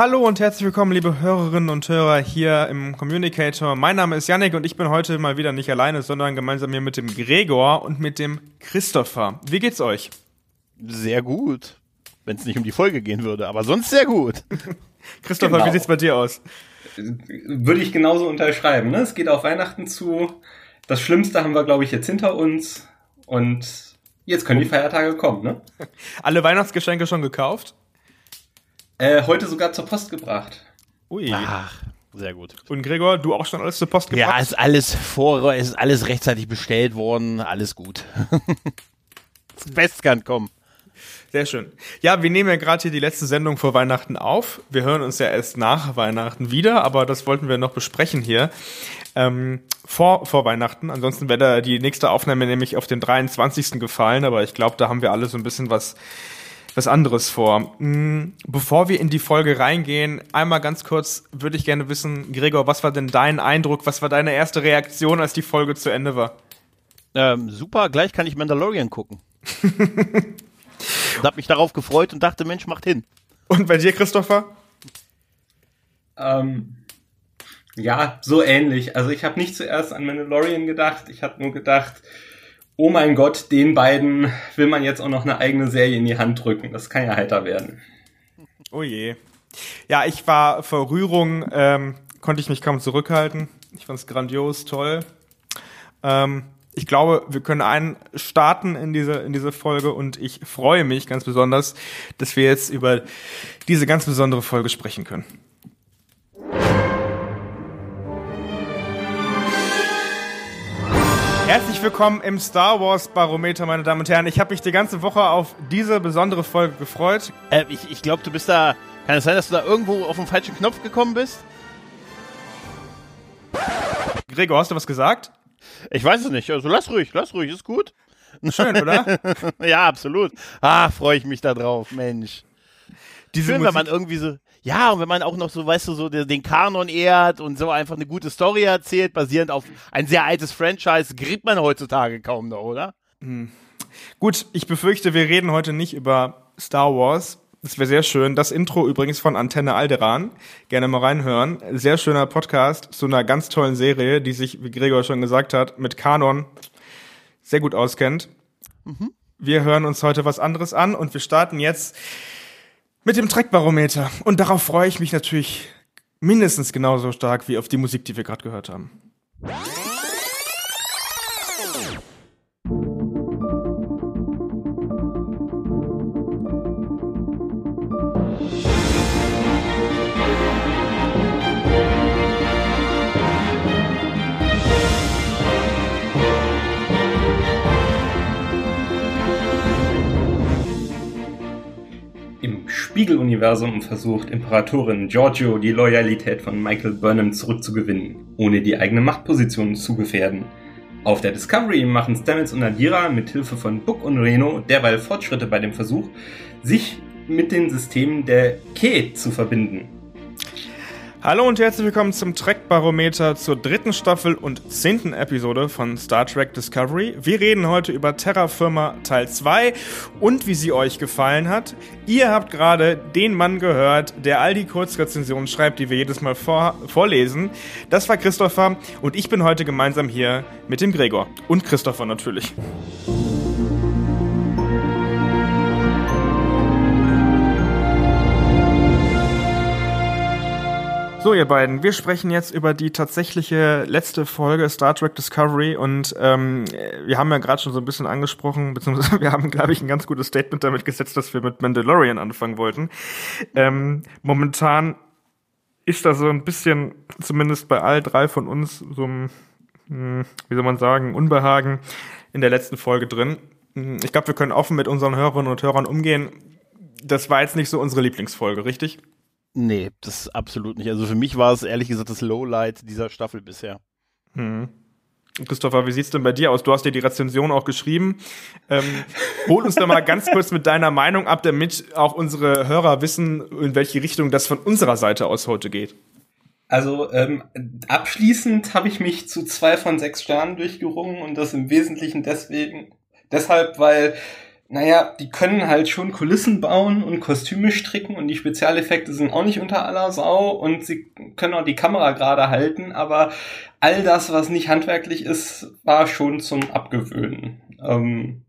Hallo und herzlich willkommen, liebe Hörerinnen und Hörer hier im Communicator. Mein Name ist Yannick und ich bin heute mal wieder nicht alleine, sondern gemeinsam hier mit dem Gregor und mit dem Christopher. Wie geht's euch? Sehr gut. Wenn es nicht um die Folge gehen würde, aber sonst sehr gut. Christopher, genau. wie sieht's bei dir aus? Würde ich genauso unterschreiben. Ne? Es geht auf Weihnachten zu. Das Schlimmste haben wir, glaube ich, jetzt hinter uns. Und jetzt können die Feiertage kommen, ne? Alle Weihnachtsgeschenke schon gekauft? Äh, heute sogar zur Post gebracht. Ui. Ach, sehr gut. Und Gregor, du auch schon alles zur Post gebracht? Ja, ist alles vor, ist alles rechtzeitig bestellt worden, alles gut. das Best kann kommen. Sehr schön. Ja, wir nehmen ja gerade hier die letzte Sendung vor Weihnachten auf. Wir hören uns ja erst nach Weihnachten wieder, aber das wollten wir noch besprechen hier. Ähm, vor, vor Weihnachten. Ansonsten wäre da die nächste Aufnahme nämlich auf den 23. gefallen, aber ich glaube, da haben wir alle so ein bisschen was was anderes vor. Hm, bevor wir in die Folge reingehen, einmal ganz kurz würde ich gerne wissen, Gregor, was war denn dein Eindruck, was war deine erste Reaktion, als die Folge zu Ende war? Ähm, super, gleich kann ich Mandalorian gucken. und hab mich darauf gefreut und dachte, Mensch, macht hin. Und bei dir, Christopher? Ähm, ja, so ähnlich. Also ich habe nicht zuerst an Mandalorian gedacht, ich habe nur gedacht, oh mein Gott, den beiden will man jetzt auch noch eine eigene Serie in die Hand drücken. Das kann ja heiter werden. Oh je. Ja, ich war vor Rührung, ähm, konnte ich mich kaum zurückhalten. Ich fand es grandios, toll. Ähm, ich glaube, wir können einen starten in diese, in diese Folge und ich freue mich ganz besonders, dass wir jetzt über diese ganz besondere Folge sprechen können. Herzlich willkommen im Star Wars Barometer, meine Damen und Herren. Ich habe mich die ganze Woche auf diese besondere Folge gefreut. Äh, ich ich glaube, du bist da. Kann es sein, dass du da irgendwo auf den falschen Knopf gekommen bist? Gregor, hast du was gesagt? Ich weiß es nicht. Also lass ruhig, lass ruhig, ist gut. Schön, oder? ja, absolut. Ah, freue ich mich da drauf, Mensch. Diese Schön, Musik wenn man irgendwie so, ja, und wenn man auch noch so, weißt du, so den Kanon ehrt und so einfach eine gute Story erzählt, basierend auf ein sehr altes Franchise, kriegt man heutzutage kaum noch, oder? Hm. Gut, ich befürchte, wir reden heute nicht über Star Wars. Das wäre sehr schön. Das Intro übrigens von Antenne Alderan. Gerne mal reinhören. Sehr schöner Podcast zu einer ganz tollen Serie, die sich, wie Gregor schon gesagt hat, mit Kanon sehr gut auskennt. Mhm. Wir hören uns heute was anderes an und wir starten jetzt mit dem Trackbarometer. Und darauf freue ich mich natürlich mindestens genauso stark wie auf die Musik, die wir gerade gehört haben. Spiegeluniversum versucht Imperatorin Giorgio die Loyalität von Michael Burnham zurückzugewinnen, ohne die eigene Machtposition zu gefährden. Auf der Discovery machen Stamets und Adira mit Hilfe von Book und Reno derweil Fortschritte bei dem Versuch, sich mit den Systemen der Ke zu verbinden. Hallo und herzlich willkommen zum Trek-Barometer zur dritten Staffel und zehnten Episode von Star Trek Discovery. Wir reden heute über Terra Firma Teil 2 und wie sie euch gefallen hat. Ihr habt gerade den Mann gehört, der all die Kurzrezensionen schreibt, die wir jedes Mal vor vorlesen. Das war Christopher und ich bin heute gemeinsam hier mit dem Gregor und Christopher natürlich. So, ihr beiden, wir sprechen jetzt über die tatsächliche letzte Folge Star Trek Discovery und ähm, wir haben ja gerade schon so ein bisschen angesprochen, beziehungsweise wir haben, glaube ich, ein ganz gutes Statement damit gesetzt, dass wir mit Mandalorian anfangen wollten. Ähm, momentan ist da so ein bisschen, zumindest bei all drei von uns, so ein, hm, wie soll man sagen, Unbehagen in der letzten Folge drin. Ich glaube, wir können offen mit unseren Hörerinnen und Hörern umgehen. Das war jetzt nicht so unsere Lieblingsfolge, richtig? Nee, das absolut nicht. Also für mich war es ehrlich gesagt das Lowlight dieser Staffel bisher. Hm. Christopher, wie sieht's denn bei dir aus? Du hast dir die Rezension auch geschrieben. Ähm, hol uns doch mal ganz kurz mit deiner Meinung ab, damit auch unsere Hörer wissen, in welche Richtung das von unserer Seite aus heute geht. Also ähm, abschließend habe ich mich zu zwei von sechs Sternen durchgerungen und das im Wesentlichen deswegen, deshalb, weil, naja, die können halt schon Kulissen bauen und Kostüme stricken und die Spezialeffekte sind auch nicht unter aller Sau und sie können auch die Kamera gerade halten, aber all das, was nicht handwerklich ist, war schon zum Abgewöhnen. Ähm,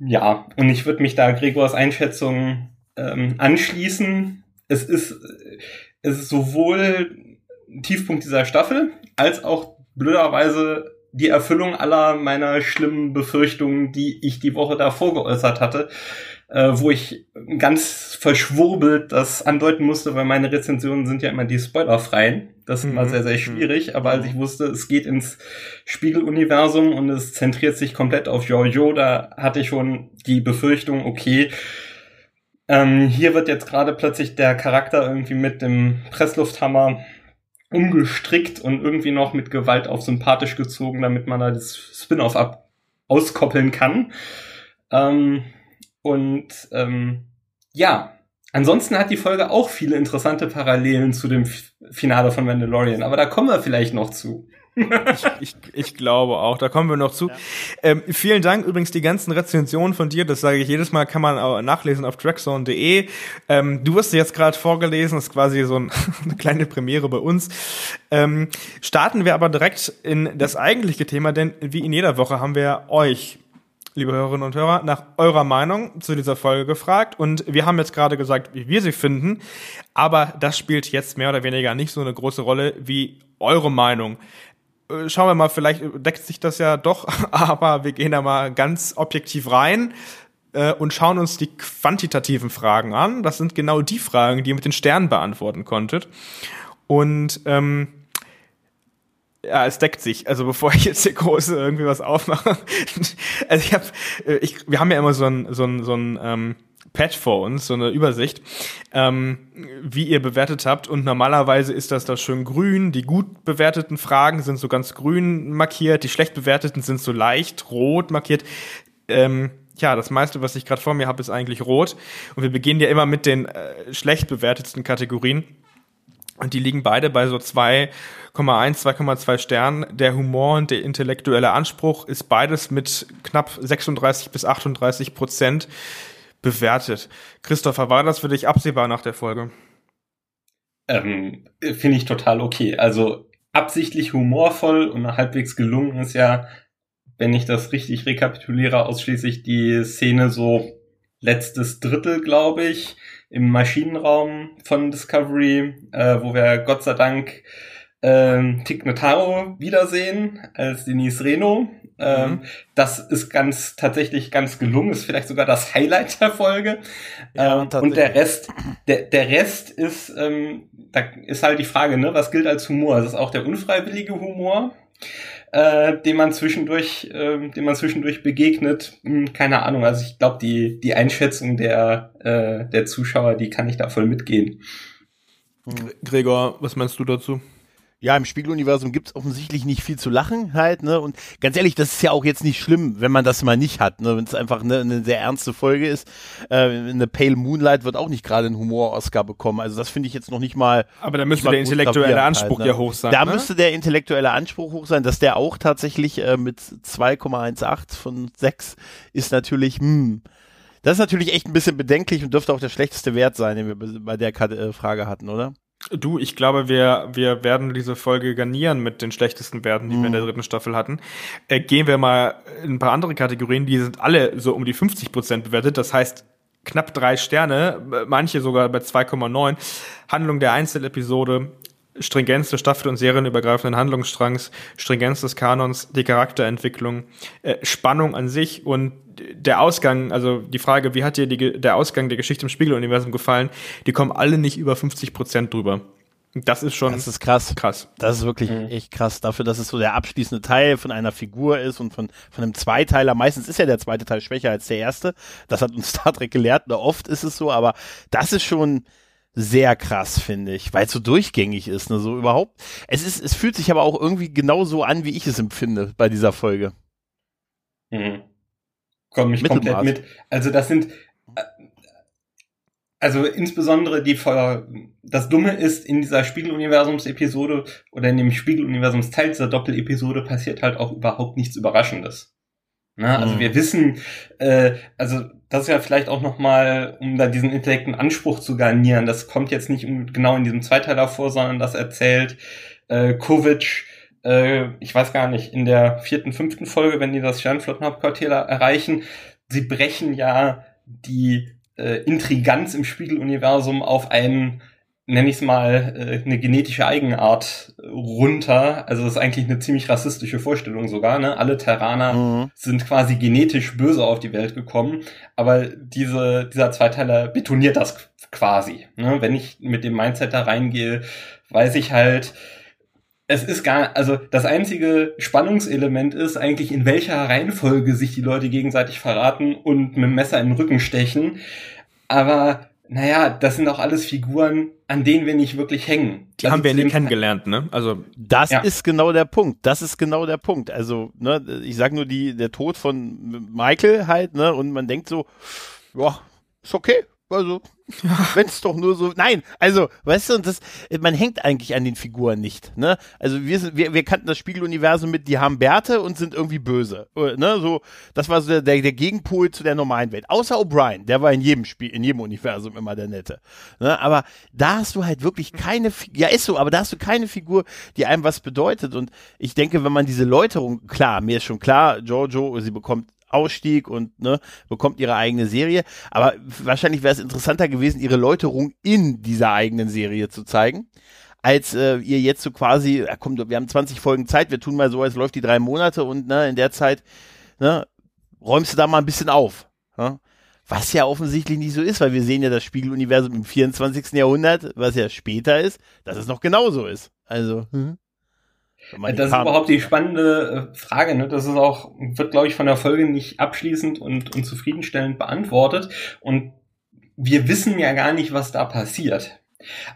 ja, und ich würde mich da Gregors Einschätzung ähm, anschließen. Es ist es ist sowohl Tiefpunkt dieser Staffel als auch blöderweise die Erfüllung aller meiner schlimmen Befürchtungen, die ich die Woche davor geäußert hatte, äh, wo ich ganz verschwurbelt das andeuten musste, weil meine Rezensionen sind ja immer die spoilerfreien. Das mhm. sehr, sehr schwierig, aber als ich wusste, es geht ins Spiegeluniversum und es zentriert sich komplett auf Jojo, da hatte ich schon die Befürchtung, okay, ähm, hier wird jetzt gerade plötzlich der Charakter irgendwie mit dem Presslufthammer umgestrickt und irgendwie noch mit Gewalt auf sympathisch gezogen, damit man da das Spin-off ab auskoppeln kann. Ähm, und ähm, ja, ansonsten hat die Folge auch viele interessante Parallelen zu dem Finale von Mandalorian, aber da kommen wir vielleicht noch zu ich, ich, ich, glaube auch, da kommen wir noch zu. Ja. Ähm, vielen Dank übrigens die ganzen Rezensionen von dir, das sage ich jedes Mal, kann man auch nachlesen auf trackzone.de. Ähm, du wirst jetzt gerade vorgelesen, das ist quasi so ein, eine kleine Premiere bei uns. Ähm, starten wir aber direkt in das eigentliche Thema, denn wie in jeder Woche haben wir euch liebe Hörerinnen und Hörer, nach eurer Meinung zu dieser Folge gefragt und wir haben jetzt gerade gesagt, wie wir sie finden, aber das spielt jetzt mehr oder weniger nicht so eine große Rolle wie eure Meinung. Äh, schauen wir mal, vielleicht deckt sich das ja doch, aber wir gehen da mal ganz objektiv rein äh, und schauen uns die quantitativen Fragen an. Das sind genau die Fragen, die ihr mit den Sternen beantworten konntet. Und ähm, ja, es deckt sich. Also bevor ich jetzt hier große irgendwie was aufmache. also ich habe, äh, ich, wir haben ja immer so ein, so ein, so ein ähm, Patch vor uns, so eine Übersicht, ähm, wie ihr bewertet habt. Und normalerweise ist das da schön grün. Die gut bewerteten Fragen sind so ganz grün markiert, die schlecht bewerteten sind so leicht rot markiert. Ähm, ja, das meiste, was ich gerade vor mir habe, ist eigentlich rot. Und wir beginnen ja immer mit den äh, schlecht bewertetsten Kategorien. Und die liegen beide bei so 2,1, 2,2 Sternen. Der Humor und der intellektuelle Anspruch ist beides mit knapp 36 bis 38 Prozent bewertet. Christopher, war das für dich absehbar nach der Folge? Ähm, Finde ich total okay. Also absichtlich humorvoll und halbwegs gelungen ist ja, wenn ich das richtig rekapituliere, ausschließlich die Szene so letztes Drittel, glaube ich, im Maschinenraum von Discovery, äh, wo wir Gott sei Dank ähm, Tig Notaro wiedersehen als Denise Reno. Ähm, mhm. Das ist ganz tatsächlich ganz gelungen, ist vielleicht sogar das Highlight der Folge. Ja, ähm, und der Rest, der, der Rest ist, ähm, da ist halt die Frage, ne, was gilt als Humor? Ist es auch der unfreiwillige Humor? Äh, dem man zwischendurch, äh, dem man zwischendurch begegnet, hm, keine Ahnung. Also ich glaube, die die Einschätzung der äh, der Zuschauer, die kann ich da voll mitgehen. Gregor, was meinst du dazu? Ja, im Spiegeluniversum gibt's offensichtlich nicht viel zu lachen halt, ne? Und ganz ehrlich, das ist ja auch jetzt nicht schlimm, wenn man das mal nicht hat, ne? Wenn es einfach ne, eine sehr ernste Folge ist. Äh, eine Pale Moonlight wird auch nicht gerade einen Humor-Oscar bekommen. Also das finde ich jetzt noch nicht mal. Aber da müsste der intellektuelle Anspruch halt, ne? ja hoch sein. Da ne? müsste der intellektuelle Anspruch hoch sein, dass der auch tatsächlich äh, mit 2,18 von 6 ist natürlich, hm. Das ist natürlich echt ein bisschen bedenklich und dürfte auch der schlechteste Wert sein, den wir bei der äh, Frage hatten, oder? Du, ich glaube, wir, wir werden diese Folge garnieren mit den schlechtesten Werten, die mhm. wir in der mhm. dritten Staffel hatten. Äh, gehen wir mal in ein paar andere Kategorien, die sind alle so um die 50 Prozent bewertet. Das heißt, knapp drei Sterne, manche sogar bei 2,9. Handlung der Einzelepisode, Stringenz des Staffel- und serienübergreifenden Handlungsstrangs, Stringenz des Kanons, die Charakterentwicklung, äh, Spannung an sich und der Ausgang, also die Frage, wie hat dir die, der Ausgang der Geschichte im Spiegeluniversum gefallen, die kommen alle nicht über 50 Prozent drüber. Das ist schon. Das ist krass. Krass. Das ist wirklich mhm. echt krass. Dafür, dass es so der abschließende Teil von einer Figur ist und von, von einem Zweiteiler. Meistens ist ja der zweite Teil schwächer als der erste. Das hat uns Star Trek gelehrt. Oft ist es so, aber das ist schon, sehr krass, finde ich, weil es so durchgängig ist, ne, so überhaupt. Es ist, es fühlt sich aber auch irgendwie genauso an, wie ich es empfinde bei dieser Folge. Mhm. Komm ich komplett mit. Also das sind, äh, also insbesondere die das Dumme ist, in dieser Spiegeluniversums-Episode oder in dem Spiegeluniversums-Teil dieser Doppel-Episode passiert halt auch überhaupt nichts Überraschendes. Na, also mhm. wir wissen, äh, also das ist ja vielleicht auch nochmal, um da diesen intellekten Anspruch zu garnieren, das kommt jetzt nicht genau in diesem Zweiteiler vor, sondern das erzählt äh, Kovic, äh, ich weiß gar nicht, in der vierten, fünften Folge, wenn die das Sternflottenhauptquartier erreichen, sie brechen ja die äh, Intriganz im Spiegeluniversum auf einen nenne ich es mal, äh, eine genetische Eigenart runter. Also das ist eigentlich eine ziemlich rassistische Vorstellung sogar. Ne? Alle Terraner mhm. sind quasi genetisch böse auf die Welt gekommen, aber diese, dieser Zweiteiler betoniert das quasi. Ne? Wenn ich mit dem Mindset da reingehe, weiß ich halt, es ist gar, also das einzige Spannungselement ist eigentlich, in welcher Reihenfolge sich die Leute gegenseitig verraten und mit dem Messer in den Rücken stechen. Aber naja, das sind auch alles Figuren, an denen wir nicht wirklich hängen. Die also haben wir nie kennengelernt, ne? Also das ja. ist genau der Punkt. Das ist genau der Punkt. Also, ne, ich sag nur die der Tod von Michael halt, ne? Und man denkt so, ja, ist okay, also, wenn es doch nur so. Nein, also, weißt du, das, man hängt eigentlich an den Figuren nicht. Ne? Also wir, wir, wir kannten das Spiegeluniversum mit, die haben Bärte und sind irgendwie böse. Äh, ne? So, das war so der, der, der Gegenpol zu der normalen Welt. Außer O'Brien, der war in jedem Spiel, in jedem Universum immer der Nette. Ne? Aber da hast du halt wirklich keine Ja, ist so, aber da hast du keine Figur, die einem was bedeutet. Und ich denke, wenn man diese Läuterung, klar, mir ist schon klar, Giorgio, sie bekommt Ausstieg und ne, bekommt ihre eigene Serie. Aber wahrscheinlich wäre es interessanter gewesen, ihre Läuterung in dieser eigenen Serie zu zeigen, als äh, ihr jetzt so quasi, ja, komm, wir haben 20 Folgen Zeit, wir tun mal so, als läuft die drei Monate und ne, in der Zeit ne, räumst du da mal ein bisschen auf. Ne? Was ja offensichtlich nicht so ist, weil wir sehen ja das Spiegeluniversum im 24. Jahrhundert, was ja später ist, dass es noch genauso ist. Also. Hm. Das ist überhaupt die spannende äh, Frage. Ne? Das ist auch, wird, glaube ich, von der Folge nicht abschließend und, und zufriedenstellend beantwortet. Und wir wissen ja gar nicht, was da passiert.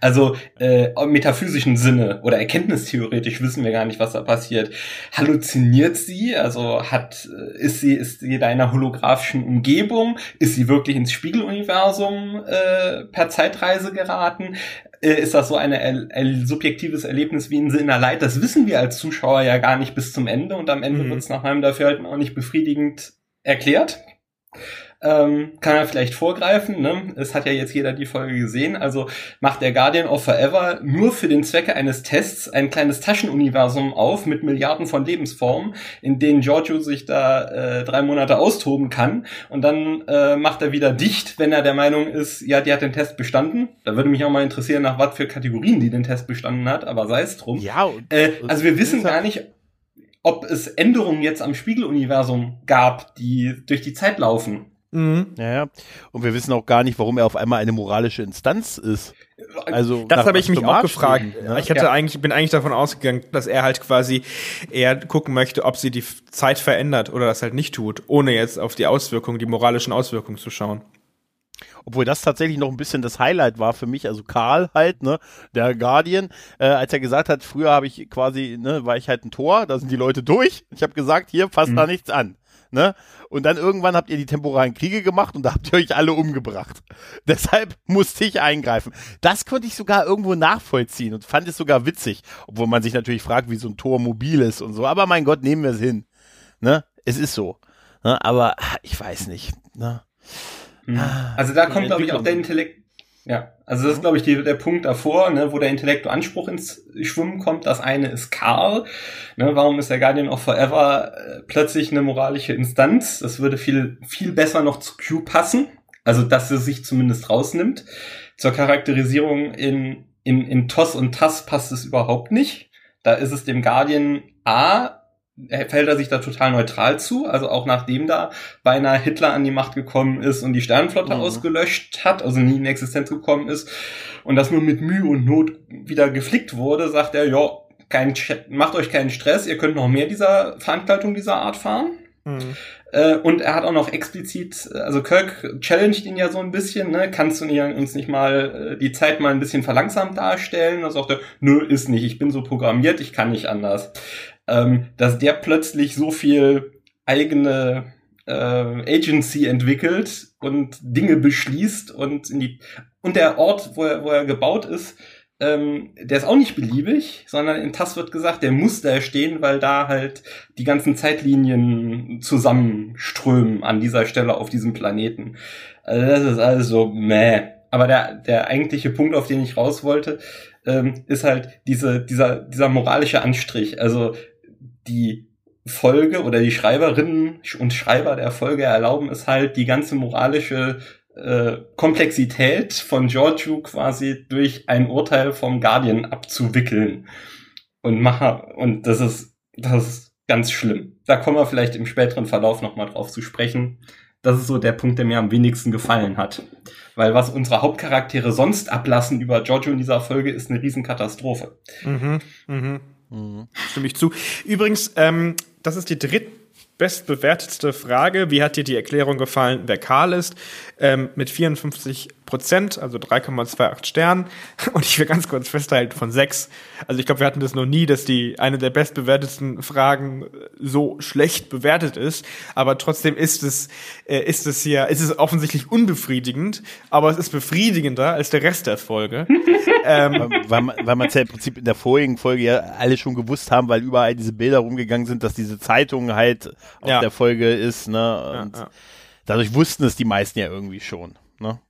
Also äh, im metaphysischen Sinne oder erkenntnistheoretisch wissen wir gar nicht, was da passiert. Halluziniert sie? Also hat äh, ist sie ist sie in einer holographischen Umgebung? Ist sie wirklich ins Spiegeluniversum äh, per Zeitreise geraten? Äh, ist das so ein subjektives Erlebnis wie ein Sinner Leid? Das wissen wir als Zuschauer ja gar nicht bis zum Ende und am Ende mhm. wird es nach meinem Dafürhalten auch nicht befriedigend erklärt ähm, kann er vielleicht vorgreifen. Ne? Es hat ja jetzt jeder die Folge gesehen. Also macht der Guardian of Forever nur für den Zwecke eines Tests ein kleines Taschenuniversum auf mit Milliarden von Lebensformen, in denen Giorgio sich da äh, drei Monate austoben kann. Und dann äh, macht er wieder dicht, wenn er der Meinung ist, ja, die hat den Test bestanden. Da würde mich auch mal interessieren, nach was für Kategorien die den Test bestanden hat, aber sei es drum. Ja, äh, also wir wissen gar nicht, ob es Änderungen jetzt am Spiegeluniversum gab, die durch die Zeit laufen. Mhm. Ja, ja. Und wir wissen auch gar nicht, warum er auf einmal eine moralische Instanz ist. Also das habe ich mich auch gefragt. Ja? Ich hatte ja. eigentlich bin eigentlich davon ausgegangen, dass er halt quasi eher gucken möchte, ob sie die Zeit verändert oder das halt nicht tut, ohne jetzt auf die Auswirkungen, die moralischen Auswirkungen zu schauen. Obwohl das tatsächlich noch ein bisschen das Highlight war für mich, also Karl halt, ne, der Guardian, äh, als er gesagt hat, früher habe ich quasi, ne, war ich halt ein Tor, da sind die Leute durch. Ich habe gesagt, hier passt mhm. da nichts an. Ne? Und dann irgendwann habt ihr die temporalen Kriege gemacht und da habt ihr euch alle umgebracht. Deshalb musste ich eingreifen. Das konnte ich sogar irgendwo nachvollziehen und fand es sogar witzig, obwohl man sich natürlich fragt, wie so ein Tor mobil ist und so. Aber mein Gott, nehmen wir es hin. Ne? Es ist so. Ne? Aber ich weiß nicht. Ne? Mhm. Also da kommt, glaube ich, auch der Intellekt, ja, also das ist, glaube ich, die, der Punkt davor, ne, wo der Intellektuanspruch ins Schwimmen kommt. Das eine ist Karl. Ne, warum ist der Guardian of Forever äh, plötzlich eine moralische Instanz? Das würde viel, viel besser noch zu Q passen. Also, dass er sich zumindest rausnimmt. Zur Charakterisierung in, in, in TOS und TAS passt es überhaupt nicht. Da ist es dem Guardian A fällt er sich da total neutral zu, also auch nachdem da beinahe Hitler an die Macht gekommen ist und die Sternenflotte mhm. ausgelöscht hat, also nie in Existenz gekommen ist und das nur mit Mühe und Not wieder geflickt wurde, sagt er, ja, kein, macht euch keinen Stress, ihr könnt noch mehr dieser Veranstaltung dieser Art fahren. Mhm. Äh, und er hat auch noch explizit, also Kirk challenged ihn ja so ein bisschen, ne? Kannst du uns nicht mal äh, die Zeit mal ein bisschen verlangsamt darstellen? Und sagt er, nö, ist nicht, ich bin so programmiert, ich kann nicht anders. Ähm, dass der plötzlich so viel eigene äh, Agency entwickelt und Dinge beschließt und in die und der Ort, wo er, wo er gebaut ist, ähm, der ist auch nicht beliebig, sondern in TAS wird gesagt, der muss da stehen, weil da halt die ganzen Zeitlinien zusammenströmen an dieser Stelle auf diesem Planeten. Also das ist alles so meh. Aber der, der eigentliche Punkt, auf den ich raus wollte, ähm, ist halt diese, dieser, dieser moralische Anstrich. Also die Folge oder die Schreiberinnen und Schreiber der Folge erlauben es halt, die ganze moralische äh, Komplexität von Giorgio quasi durch ein Urteil vom Guardian abzuwickeln. Und mache, und das ist, das ist ganz schlimm. Da kommen wir vielleicht im späteren Verlauf nochmal drauf zu sprechen. Das ist so der Punkt, der mir am wenigsten gefallen hat. Weil was unsere Hauptcharaktere sonst ablassen über Giorgio in dieser Folge, ist eine Riesenkatastrophe. Mhm, mhm. Mhm. Stimme ich zu. Übrigens, ähm, das ist die dritte bestbewertetste Frage. Wie hat dir die Erklärung gefallen, wer Karl ist? Ähm, mit 54 Prozent, also 3,28 Sternen. Und ich will ganz kurz festhalten von sechs. Also ich glaube, wir hatten das noch nie, dass die eine der bestbewertetsten Fragen so schlecht bewertet ist. Aber trotzdem ist es, äh, ist es hier, ist es offensichtlich unbefriedigend, aber es ist befriedigender als der Rest der Folge. ähm, weil, weil man es ja im Prinzip in der vorigen Folge ja alle schon gewusst haben, weil überall diese Bilder rumgegangen sind, dass diese Zeitung halt auf ja. der Folge ist, ne? Und ja, ja. dadurch wussten es die meisten ja irgendwie schon, ne?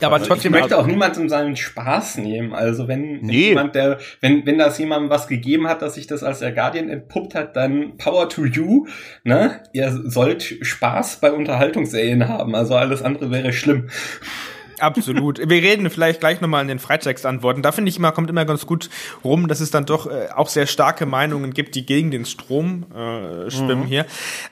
Ja, aber also trotzdem ich möchte auch niemandem seinen Spaß nehmen. Also wenn, nee. jemand, der, wenn, wenn das jemandem was gegeben hat, dass sich das als der Guardian entpuppt hat, dann Power to you. Ne? Ihr sollt Spaß bei Unterhaltungsserien haben. Also alles andere wäre schlimm. Absolut. Wir reden vielleicht gleich nochmal an den Freitext-Antworten. Da finde ich immer, kommt immer ganz gut rum, dass es dann doch äh, auch sehr starke Meinungen gibt, die gegen den Strom äh, schwimmen mhm. hier.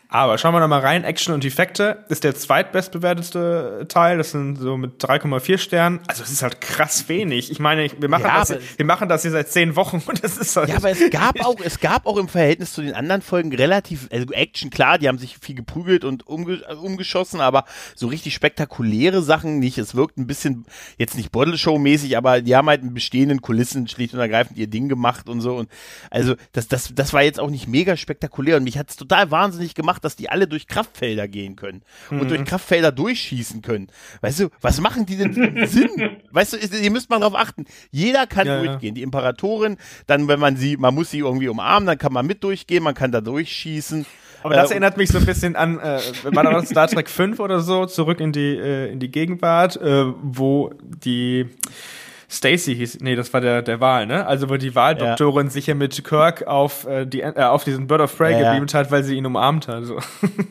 Aber schauen wir noch mal rein. Action und Effekte ist der zweitbestbewerteste Teil. Das sind so mit 3,4 Sternen. Also es ist halt krass wenig. Ich meine, wir machen, ja, das, wir machen das hier seit zehn Wochen und das ist halt Ja, aber es gab auch, es gab auch im Verhältnis zu den anderen Folgen relativ, also Action, klar, die haben sich viel geprügelt und umge umgeschossen, aber so richtig spektakuläre Sachen nicht. Es wirkt ein bisschen, jetzt nicht Bottle Show mäßig, aber die haben halt in bestehenden Kulissen schlicht und ergreifend ihr Ding gemacht und so. Und also das, das, das war jetzt auch nicht mega spektakulär und mich hat es total wahnsinnig gemacht gemacht, dass die alle durch Kraftfelder gehen können mhm. und durch Kraftfelder durchschießen können. Weißt du, was machen die denn Sinn? Weißt du, ihr müsst mal drauf achten. Jeder kann ja, durchgehen. Die Imperatorin, dann, wenn man sie, man muss sie irgendwie umarmen, dann kann man mit durchgehen, man kann da durchschießen. Aber das äh, erinnert mich so ein bisschen an, äh, war das Star Trek 5 oder so, zurück in die, äh, in die Gegenwart, äh, wo die Stacy hieß, nee, das war der, der Wahl, ne? Also wo die Wahldoktorin ja. sich ja mit Kirk auf, äh, die, äh, auf diesen Bird of Prey ja, gebeamt hat, weil sie ihn umarmt hat. So.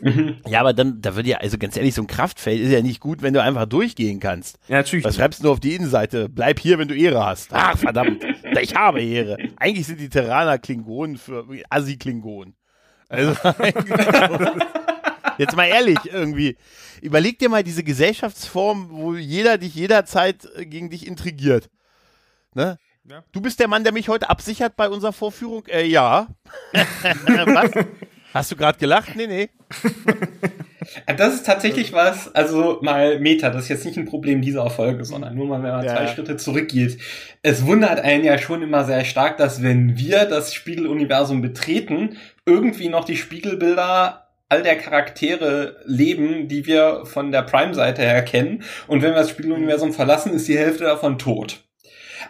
ja, aber dann, da würde ja, also ganz ehrlich, so ein Kraftfeld ist ja nicht gut, wenn du einfach durchgehen kannst. Ja, natürlich. Was schreibst du nur auf die Innenseite? Bleib hier, wenn du Ehre hast. Ach, verdammt. ich habe Ehre. Eigentlich sind die Terraner Klingonen für Assi-Klingonen. Also, jetzt mal ehrlich, irgendwie überleg dir mal diese Gesellschaftsform, wo jeder dich jederzeit äh, gegen dich intrigiert. Ne? Ja. Du bist der Mann, der mich heute absichert bei unserer Vorführung? Äh, ja. Was? Hast du gerade gelacht? Nee, nee. Das ist tatsächlich was, also mal Meta, das ist jetzt nicht ein Problem dieser Folge, sondern nur mal, wenn man ja. zwei Schritte zurückgeht. Es wundert einen ja schon immer sehr stark, dass wenn wir das Spiegeluniversum betreten, irgendwie noch die Spiegelbilder all der Charaktere leben, die wir von der Prime-Seite her kennen. Und wenn wir das Spieluniversum verlassen, ist die Hälfte davon tot.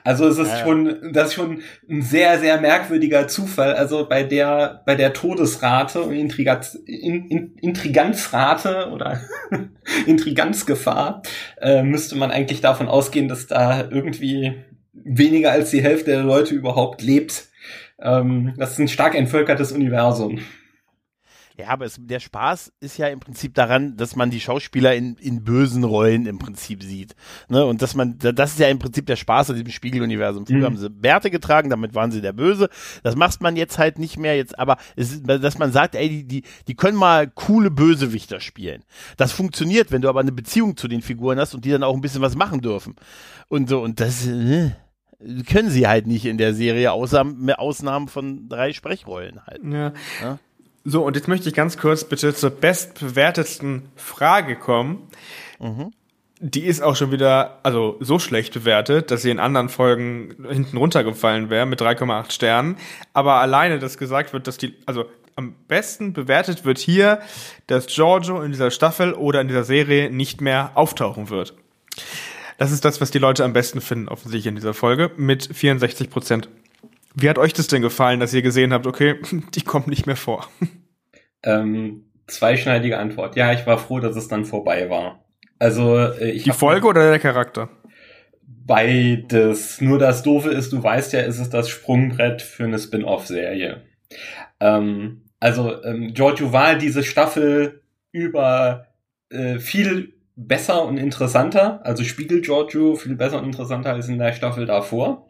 Also es ist ja, ja. schon, das ist schon ein sehr, sehr merkwürdiger Zufall. Also bei der, bei der Todesrate und Intrigat, in, in, Intriganzrate oder Intriganzgefahr äh, müsste man eigentlich davon ausgehen, dass da irgendwie weniger als die Hälfte der Leute überhaupt lebt. Ähm, das ist ein stark entvölkertes Universum. Ja, aber es, der Spaß ist ja im Prinzip daran, dass man die Schauspieler in, in bösen Rollen im Prinzip sieht. Ne? Und dass man, das ist ja im Prinzip der Spaß an diesem Spiegeluniversum. Früher mhm. haben sie Bärte getragen, damit waren sie der Böse. Das macht man jetzt halt nicht mehr jetzt, aber es dass man sagt, ey, die, die, die können mal coole Bösewichter spielen. Das funktioniert, wenn du aber eine Beziehung zu den Figuren hast und die dann auch ein bisschen was machen dürfen. Und so, und das, äh, können sie halt nicht in der Serie, außer Ausnahmen von drei Sprechrollen halt. Ja. ja? So, und jetzt möchte ich ganz kurz bitte zur bestbewertetsten Frage kommen. Mhm. Die ist auch schon wieder, also so schlecht bewertet, dass sie in anderen Folgen hinten runtergefallen wäre mit 3,8 Sternen. Aber alleine, dass gesagt wird, dass die, also am besten bewertet wird hier, dass Giorgio in dieser Staffel oder in dieser Serie nicht mehr auftauchen wird. Das ist das, was die Leute am besten finden, offensichtlich in dieser Folge, mit 64 Prozent. Wie hat euch das denn gefallen, dass ihr gesehen habt, okay, die kommt nicht mehr vor? Ähm, zweischneidige Antwort. Ja, ich war froh, dass es dann vorbei war. Also äh, ich die Folge oder der Charakter? Beides. Nur das Doofe ist, du weißt ja, ist es das Sprungbrett für eine Spin-off-Serie. Ähm, also ähm, Giorgio war diese Staffel über äh, viel besser und interessanter, also Spiegel Giorgio viel besser und interessanter als in der Staffel davor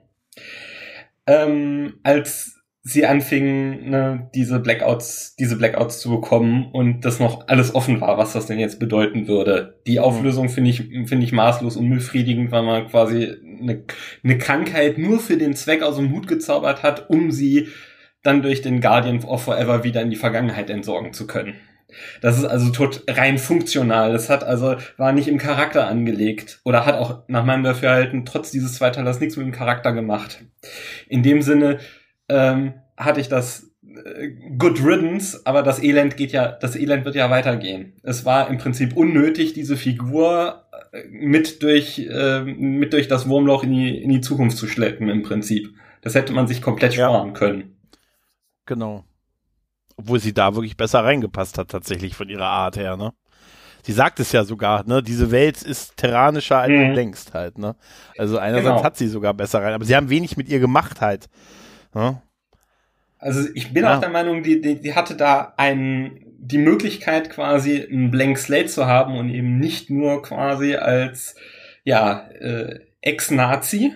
ähm, als sie anfingen, ne, diese Blackouts, diese Blackouts zu bekommen und das noch alles offen war, was das denn jetzt bedeuten würde. Die mhm. Auflösung finde ich, finde ich maßlos unbefriedigend, weil man quasi eine, eine Krankheit nur für den Zweck aus dem Hut gezaubert hat, um sie dann durch den Guardian of Forever wieder in die Vergangenheit entsorgen zu können. Das ist also tot rein funktional. Das hat also, war nicht im Charakter angelegt oder hat auch nach meinem Dafürhalten trotz dieses Zweiteilers nichts mit dem Charakter gemacht. In dem Sinne ähm, hatte ich das äh, Good Riddance, aber das Elend geht ja, das Elend wird ja weitergehen. Es war im Prinzip unnötig, diese Figur äh, mit durch, äh, mit durch das Wurmloch in die, in die Zukunft zu schleppen, im Prinzip. Das hätte man sich komplett sparen ja. können. Genau. Obwohl sie da wirklich besser reingepasst hat, tatsächlich von ihrer Art her, ne? Sie sagt es ja sogar, ne? Diese Welt ist terranischer als mhm. du denkst halt, ne? Also einerseits genau. hat sie sogar besser rein, aber sie haben wenig mit ihr gemacht halt. Ne? Also ich bin ja. auch der Meinung, die, die, die hatte da einen, die Möglichkeit quasi ein Blank Slate zu haben und eben nicht nur quasi als ja äh, Ex-Nazi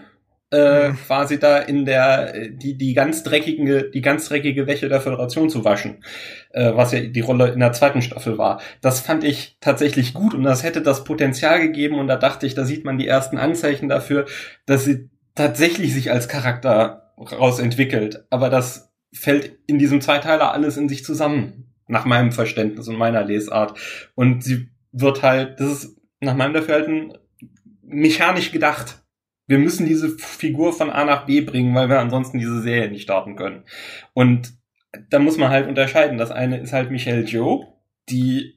äh, mhm. quasi da in der äh, die die ganz dreckige die ganz dreckige Wäsche der Föderation zu waschen, äh, was ja die Rolle in der zweiten Staffel war. Das fand ich tatsächlich gut und das hätte das Potenzial gegeben und da dachte ich, da sieht man die ersten Anzeichen dafür, dass sie tatsächlich sich als Charakter rausentwickelt. Aber das fällt in diesem Zweiteiler alles in sich zusammen, nach meinem Verständnis und meiner Lesart. Und sie wird halt, das ist nach meinem Dafürhalten mechanisch gedacht wir müssen diese Figur von A nach B bringen, weil wir ansonsten diese Serie nicht starten können. Und da muss man halt unterscheiden. Das eine ist halt Michelle Joe, die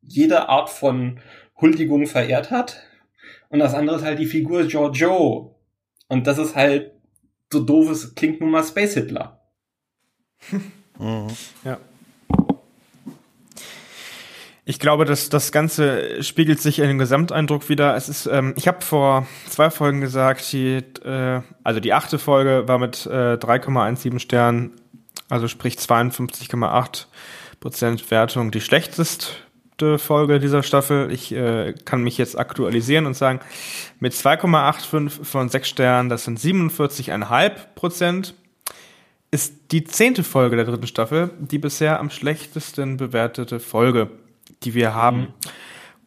jede Art von Huldigung verehrt hat. Und das andere ist halt die Figur Giorgio. Und das ist halt so doofes, klingt nun mal Space Hitler. mhm. Ja. Ich glaube, dass das Ganze spiegelt sich in den Gesamteindruck wieder. Es ist, ähm, ich habe vor zwei Folgen gesagt, die, äh, also die achte Folge war mit äh, 3,17 Sternen, also sprich 52,8 Prozent Wertung, die schlechteste Folge dieser Staffel. Ich äh, kann mich jetzt aktualisieren und sagen, mit 2,85 von 6 Sternen, das sind 47,5 Prozent, ist die zehnte Folge der dritten Staffel die bisher am schlechtesten bewertete Folge die wir haben. Mhm.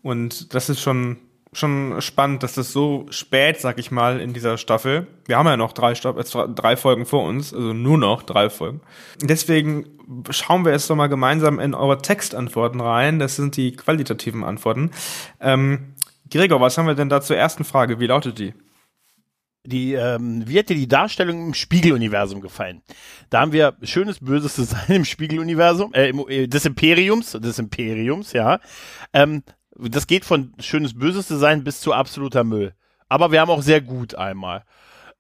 Und das ist schon, schon spannend, dass das so spät, sag ich mal, in dieser Staffel, wir haben ja noch drei, Staff äh, drei Folgen vor uns, also nur noch drei Folgen. Deswegen schauen wir jetzt doch mal gemeinsam in eure Textantworten rein. Das sind die qualitativen Antworten. Ähm, Gregor, was haben wir denn da zur ersten Frage? Wie lautet die? Die, ähm, wie hat dir die Darstellung im Spiegeluniversum gefallen? Da haben wir schönes, böses Design im Spiegeluniversum, äh, im, äh, des Imperiums, des Imperiums, ja. Ähm, das geht von schönes, böses Design bis zu absoluter Müll. Aber wir haben auch sehr gut einmal.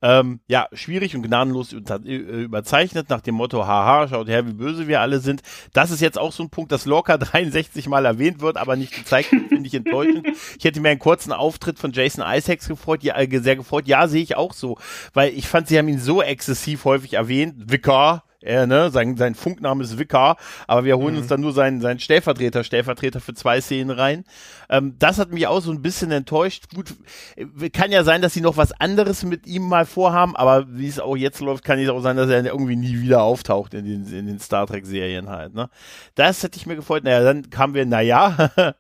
Ähm, ja, schwierig und gnadenlos äh, überzeichnet nach dem Motto, haha, schaut her, wie böse wir alle sind. Das ist jetzt auch so ein Punkt, dass locker 63 Mal erwähnt wird, aber nicht gezeigt wird, finde ich enttäuschend. Ich hätte mir einen kurzen Auftritt von Jason Isaacs gefreut, ja, äh, sehr gefreut. Ja, sehe ich auch so, weil ich fand, sie haben ihn so exzessiv häufig erwähnt. Vicar, er, ne, sein, sein Funkname ist Vicar, aber wir holen mhm. uns dann nur seinen, seinen Stellvertreter, Stellvertreter für zwei Szenen rein. Ähm, das hat mich auch so ein bisschen enttäuscht. Gut, äh, kann ja sein, dass sie noch was anderes mit ihm mal vorhaben, aber wie es auch jetzt läuft, kann es auch sein, dass er irgendwie nie wieder auftaucht in den, in den Star Trek-Serien halt, ne. Das hätte ich mir gefreut. Naja, dann kamen wir, naja,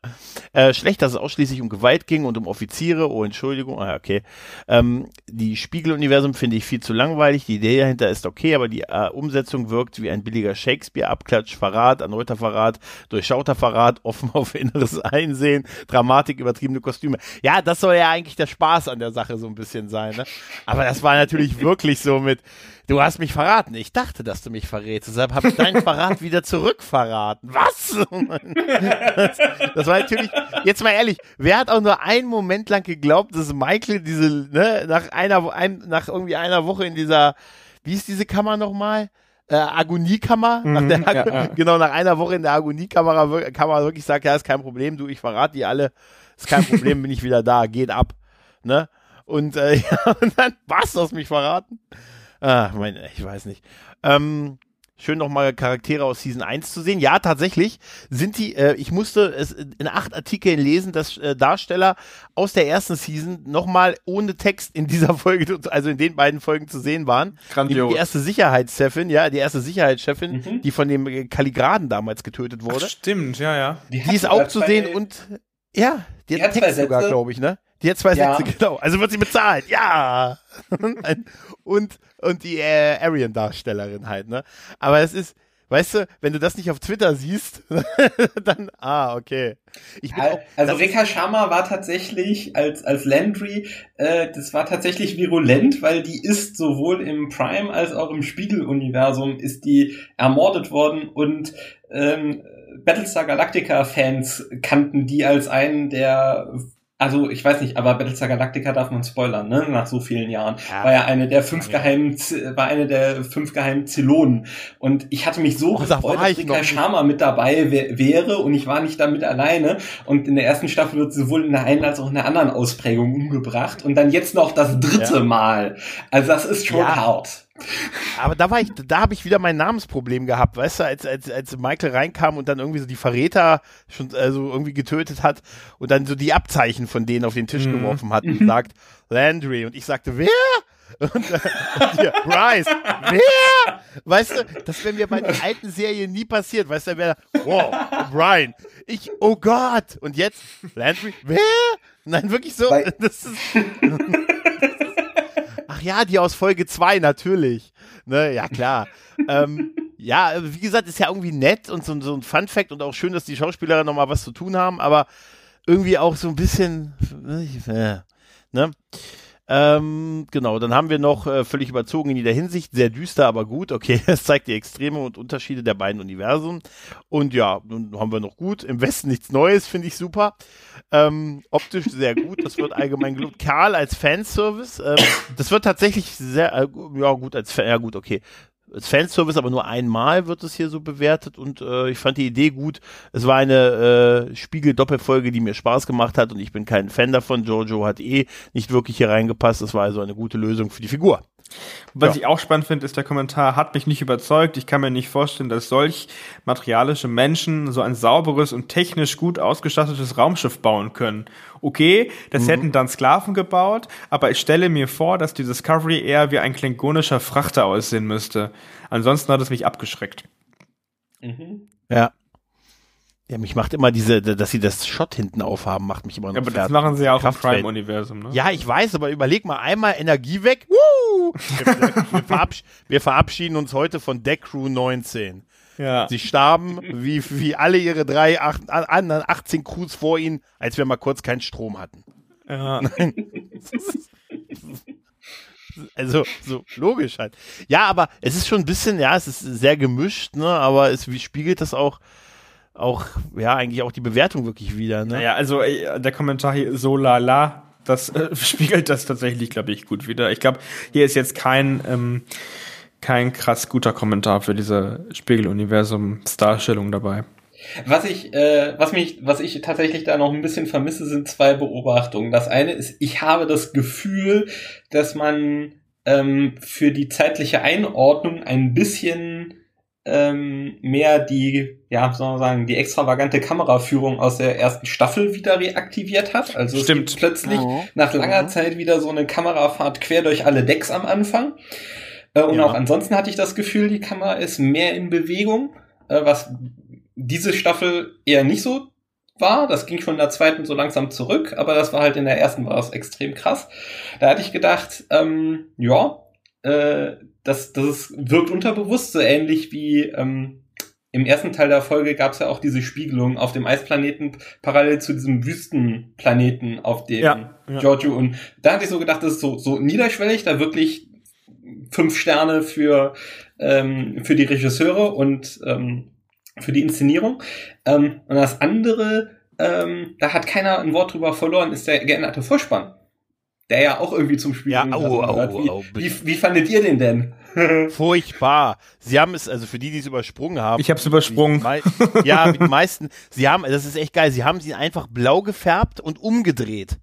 äh, schlecht, dass es ausschließlich um Gewalt ging und um Offiziere. Oh, Entschuldigung, ah, okay. Ähm, die Spiegeluniversum finde ich viel zu langweilig. Die Idee dahinter ist okay, aber die äh, Umsetzung Bewertung wirkt wie ein billiger Shakespeare-Abklatsch, Verrat, erneuter Verrat, durchschauter Verrat, offen auf inneres Einsehen, Dramatik, übertriebene Kostüme. Ja, das soll ja eigentlich der Spaß an der Sache so ein bisschen sein, ne? Aber das war natürlich wirklich so mit, du hast mich verraten. Ich dachte, dass du mich verrätst. Deshalb habe ich deinen Verrat wieder zurückverraten. Was? Das, das, war natürlich, jetzt mal ehrlich, wer hat auch nur einen Moment lang geglaubt, dass Michael diese, ne, nach einer, ein, nach irgendwie einer Woche in dieser, wie ist diese Kammer nochmal? Äh, Agoniekammer, mhm, nach der, ja, ja. genau nach einer Woche in der Agoniekammer kann man wirklich sagen, ja, ist kein Problem, du, ich verrate die alle, ist kein Problem, bin ich wieder da, geht ab, ne? Und, äh, ja, und dann, was, du hast mich verraten? Ah, mein, ich weiß nicht. Ähm, schön nochmal Charaktere aus Season 1 zu sehen. Ja, tatsächlich sind die, äh, ich musste es in acht Artikeln lesen, dass äh, Darsteller aus der ersten Season nochmal ohne Text in dieser Folge, also in den beiden Folgen zu sehen waren. Grandios. Die, die erste Sicherheitschefin, ja, die erste Sicherheitschefin, mhm. die von dem Kaligraden damals getötet wurde. Ach, stimmt, ja, ja. Die, die ist auch zu sehen und ja, die, die hat, hat Text sogar, glaube ich, ne? Hat zwei ja. Sätze, genau. Also wird sie bezahlt. Ja. und, und die äh, Arian-Darstellerin halt, ne? Aber es ist, weißt du, wenn du das nicht auf Twitter siehst, dann, ah, okay. Auch, also Rekha Sharma war tatsächlich als, als Landry, äh, das war tatsächlich virulent, weil die ist sowohl im Prime als auch im Spiegel-Universum ist die ermordet worden und ähm, Battlestar Galactica-Fans kannten die als einen der also ich weiß nicht, aber Battlestar Galactica darf man spoilern, ne? Nach so vielen Jahren. Ja. War ja eine der fünf ja. geheimen, war eine der fünf geheimen Zylonen. Und ich hatte mich so oh, gefreut, dass Rika Sharma mit dabei wäre und ich war nicht damit alleine. Und in der ersten Staffel wird sie sowohl in der einen als auch in der anderen Ausprägung umgebracht. Und dann jetzt noch das dritte ja. Mal. Also das ist schon hart. Aber da war ich, da habe ich wieder mein Namensproblem gehabt, weißt du, als, als, als Michael reinkam und dann irgendwie so die Verräter schon also irgendwie getötet hat und dann so die Abzeichen von denen auf den Tisch mhm. geworfen hat und mhm. sagt Landry und ich sagte, wer? Und, äh, hier, Bryce, wer? Weißt du, das wäre mir bei den alten Serien nie passiert, weißt du, da wäre, wow, Brian, ich, oh Gott, und jetzt, Landry, wer? Nein, wirklich so, Bei das ist, ja, die aus Folge 2, natürlich. Ne, ja, klar. ähm, ja, wie gesagt, ist ja irgendwie nett und so, so ein Fun-Fact und auch schön, dass die Schauspieler nochmal was zu tun haben, aber irgendwie auch so ein bisschen, äh, ne? Ähm, genau, dann haben wir noch äh, völlig überzogen in jeder Hinsicht, sehr düster, aber gut. Okay, es zeigt die Extreme und Unterschiede der beiden Universen. Und ja, nun haben wir noch gut. Im Westen nichts Neues, finde ich super. Ähm, optisch sehr gut, das wird allgemein gelobt. Karl als Fanservice, ähm, das wird tatsächlich sehr, äh, ja gut, als Fan, ja gut, okay Fanservice, aber nur einmal wird es hier so bewertet und äh, ich fand die Idee gut. Es war eine äh, Spiegel-Doppelfolge, die mir Spaß gemacht hat und ich bin kein Fan davon. Giorgio hat eh nicht wirklich hier reingepasst. Das war also eine gute Lösung für die Figur. Was ja. ich auch spannend finde, ist der Kommentar, hat mich nicht überzeugt. Ich kann mir nicht vorstellen, dass solch materialische Menschen so ein sauberes und technisch gut ausgestattetes Raumschiff bauen können. Okay, das mhm. hätten dann Sklaven gebaut, aber ich stelle mir vor, dass die Discovery eher wie ein klingonischer Frachter aussehen müsste. Ansonsten hat es mich abgeschreckt. Mhm. Ja. Ja, mich macht immer diese, dass sie das Shot hinten aufhaben, macht mich immer noch Ja, aber fertig. das machen sie ja auch im Prime-Universum, ne? Ja, ich weiß, aber überleg mal einmal Energie weg. Woo! Wir, wir, verabsch wir verabschieden uns heute von Deck Crew 19. Ja. Sie starben wie, wie alle ihre drei acht, anderen 18 Crews vor ihnen, als wir mal kurz keinen Strom hatten. Ja. also so logisch halt. Ja, aber es ist schon ein bisschen, ja, es ist sehr gemischt, ne? Aber es wie spiegelt das auch auch, ja, eigentlich auch die Bewertung wirklich wieder. Ne? Naja, also äh, der Kommentar hier, so la la, das äh, spiegelt das tatsächlich, glaube ich, gut wieder. Ich glaube, hier ist jetzt kein, ähm, kein krass guter Kommentar für diese Spiegel-Universum-Starstellung dabei. Was ich, äh, was mich, was ich tatsächlich da noch ein bisschen vermisse, sind zwei Beobachtungen. Das eine ist, ich habe das Gefühl, dass man ähm, für die zeitliche Einordnung ein bisschen ähm, mehr die, ja, soll man sagen, die extravagante Kameraführung aus der ersten Staffel wieder reaktiviert hat. Also Stimmt. es gibt plötzlich oh. nach langer oh. Zeit wieder so eine Kamerafahrt quer durch alle Decks am Anfang. Äh, und ja. auch ansonsten hatte ich das Gefühl, die Kamera ist mehr in Bewegung, äh, was diese Staffel eher nicht so war. Das ging schon in der zweiten so langsam zurück, aber das war halt in der ersten war das extrem krass. Da hatte ich gedacht, ähm, ja, äh, das, das wirkt unterbewusst so ähnlich wie ähm, im ersten Teil der Folge gab es ja auch diese Spiegelung auf dem Eisplaneten parallel zu diesem Wüstenplaneten, auf dem ja, ja. Giorgio und da hatte ich so gedacht, das ist so, so niederschwellig, da wirklich fünf Sterne für, ähm, für die Regisseure und ähm, für die Inszenierung. Ähm, und das andere, ähm, da hat keiner ein Wort drüber verloren, ist der geänderte Vorspann. Der ja auch irgendwie zum Spiel ja, au, au, wie, au, wie, wie fandet ihr den denn? Furchtbar. Sie haben es, also für die, die es übersprungen haben. Ich habe es übersprungen. Die, ja, die meisten, sie haben, das ist echt geil, sie haben sie einfach blau gefärbt und umgedreht.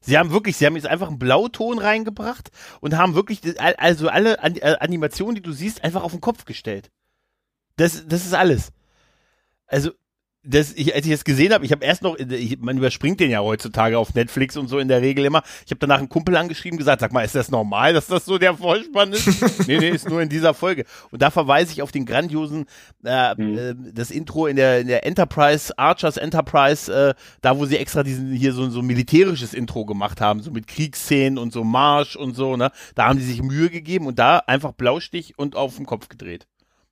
Sie haben wirklich, sie haben jetzt einfach einen Blauton reingebracht und haben wirklich, also alle äh, Animationen, die du siehst, einfach auf den Kopf gestellt. Das, das ist alles. Also, das, ich, als ich das gesehen habe, ich habe erst noch, ich, man überspringt den ja heutzutage auf Netflix und so in der Regel immer. Ich habe danach einen Kumpel angeschrieben, gesagt, sag mal, ist das normal, dass das so der Vollspann ist? nee, nee, ist nur in dieser Folge. Und da verweise ich auf den grandiosen, äh, mhm. äh, das Intro in der, in der Enterprise, Archers Enterprise, äh, da wo sie extra diesen hier so, so militärisches Intro gemacht haben, so mit Kriegsszenen und so Marsch und so, ne? Da haben die sich Mühe gegeben und da einfach Blaustich und auf den Kopf gedreht.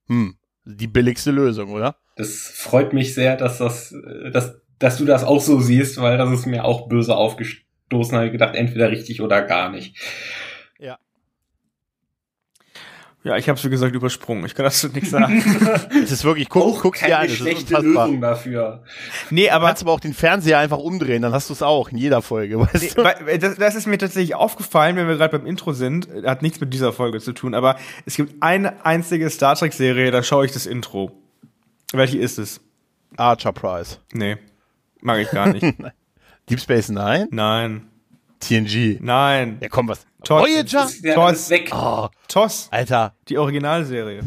Hm, die billigste Lösung, oder? Das freut mich sehr, dass das, dass, dass du das auch so siehst, weil das ist mir auch böse aufgestoßen. Habe ich gedacht, entweder richtig oder gar nicht. Ja. Ja, ich habe es wie gesagt übersprungen. Ich kann dazu nichts sagen. es ist wirklich, guck, auch guck keine an, schlechte Lösung dafür. Nee, aber du kannst aber auch den Fernseher einfach umdrehen, dann hast du es auch in jeder Folge. Weißt nee, du? Das, das, ist mir tatsächlich aufgefallen, wenn wir gerade beim Intro sind. Hat nichts mit dieser Folge zu tun, aber es gibt eine einzige Star Trek Serie, da schaue ich das Intro. Welche ist es? Archer Prize. Nee, mag ich gar nicht. Deep Space Nine? Nein. TNG? Nein. Ja, komm, was? Toss. Voyager? Toss. Weg. Oh. Toss. Alter. Die Originalserie.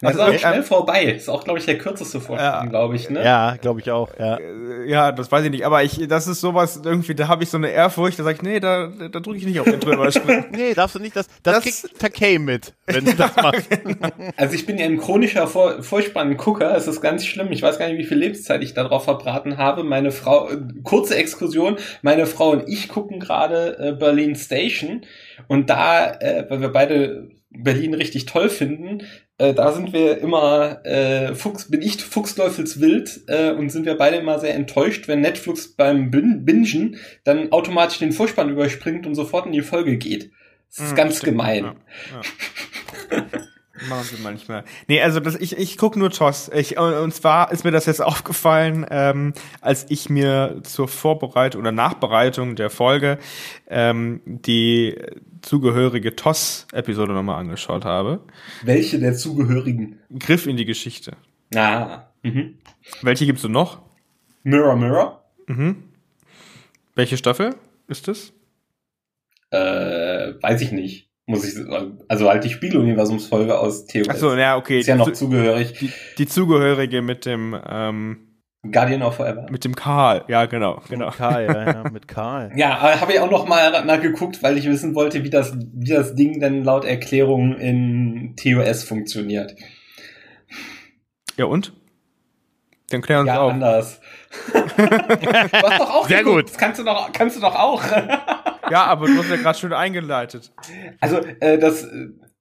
Das also, ist auch schnell ähm, vorbei. Ist auch, glaube ich, der kürzeste Vorsprung, ja, glaube ich, ne? Ja, glaube ich auch, ja. Äh, ja, das weiß ich nicht. Aber ich, das ist sowas, irgendwie, da habe ich so eine Ehrfurcht, da sage ich, nee, da, da drücke ich nicht auf Intro überspringen. nee, darfst du nicht, das, das, das kriegt Takei mit, wenn du das machst. also ich bin ja ein chronischer Vor Vorspann-Gucker, es ist ganz schlimm. Ich weiß gar nicht, wie viel Lebenszeit ich darauf verbraten habe. Meine Frau, äh, kurze Exkursion, meine Frau und ich gucken gerade äh, Berlin Station und da, äh, weil wir beide Berlin richtig toll finden, äh, da sind wir immer, äh, Fuchs, bin ich Fuchsteufelswild äh, und sind wir beide immer sehr enttäuscht, wenn Netflix beim Bin Bingen dann automatisch den Vorspann überspringt und sofort in die Folge geht. Das ist mhm, ganz stimmt. gemein. Ja, ja. Machen sie manchmal. Nee, also das, ich, ich guck nur TOS. Ich, und zwar ist mir das jetzt aufgefallen, ähm, als ich mir zur Vorbereitung oder Nachbereitung der Folge ähm, die zugehörige TOS-Episode nochmal angeschaut habe. Welche der zugehörigen? Griff in die Geschichte. Ah. Mhm. Welche gibt's denn noch? Mirror Mirror. Mhm. Welche Staffel ist es? Äh, weiß ich nicht. Muss ich, also halt die Spieluniversumsfolge aus TOS. Achso, ja, okay. Ist ja noch zugehörig. Die, die zugehörige mit dem, ähm, Guardian of Forever. Mit dem Karl, ja, genau. genau. Mit Karl, ja, ja, mit Karl. ja, habe ich auch noch mal nachgeguckt, weil ich wissen wollte, wie das, wie das Ding denn laut Erklärung in TOS funktioniert. Ja, und? Dann klären uns ja, auf. anders. du hast doch auch Sehr geguckt. gut. Das kannst du doch, kannst du doch auch. Ja, aber du hast ja gerade schön eingeleitet. Also, äh, das,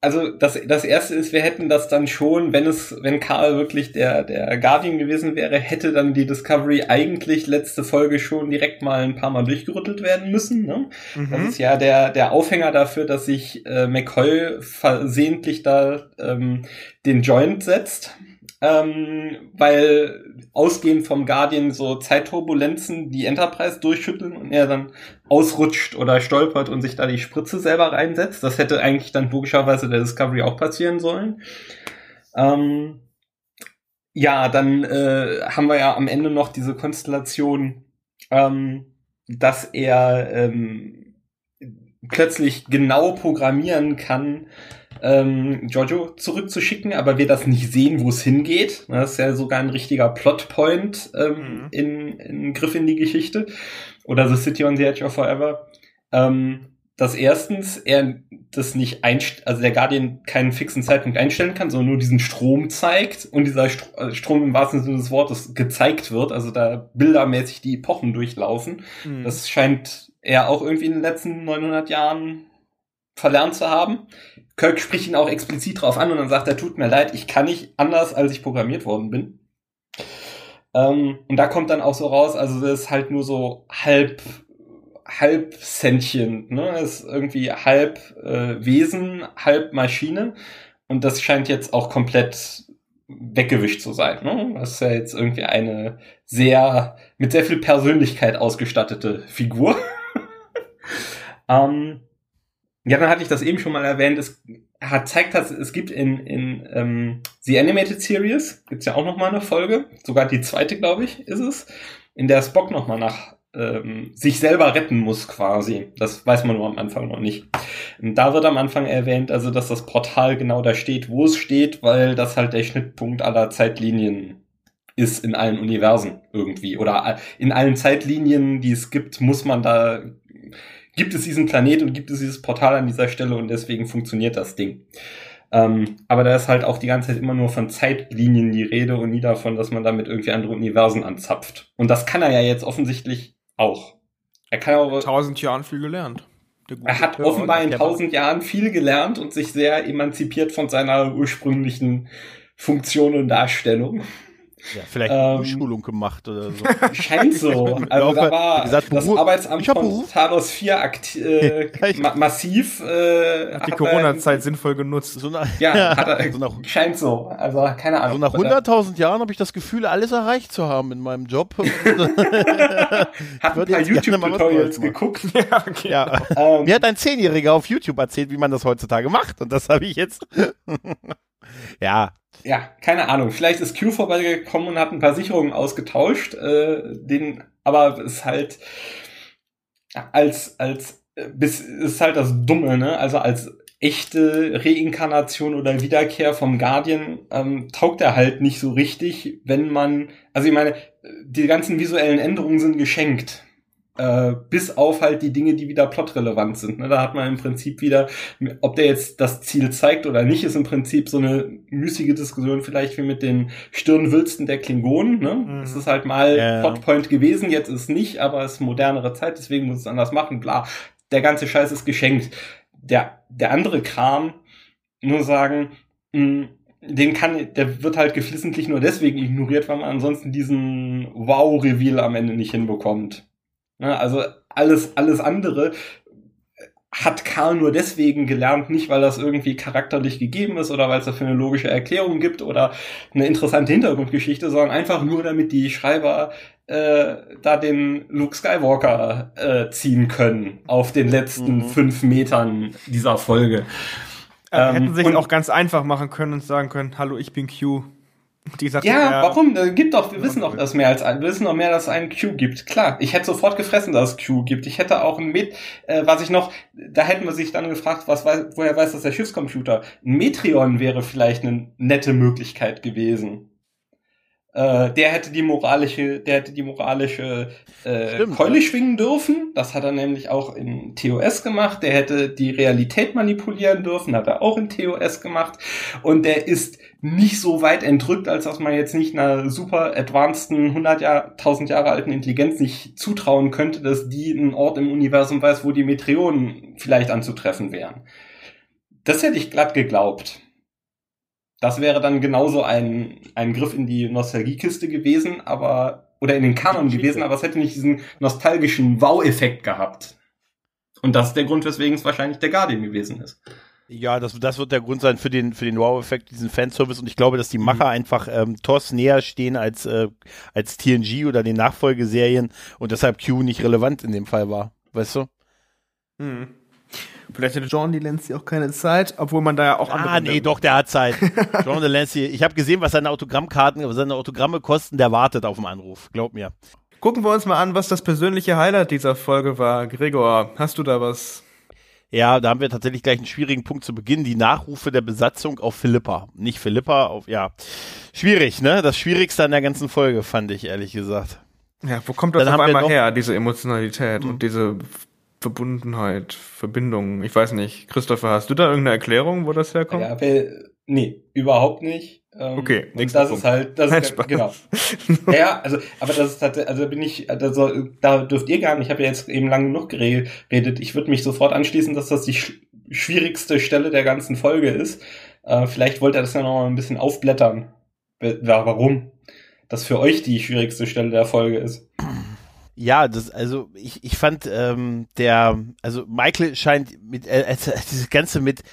also das, das erste ist, wir hätten das dann schon, wenn es, wenn Karl wirklich der, der Guardian gewesen wäre, hätte dann die Discovery eigentlich letzte Folge schon direkt mal ein paar Mal durchgerüttelt werden müssen. Ne? Mhm. Das ist ja der, der Aufhänger dafür, dass sich äh, McCoy versehentlich da ähm, den Joint setzt ähm, weil ausgehend vom Guardian so Zeitturbulenzen die Enterprise durchschütteln und er dann ausrutscht oder stolpert und sich da die Spritze selber reinsetzt. Das hätte eigentlich dann logischerweise der Discovery auch passieren sollen. Ähm, ja, dann äh, haben wir ja am Ende noch diese Konstellation, ähm, dass er ähm, plötzlich genau programmieren kann, ähm, Giorgio zurückzuschicken, aber wir das nicht sehen, wo es hingeht. Das ist ja sogar ein richtiger Plotpoint ähm, mhm. in, in Griff in die Geschichte. Oder The City on the Edge of Forever. Ähm, dass erstens er das nicht einstellt, also der Guardian keinen fixen Zeitpunkt einstellen kann, sondern nur diesen Strom zeigt und dieser St äh, Strom im wahrsten Sinne des Wortes gezeigt wird, also da bildermäßig die Epochen durchlaufen. Mhm. Das scheint er auch irgendwie in den letzten 900 Jahren verlernt zu haben Kirk spricht ihn auch explizit drauf an und dann sagt er, tut mir leid, ich kann nicht anders, als ich programmiert worden bin. Ähm, und da kommt dann auch so raus, also das ist halt nur so halb, halb sentient, ne? Das ist irgendwie halb äh, Wesen, halb Maschine. Und das scheint jetzt auch komplett weggewischt zu sein. Ne? Das ist ja jetzt irgendwie eine sehr, mit sehr viel Persönlichkeit ausgestattete Figur. ähm, ja, dann hatte ich das eben schon mal erwähnt. Es hat, zeigt, dass es gibt in, in ähm, The Animated Series, gibt's ja auch noch mal eine Folge, sogar die zweite, glaube ich, ist es, in der Spock noch mal nach ähm, sich selber retten muss quasi. Das weiß man nur am Anfang noch nicht. Und da wird am Anfang erwähnt, also dass das Portal genau da steht, wo es steht, weil das halt der Schnittpunkt aller Zeitlinien ist in allen Universen irgendwie. Oder in allen Zeitlinien, die es gibt, muss man da, gibt es diesen Planet und gibt es dieses Portal an dieser Stelle und deswegen funktioniert das Ding. Ähm, aber da ist halt auch die ganze Zeit immer nur von Zeitlinien die Rede und nie davon, dass man damit irgendwie andere Universen anzapft. Und das kann er ja jetzt offensichtlich auch. Er kann auch. Tausend Jahren viel gelernt. Er hat offenbar in tausend Jahren viel gelernt und sich sehr emanzipiert von seiner ursprünglichen Funktion und Darstellung. Ja, vielleicht ähm, Schulung gemacht oder so. Scheint so. Also da war gesagt, das Arbeitsamt von Talos 4 akt, äh, ma massiv. Äh, hat die Corona-Zeit sinnvoll genutzt. So nach, ja, hat er, so nach, scheint so. Also keine Ahnung. So nach 100.000 Jahren habe ich das Gefühl, alles erreicht zu haben in meinem Job. hat ein paar YouTube-Tutorials geguckt. ja, okay. ja. Ähm, Mir hat ein Zehnjähriger auf YouTube erzählt, wie man das heutzutage macht. Und das habe ich jetzt. Ja, ja, keine Ahnung. Vielleicht ist Q vorbeigekommen und hat ein paar Sicherungen ausgetauscht. Äh, den, aber es ist halt als als bis ist halt das Dumme, ne? Also als echte Reinkarnation oder Wiederkehr vom Guardian ähm, taugt er halt nicht so richtig, wenn man, also ich meine, die ganzen visuellen Änderungen sind geschenkt. Äh, bis auf halt die Dinge, die wieder plotrelevant sind. Ne? Da hat man im Prinzip wieder, ob der jetzt das Ziel zeigt oder nicht, ist im Prinzip so eine müßige Diskussion vielleicht wie mit den Stirnwülsten der Klingonen. Ne? Mhm. Es ist halt mal yeah. Plotpoint gewesen, jetzt ist es nicht, aber es ist modernere Zeit, deswegen muss es anders machen, bla. Der ganze Scheiß ist geschenkt. Der, der andere Kram, nur sagen, mh, hm, den kann, der wird halt geflissentlich nur deswegen ignoriert, weil man ansonsten diesen Wow-Reveal am Ende nicht hinbekommt. Ne, also alles, alles andere hat Karl nur deswegen gelernt, nicht weil das irgendwie charakterlich gegeben ist oder weil es dafür eine logische Erklärung gibt oder eine interessante Hintergrundgeschichte, sondern einfach nur damit die Schreiber äh, da den Luke Skywalker äh, ziehen können auf den letzten mhm. fünf Metern dieser Folge. Äh, hätten ähm, sich auch ganz einfach machen können und sagen können, hallo, ich bin Q. Die sagt, ja, ja, warum? Äh, gibt doch, wir wissen doch, dass mehr als ein, wir wissen noch mehr, dass es einen Q gibt. Klar, ich hätte sofort gefressen, dass es Q gibt. Ich hätte auch ein Met, äh, was ich noch, da hätten wir sich dann gefragt, was weiß, woher weiß das der Schiffscomputer? Ein Metreon wäre vielleicht eine nette Möglichkeit gewesen. Äh, der hätte die moralische, der hätte die moralische äh, Stimmt, Keule ja. schwingen dürfen. Das hat er nämlich auch in TOS gemacht. Der hätte die Realität manipulieren dürfen, hat er auch in TOS gemacht. Und der ist nicht so weit entrückt, als dass man jetzt nicht einer super advanceden 100 Jahr, 1000 Jahre alten Intelligenz nicht zutrauen könnte, dass die einen Ort im Universum weiß, wo die Meteoren vielleicht anzutreffen wären. Das hätte ich glatt geglaubt. Das wäre dann genauso ein, ein Griff in die Nostalgiekiste gewesen, aber, oder in den Kanon gewesen, aber es hätte nicht diesen nostalgischen Wow-Effekt gehabt. Und das ist der Grund, weswegen es wahrscheinlich der Guardian gewesen ist. Ja, das, das wird der Grund sein für den, für den Wow-Effekt, diesen Fanservice. Und ich glaube, dass die Macher mhm. einfach ähm, TOS näher stehen als, äh, als TNG oder den Nachfolgeserien und deshalb Q nicht relevant in dem Fall war. Weißt du? Mhm. Vielleicht hätte John Delancey auch keine Zeit, obwohl man da ja auch andere. Ah, nee, doch, der hat Zeit. John Delancey, ich habe gesehen, was seine Autogrammkarten, was seine Autogramme kosten, der wartet auf den Anruf. Glaub mir. Gucken wir uns mal an, was das persönliche Highlight dieser Folge war. Gregor, hast du da was? Ja, da haben wir tatsächlich gleich einen schwierigen Punkt zu Beginn. Die Nachrufe der Besatzung auf Philippa. Nicht Philippa, auf, ja. Schwierig, ne? Das Schwierigste an der ganzen Folge, fand ich, ehrlich gesagt. Ja, wo kommt das Dann auf einmal her, diese Emotionalität und diese Verbundenheit, Verbindung. Ich weiß nicht. Christopher, hast du da irgendeine Erklärung, wo das herkommt? Ja, weil, nee, überhaupt nicht. Ähm, okay, und das Punkt. ist halt, das ist, genau. ja, also, aber das ist halt, also bin ich, also, da dürft ihr gar nicht, ich habe ja jetzt eben lang genug geredet, ich würde mich sofort anschließen, dass das die sch schwierigste Stelle der ganzen Folge ist. Äh, vielleicht wollt ihr das ja noch mal ein bisschen aufblättern. Warum das für euch die schwierigste Stelle der Folge ist. Ja, das, also ich, ich fand ähm, der, also Michael scheint mit, äh, äh, dieses Ganze mit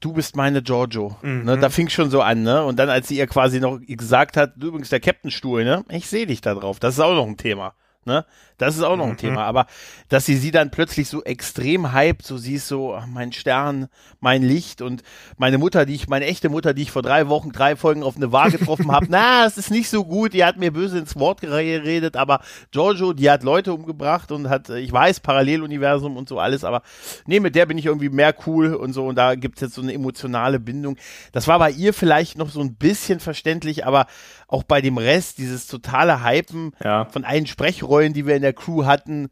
du bist meine Giorgio. Mhm. Ne, da fing schon so an, ne? Und dann, als sie ihr quasi noch gesagt hat, du übrigens der Captain-Stuhl, ne? Ich sehe dich da drauf. Das ist auch noch ein Thema. Ne? Das ist auch noch ein mhm. Thema. Aber dass sie sie dann plötzlich so extrem hypt, so sie ist so ach, mein Stern, mein Licht und meine Mutter, die ich, meine echte Mutter, die ich vor drei Wochen, drei Folgen auf eine Waage getroffen habe, na, das ist nicht so gut, die hat mir böse ins Wort geredet, aber Giorgio, die hat Leute umgebracht und hat, ich weiß, Paralleluniversum und so alles, aber nee, mit der bin ich irgendwie mehr cool und so und da gibt's jetzt so eine emotionale Bindung. Das war bei ihr vielleicht noch so ein bisschen verständlich, aber auch bei dem Rest, dieses totale Hypen ja. von allen Sprechrollen, die wir in der Crew hatten,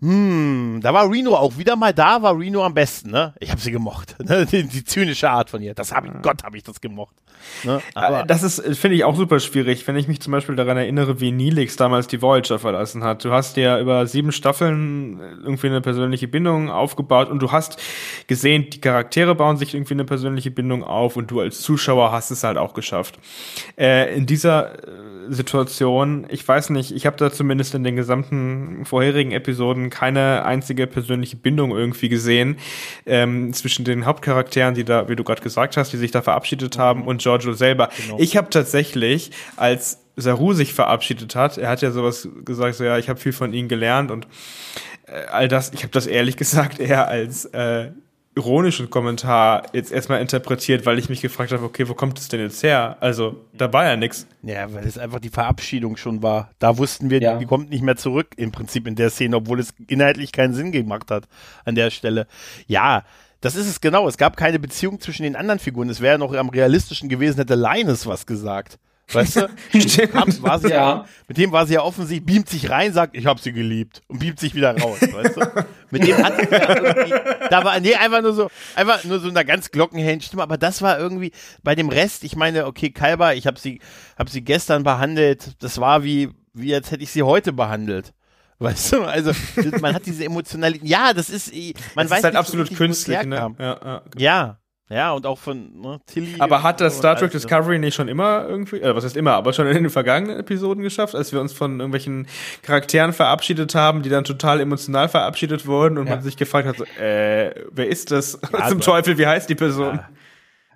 hm, da war Reno auch wieder mal da, war Reno am besten, ne? Ich habe sie gemocht. Ne? Die, die, zynische Art von ihr. Das habe ich, Gott, habe ich das gemocht. Ne? Aber das ist, finde ich, auch super schwierig, wenn ich mich zum Beispiel daran erinnere, wie Neelix damals die Voyager verlassen hat. Du hast ja über sieben Staffeln irgendwie eine persönliche Bindung aufgebaut und du hast gesehen, die Charaktere bauen sich irgendwie eine persönliche Bindung auf und du als Zuschauer hast es halt auch geschafft. Äh, in dieser äh, Situation, ich weiß nicht, ich habe da zumindest in den gesamten vorherigen Episoden keine einzige persönliche Bindung irgendwie gesehen ähm, zwischen den Hauptcharakteren, die da, wie du gerade gesagt hast, die sich da verabschiedet haben und Giorgio selber. Genau. Ich habe tatsächlich, als Saru sich verabschiedet hat, er hat ja sowas gesagt, so ja, ich habe viel von ihm gelernt und äh, all das, ich habe das ehrlich gesagt eher als äh, ironischen Kommentar jetzt erstmal interpretiert, weil ich mich gefragt habe, okay, wo kommt es denn jetzt her? Also, da war ja nichts. Ja, weil es einfach die Verabschiedung schon war. Da wussten wir, ja. die kommt nicht mehr zurück im Prinzip in der Szene, obwohl es inhaltlich keinen Sinn gemacht hat an der Stelle. Ja, das ist es genau. Es gab keine Beziehung zwischen den anderen Figuren. Es wäre noch am realistischen gewesen, hätte Linus was gesagt. Weißt du? Stimmt. War sie ja. ja. Mit dem war sie ja offensichtlich, beamt sich rein, sagt, ich hab sie geliebt und beamt sich wieder raus, weißt du? Mit dem hat sie ja irgendwie, da war, nee, einfach nur so, einfach nur so eine ganz glockenhellen Stimme, aber das war irgendwie, bei dem Rest, ich meine, okay, Kalber, ich hab sie, hab sie gestern behandelt, das war wie, wie als hätte ich sie heute behandelt. Weißt du, also man hat diese Emotionalität. Ja, das ist, man das weiß ist halt nicht, absolut künstlich, ne? Ja, ja, genau. ja. Ja, und auch von ne, Tilly. Aber hat das Star Trek Discovery nicht schon immer irgendwie, äh, was heißt immer, aber schon in den vergangenen Episoden geschafft, als wir uns von irgendwelchen Charakteren verabschiedet haben, die dann total emotional verabschiedet wurden und ja. man sich gefragt hat, so, äh, wer ist das? Ja, Zum Teufel, wie heißt die Person? Ja.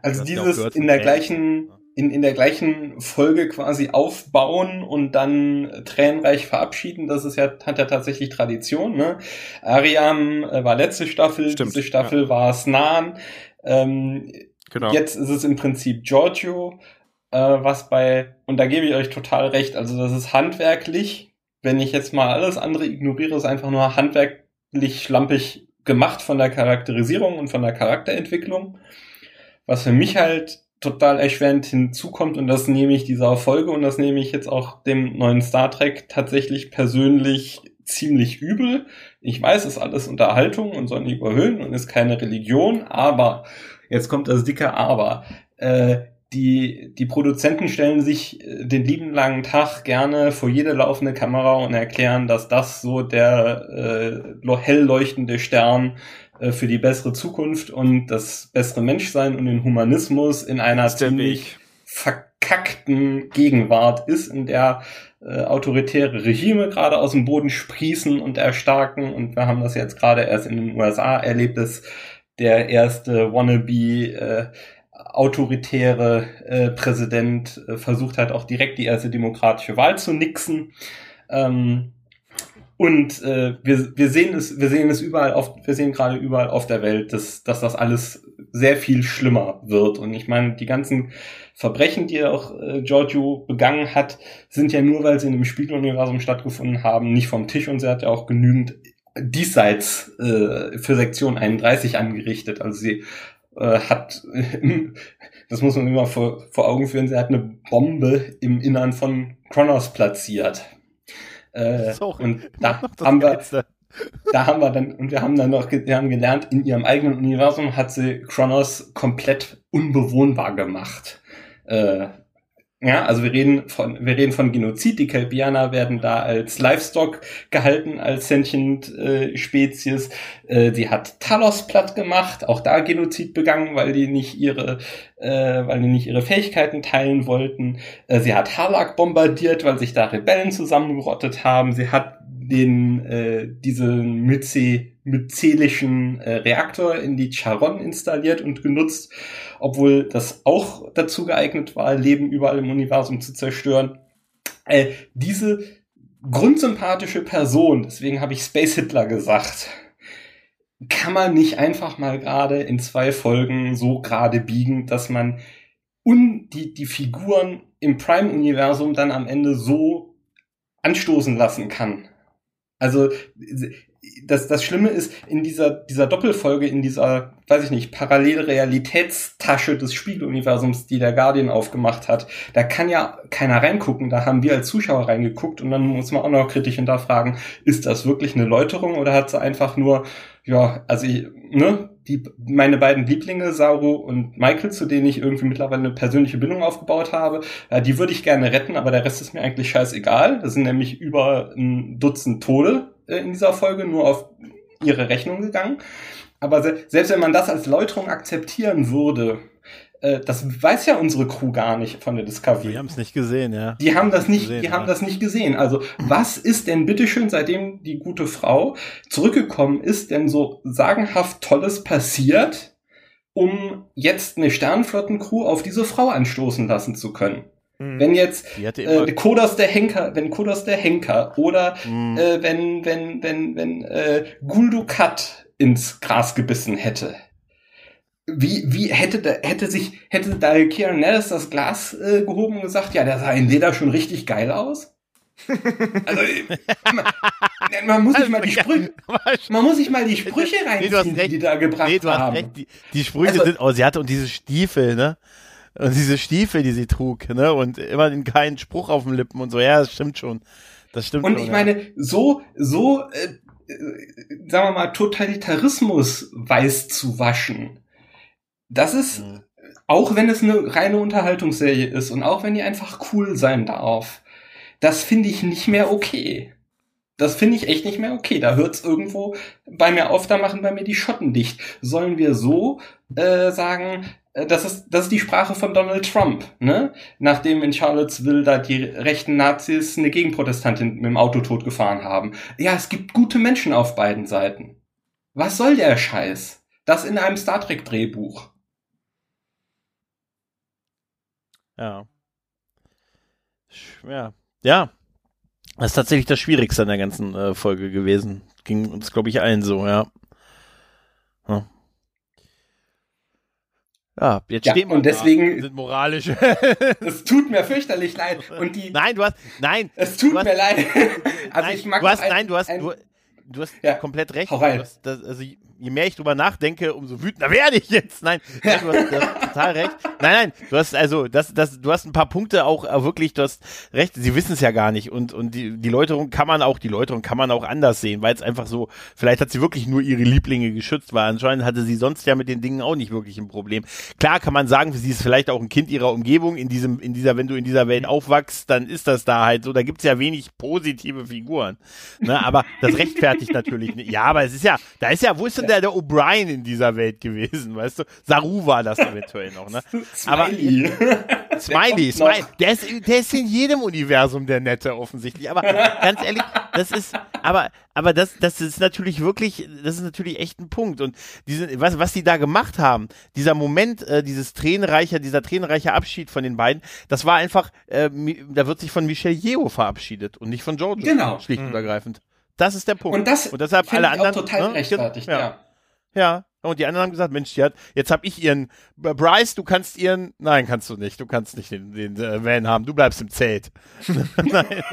Also dieses in der gleichen in, in der gleichen Folge quasi aufbauen und dann tränenreich verabschieden. Das ist ja, hat ja tatsächlich Tradition. Ne? Ariam äh, war letzte Staffel, Stimmt, diese Staffel ja. war Snan. Ähm, genau. Jetzt ist es im Prinzip Giorgio, äh, was bei, und da gebe ich euch total recht, also das ist handwerklich, wenn ich jetzt mal alles andere ignoriere, ist einfach nur handwerklich schlampig gemacht von der Charakterisierung und von der Charakterentwicklung. Was für mich halt total erschwerend hinzukommt und das nehme ich dieser Folge und das nehme ich jetzt auch dem neuen Star Trek tatsächlich persönlich ziemlich übel. Ich weiß, es ist alles Unterhaltung und soll nicht überhöhen und ist keine Religion, aber jetzt kommt das dicke Aber. Äh, die, die Produzenten stellen sich äh, den lieben langen Tag gerne vor jede laufende Kamera und erklären, dass das so der äh, hell leuchtende Stern äh, für die bessere Zukunft und das bessere Menschsein und den Humanismus in einer ziemlich verkackten Gegenwart ist, in der äh, autoritäre Regime gerade aus dem Boden sprießen und erstarken. Und wir haben das jetzt gerade erst in den USA erlebt, dass der erste wannabe äh, autoritäre äh, Präsident äh, versucht hat, auch direkt die erste demokratische Wahl zu nixen. Ähm, und äh, wir, wir sehen es, wir sehen es überall auf, wir sehen gerade überall auf der Welt, dass, dass das alles sehr viel schlimmer wird. Und ich meine, die ganzen Verbrechen, die auch äh, Giorgio begangen hat, sind ja nur, weil sie in dem Spieluniversum stattgefunden haben, nicht vom Tisch und sie hat ja auch genügend diesseits äh, für Sektion 31 angerichtet. Also sie äh, hat, das muss man immer vor, vor Augen führen, sie hat eine Bombe im Innern von Kronos platziert. Äh, und da haben wir, da haben wir dann, und wir haben dann noch, wir haben gelernt, in ihrem eigenen Universum hat sie Kronos komplett unbewohnbar gemacht. Äh, Ja, also wir reden von, wir reden von Genozid. Die Kelpianer werden da als Livestock gehalten, als sentient äh, Spezies. Äh, sie hat Talos platt gemacht, auch da Genozid begangen, weil die nicht ihre, äh, weil die nicht ihre Fähigkeiten teilen wollten. Äh, sie hat Harlak bombardiert, weil sich da Rebellen zusammengerottet haben. Sie hat den, äh, diesen Myze myzelischen äh, Reaktor in die Charon installiert und genutzt, obwohl das auch dazu geeignet war, Leben überall im Universum zu zerstören. Äh, diese grundsympathische Person, deswegen habe ich Space Hitler gesagt, kann man nicht einfach mal gerade in zwei Folgen so gerade biegen, dass man un die, die Figuren im Prime-Universum dann am Ende so anstoßen lassen kann. Also das, das Schlimme ist, in dieser, dieser Doppelfolge, in dieser, weiß ich nicht, Parallelrealitätstasche des Spiegeluniversums, die der Guardian aufgemacht hat, da kann ja keiner reingucken. Da haben wir als Zuschauer reingeguckt und dann muss man auch noch kritisch hinterfragen, ist das wirklich eine Läuterung oder hat sie einfach nur, ja, also ich, ne, die, meine beiden Lieblinge, Sauro und Michael, zu denen ich irgendwie mittlerweile eine persönliche Bindung aufgebaut habe, äh, die würde ich gerne retten, aber der Rest ist mir eigentlich scheißegal. Das sind nämlich über ein Dutzend Tode äh, in dieser Folge, nur auf ihre Rechnung gegangen. Aber se selbst wenn man das als Läuterung akzeptieren würde, äh, das weiß ja unsere Crew gar nicht von der Discovery. Die haben es nicht gesehen, ja. Die haben das nicht, gesehen, die haben ja. das nicht gesehen. Also was ist denn bitteschön, seitdem die gute Frau zurückgekommen ist, denn so sagenhaft Tolles passiert, um jetzt eine Sternflottencrew auf diese Frau anstoßen lassen zu können? Mhm. Wenn jetzt äh, Kodos der Henker, wenn Kodos der Henker oder mhm. äh, wenn wenn wenn wenn äh, Guldukat ins Gras gebissen hätte, wie, wie hätte, da, hätte sich, hätte da Kieran Nellis das Glas äh, gehoben und gesagt, ja, der sah in Leder schon richtig geil aus? also, man, man, muss sich mal die Sprüche, man muss sich mal die Sprüche reinziehen, nee, die die da gebracht nee, du hast haben. Recht. Die, die Sprüche also, sind, oh, sie hatte und diese Stiefel, ne? Und diese Stiefel, die sie trug, ne? Und immer den keinen Spruch auf den Lippen und so, ja, das stimmt schon. Das stimmt und schon. Ich meine, so, so, äh, äh, sagen wir mal, Totalitarismus weiß zu waschen das ist, mhm. auch wenn es eine reine Unterhaltungsserie ist und auch wenn die einfach cool sein darf, das finde ich nicht mehr okay. Das finde ich echt nicht mehr okay. Da hört's irgendwo bei mir auf, da machen bei mir die Schotten dicht. Sollen wir so äh, sagen, äh, das ist, das ist die Sprache von Donald Trump, ne? Nachdem in Charlottesville da die rechten Nazis eine Gegenprotestantin mit dem Auto totgefahren haben. Ja, es gibt gute Menschen auf beiden Seiten. Was soll der Scheiß? Das in einem Star Trek Drehbuch. Ja. Ja. Ja. Das ist tatsächlich das Schwierigste an der ganzen äh, Folge gewesen. Ging uns, glaube ich, allen so, ja. Ja, ja jetzt ja, stehen wir und deswegen da, sind moralisch. es tut mir fürchterlich leid. Und die. Nein, du hast. Nein. Es tut mir hast, leid. also nein, ich mag du hast, ein, nein, du hast. Ein, du, du hast ja, komplett recht. Rein. Hast, das, also je mehr ich drüber nachdenke, umso wütender werde ich jetzt. Nein, nein du, hast, du, hast, total recht. Nein, nein, du hast also, das, das, du hast ein paar Punkte auch, auch wirklich, du hast recht, sie wissen es ja gar nicht. Und, und die, die Läuterung kann man auch, die Läuterung kann man auch anders sehen, weil es einfach so, vielleicht hat sie wirklich nur ihre Lieblinge geschützt, weil anscheinend hatte sie sonst ja mit den Dingen auch nicht wirklich ein Problem. Klar kann man sagen, sie ist vielleicht auch ein Kind ihrer Umgebung, in diesem, in dieser, wenn du in dieser Welt aufwachst, dann ist das da halt so, da gibt's ja wenig positive Figuren. Ne? Aber das rechtfertigt natürlich nicht. Ja, aber es ist ja, da ist ja, wo ist denn der, der O'Brien in dieser Welt gewesen, weißt du? Saru war das eventuell noch, ne? Smiley. Aber Smiley, Smiley. Der ist, der ist in jedem Universum der Nette offensichtlich. Aber ganz ehrlich, das ist, aber, aber das, das ist natürlich wirklich, das ist natürlich echt ein Punkt. Und diese, was, was die da gemacht haben, dieser Moment, äh, dieses tränenreiche, dieser tränenreiche Abschied von den beiden, das war einfach, äh, da wird sich von Michelle Yeo verabschiedet und nicht von George. Genau. Schlicht und mhm. ergreifend. Das ist der Punkt. Und das und deshalb alle anderen auch total ne, rechtfertigt, ja. ja. Ja. Und die anderen haben gesagt, Mensch, die hat, jetzt habe ich ihren, Bryce, du kannst ihren, nein, kannst du nicht, du kannst nicht den, den äh, Van haben, du bleibst im Zelt. nein.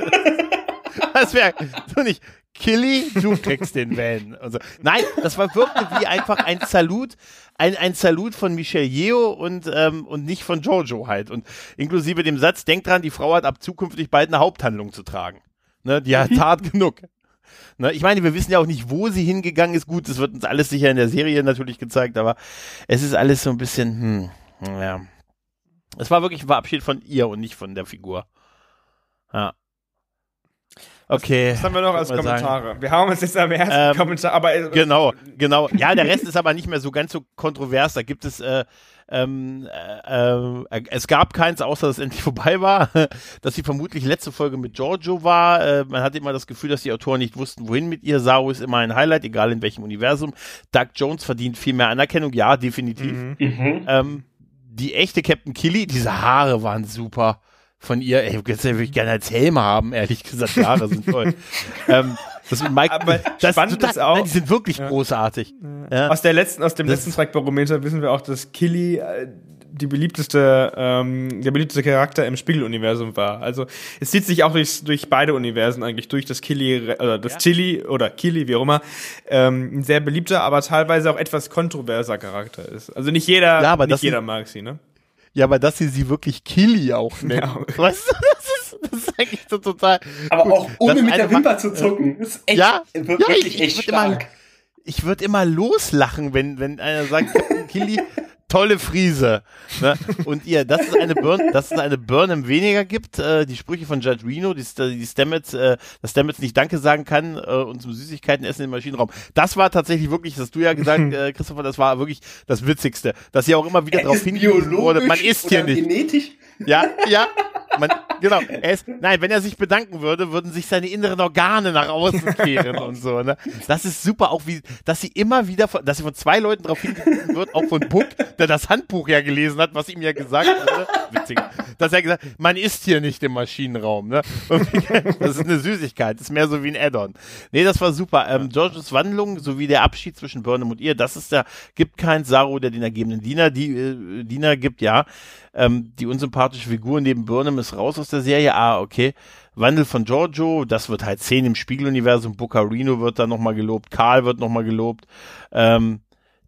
Das wäre so nicht, Killy, du kriegst den Van. Also, nein, das war wirklich wie einfach ein Salut, ein, ein Salut von Michelle Yeo und, ähm, und nicht von Giorgio halt. Und inklusive dem Satz, denk dran, die Frau hat ab zukünftig bald eine Haupthandlung zu tragen. Ne, die hat hart genug. Ne? Ich meine, wir wissen ja auch nicht, wo sie hingegangen ist. Gut, das wird uns alles sicher in der Serie natürlich gezeigt, aber es ist alles so ein bisschen, hm, ja. Es war wirklich ein Verabschied von ihr und nicht von der Figur. Ja. Okay. Was, was haben wir noch als Kommentare? Sagen. Wir haben uns jetzt am ersten ähm, Kommentar, aber. Äh, genau, genau. Ja, der Rest ist aber nicht mehr so ganz so kontrovers. Da gibt es, äh, ähm, äh, äh, es gab keins, außer dass es endlich vorbei war, dass sie vermutlich letzte Folge mit Giorgio war. Äh, man hat immer das Gefühl, dass die Autoren nicht wussten, wohin mit ihr. Saru ist immer ein Highlight, egal in welchem Universum. Doug Jones verdient viel mehr Anerkennung, ja, definitiv. Mhm. mhm. Ähm, die echte Captain Killy, diese Haare waren super von ihr, ey, das würde ich gerne als Helm haben, ehrlich gesagt, die Haare sind toll. ähm, das mit Mike, aber das spannend total, ist auch, nein, die sind wirklich ja. großartig. Ja. Aus der letzten, aus dem das letzten Trackbarometer wissen wir auch, dass Killy äh, die beliebteste, ähm, der beliebteste Charakter im Spiegeluniversum war. Also es zieht sich auch durch, durch beide Universen eigentlich durch, dass Killy oder das ja. Chili oder Killy, wie auch immer, ähm, ein sehr beliebter, aber teilweise auch etwas kontroverser Charakter ist. Also nicht jeder, ja, nicht jeder mag sie, ne? Ja, aber dass sie sie wirklich Killy auch nennen. Ja. Weißt du, das ist, das ist eigentlich so total. Aber gut. auch ohne mit der Wimper zu zucken. Das ist echt, ja, wirklich ja, ich, echt ich stark. Immer, ich würde immer loslachen, wenn, wenn einer sagt, Killy, tolle Friese. Ne? Und ihr, dass es eine Burn, dass es eine Burnham weniger gibt, äh, die Sprüche von Judge Reno, die, die Stamets, äh, dass Stamets nicht Danke sagen kann äh, und zum Süßigkeiten essen im Maschinenraum. Das war tatsächlich wirklich, das hast du ja gesagt, äh, Christopher, das war wirklich das Witzigste, dass sie auch immer wieder darauf hingewiesen wurde, man isst hier nicht. Genetisch? Ja, ja, man, genau. Er ist, nein, wenn er sich bedanken würde, würden sich seine inneren Organe nach außen kehren und so. Ne? Das ist super, auch wie, dass sie immer wieder, von, dass sie von zwei Leuten darauf hingewiesen wird, auch von Buck, der das Handbuch ja gelesen hat, was ihm ja gesagt wurde. Witzig. Dass er gesagt man ist hier nicht im Maschinenraum. Ne? Das ist eine Süßigkeit, das ist mehr so wie ein Add-on. Nee, das war super. Ähm, Georges Wandlung sowie der Abschied zwischen Burnham und ihr, das ist der, gibt kein Saru, der den ergebenen Diener, die äh, Diener gibt, ja. Ähm, die unsympathische Figur neben Burnham ist raus aus der Serie. Ah, okay. Wandel von Giorgio, das wird halt 10 im Spiegeluniversum. Reno wird da nochmal gelobt. Karl wird nochmal gelobt. Ähm,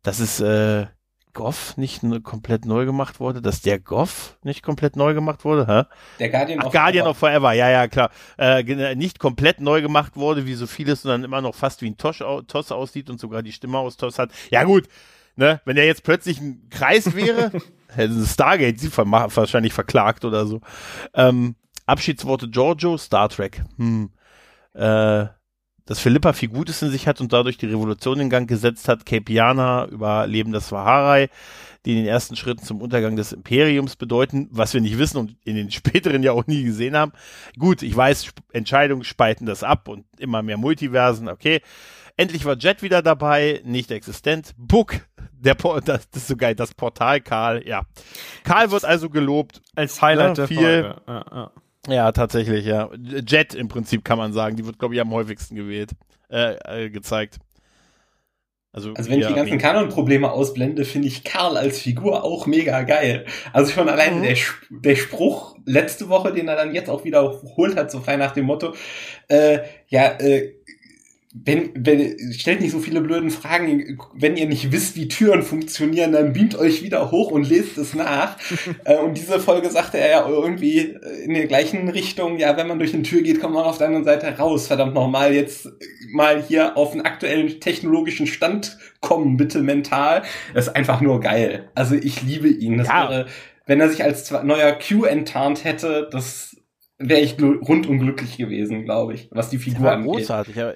das ist, äh, Goff nicht komplett neu gemacht wurde, dass der Goff nicht komplett neu gemacht wurde, hä? Der Guardian, Ach, of, Guardian Forever. of Forever, ja, ja, klar. Äh, nicht komplett neu gemacht wurde, wie so vieles, sondern immer noch fast wie ein Tosh, Toss aussieht und sogar die Stimme aus Toss hat. Ja, gut, ne, wenn er jetzt plötzlich ein Kreis wäre, hätten Stargate sie wahrscheinlich verklagt oder so. Ähm, Abschiedsworte Giorgio, Star Trek. Hm. Äh, dass Philippa viel Gutes in sich hat und dadurch die Revolution in Gang gesetzt hat. Capiana über Leben des Vaharai, die in den ersten Schritten zum Untergang des Imperiums bedeuten, was wir nicht wissen und in den späteren ja auch nie gesehen haben. Gut, ich weiß, Entscheidungen spalten das ab und immer mehr Multiversen, okay. Endlich war Jet wieder dabei, nicht existent. Book, der Por das, das ist so geil, das Portal Karl, ja. Karl wird also gelobt. Als Highlight ja, der viel, Folge. Ja, ja. ja, tatsächlich, ja. Jet im Prinzip kann man sagen, die wird, glaube ich, am häufigsten gewählt, äh, äh, gezeigt. Also, also wenn ich die ganzen Kanon-Probleme ausblende, finde ich Karl als Figur auch mega geil. Also schon allein mhm. der, der Spruch letzte Woche, den er dann jetzt auch wiederholt hat, so frei nach dem Motto, äh, ja, äh, wenn, wenn, stellt nicht so viele blöden Fragen. Wenn ihr nicht wisst, wie Türen funktionieren, dann beamt euch wieder hoch und lest es nach. äh, und diese Folge sagte er ja irgendwie in der gleichen Richtung, ja, wenn man durch eine Tür geht, kommt man auf der anderen Seite raus. Verdammt nochmal, jetzt mal hier auf einen aktuellen technologischen Stand kommen, bitte mental. Das ist einfach nur geil. Also ich liebe ihn. Das ja. wäre, wenn er sich als neuer Q enttarnt hätte, das wäre ich rundum glücklich gewesen, glaube ich, was die Figur angeht. Großartig, aber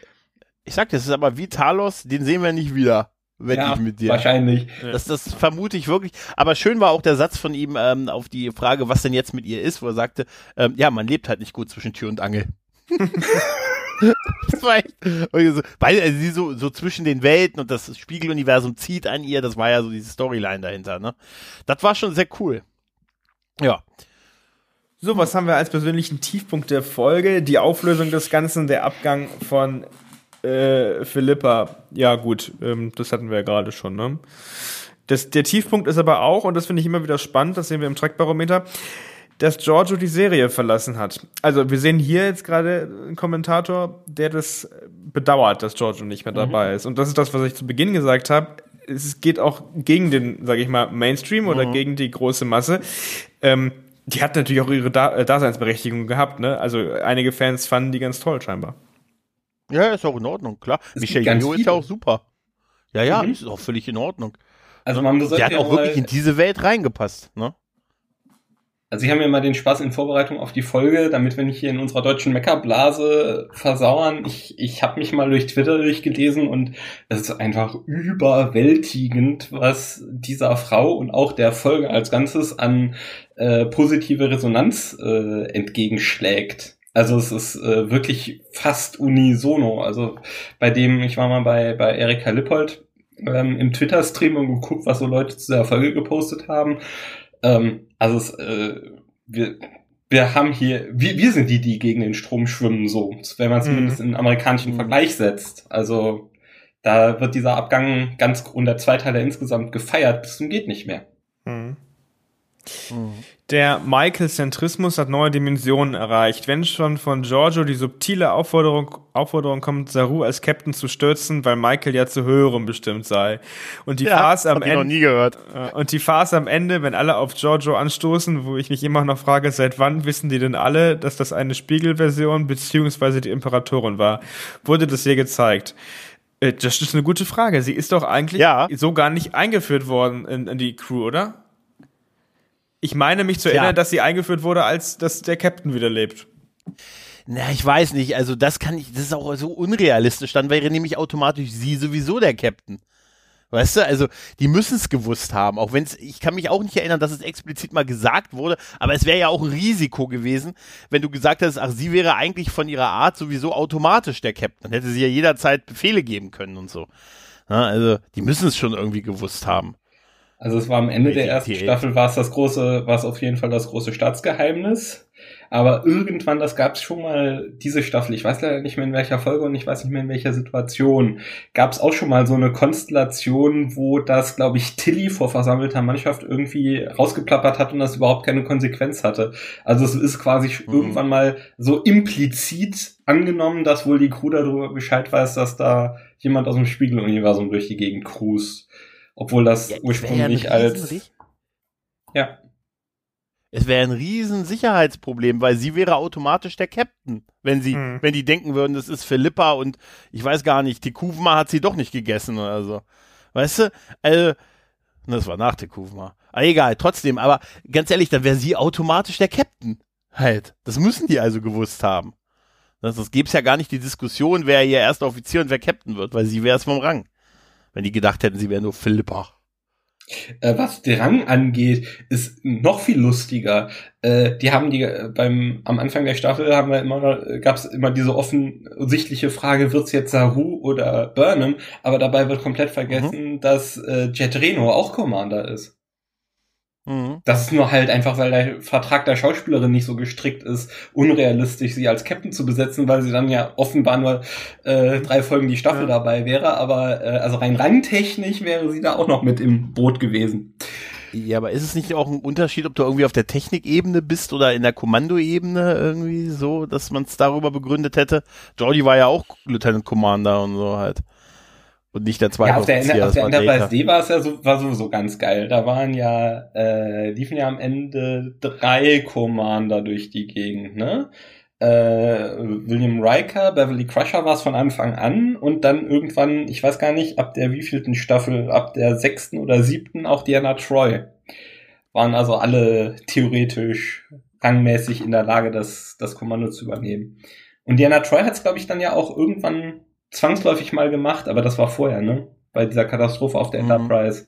ich sag dir, es ist aber wie Talos, den sehen wir nicht wieder. Wenn ja, ich mit dir. Wahrscheinlich. Das, das vermute ich wirklich. Aber schön war auch der Satz von ihm ähm, auf die Frage, was denn jetzt mit ihr ist, wo er sagte, ähm, ja, man lebt halt nicht gut zwischen Tür und Angel. das war echt, weil also sie so, so zwischen den Welten und das Spiegeluniversum zieht an ihr, das war ja so diese Storyline dahinter, ne? Das war schon sehr cool. Ja. So, was haben wir als persönlichen Tiefpunkt der Folge? Die Auflösung des Ganzen, der Abgang von äh, Philippa, ja gut, ähm, das hatten wir ja gerade schon, ne? Das, der Tiefpunkt ist aber auch, und das finde ich immer wieder spannend, das sehen wir im Trackbarometer, dass Giorgio die Serie verlassen hat. Also wir sehen hier jetzt gerade einen Kommentator, der das bedauert, dass Giorgio nicht mehr dabei mhm. ist. Und das ist das, was ich zu Beginn gesagt habe. Es geht auch gegen den, sage ich mal, Mainstream oder mhm. gegen die große Masse. Ähm, die hat natürlich auch ihre da äh, Daseinsberechtigung gehabt. Ne? Also einige Fans fanden die ganz toll scheinbar. Ja, ist auch in Ordnung, klar. Es Michelle Yeoh ist ja auch super. Ja, ja, mhm. ist auch völlig in Ordnung. Also man muss Der hat auch wirklich in diese Welt reingepasst, ne? Also ich habe mir mal den Spaß in Vorbereitung auf die Folge, damit wir nicht hier in unserer deutschen Meckerblase versauern. Ich, ich habe mich mal durch Twitter durchgelesen und es ist einfach überwältigend, was dieser Frau und auch der Folge als Ganzes an äh, positive Resonanz äh, entgegenschlägt. Also es ist äh, wirklich fast unisono. Also bei dem, ich war mal bei, bei Erika Lippold ähm, im Twitter-Stream und geguckt, was so Leute zu der Folge gepostet haben. Ähm, also es, äh, wir, wir haben hier, wir, wir sind die, die gegen den Strom schwimmen, so, wenn man zumindest mhm. in amerikanischen mhm. Vergleich setzt. Also da wird dieser Abgang ganz und der Zweiteiler insgesamt gefeiert bis zum geht nicht mehr. Mhm. Der Michael-Zentrismus hat neue Dimensionen erreicht. Wenn schon von Giorgio die subtile Aufforderung, Aufforderung kommt, Saru als Captain zu stürzen, weil Michael ja zu höherem bestimmt sei. Und die ja, Farce am Ende. noch nie gehört. Äh, und die Farce am Ende, wenn alle auf Giorgio anstoßen, wo ich mich immer noch frage, seit wann wissen die denn alle, dass das eine Spiegelversion beziehungsweise die Imperatorin war? Wurde das hier gezeigt? Äh, das ist eine gute Frage. Sie ist doch eigentlich ja. so gar nicht eingeführt worden in, in die Crew, oder? Ich meine mich zu erinnern, ja. dass sie eingeführt wurde, als dass der Captain wieder lebt. Na, ich weiß nicht. Also das kann ich, das ist auch so unrealistisch. Dann wäre nämlich automatisch sie sowieso der Captain. Weißt du, also die müssen es gewusst haben, auch wenn es, ich kann mich auch nicht erinnern, dass es explizit mal gesagt wurde, aber es wäre ja auch ein Risiko gewesen, wenn du gesagt hättest, ach, sie wäre eigentlich von ihrer Art sowieso automatisch der Captain. Dann hätte sie ja jederzeit Befehle geben können und so. Ja, also die müssen es schon irgendwie gewusst haben. Also es war am Ende der ersten Staffel war es das große, war es auf jeden Fall das große Staatsgeheimnis. Aber irgendwann, das gab es schon mal, diese Staffel, ich weiß leider nicht mehr in welcher Folge und ich weiß nicht mehr in welcher Situation, gab es auch schon mal so eine Konstellation, wo das, glaube ich, Tilly vor versammelter Mannschaft irgendwie rausgeplappert hat und das überhaupt keine Konsequenz hatte. Also es ist quasi mhm. irgendwann mal so implizit angenommen, dass wohl die Crew darüber Bescheid weiß, dass da jemand aus dem Spiegeluniversum durch die Gegend cruist. Obwohl das ja, ursprünglich als. Ja. Es wäre ein riesen Sicherheitsproblem, weil sie wäre automatisch der Captain, wenn sie, hm. wenn die denken würden, das ist Philippa und ich weiß gar nicht, Tikuvma hat sie doch nicht gegessen oder so. Weißt du? Also, das war nach Tikuvma. Aber egal, trotzdem, aber ganz ehrlich, dann wäre sie automatisch der Captain. Halt. Das müssen die also gewusst haben. Das, das gäbe es ja gar nicht die Diskussion, wer ihr erster Offizier und wer Captain wird, weil sie wäre es vom Rang wenn die gedacht hätten, sie wären nur Philippa. Äh, was Drang angeht, ist noch viel lustiger. Äh, die haben die äh, beim am Anfang der Staffel haben wir immer gab es immer diese offensichtliche Frage, wird's jetzt Saru oder Burnham? Aber dabei wird komplett vergessen, mhm. dass äh, Jet Reno auch Commander ist. Mhm. Das ist nur halt einfach, weil der Vertrag der Schauspielerin nicht so gestrickt ist, unrealistisch, sie als Captain zu besetzen, weil sie dann ja offenbar nur äh, drei Folgen die Staffel ja. dabei wäre. Aber äh, also rein rangtechnisch wäre sie da auch noch mit im Boot gewesen. Ja, aber ist es nicht auch ein Unterschied, ob du irgendwie auf der Technikebene bist oder in der Kommandoebene irgendwie so, dass man es darüber begründet hätte? Jordi war ja auch Lieutenant Commander und so halt. Und nicht der zweite ja, auf der, Offizier, auf der Enterprise D war es ja so, war sowieso ganz geil. Da waren ja, äh, liefen ja am Ende drei Commander durch die Gegend, ne? Äh, William Riker, Beverly Crusher war es von Anfang an und dann irgendwann, ich weiß gar nicht, ab der wievielten Staffel, ab der sechsten oder siebten auch Diana Troy. Waren also alle theoretisch rangmäßig in der Lage, das, das Kommando zu übernehmen. Und Diana Troy hat es, glaube ich, dann ja auch irgendwann zwangsläufig mal gemacht, aber das war vorher, ne? Bei dieser Katastrophe auf der mhm. Enterprise.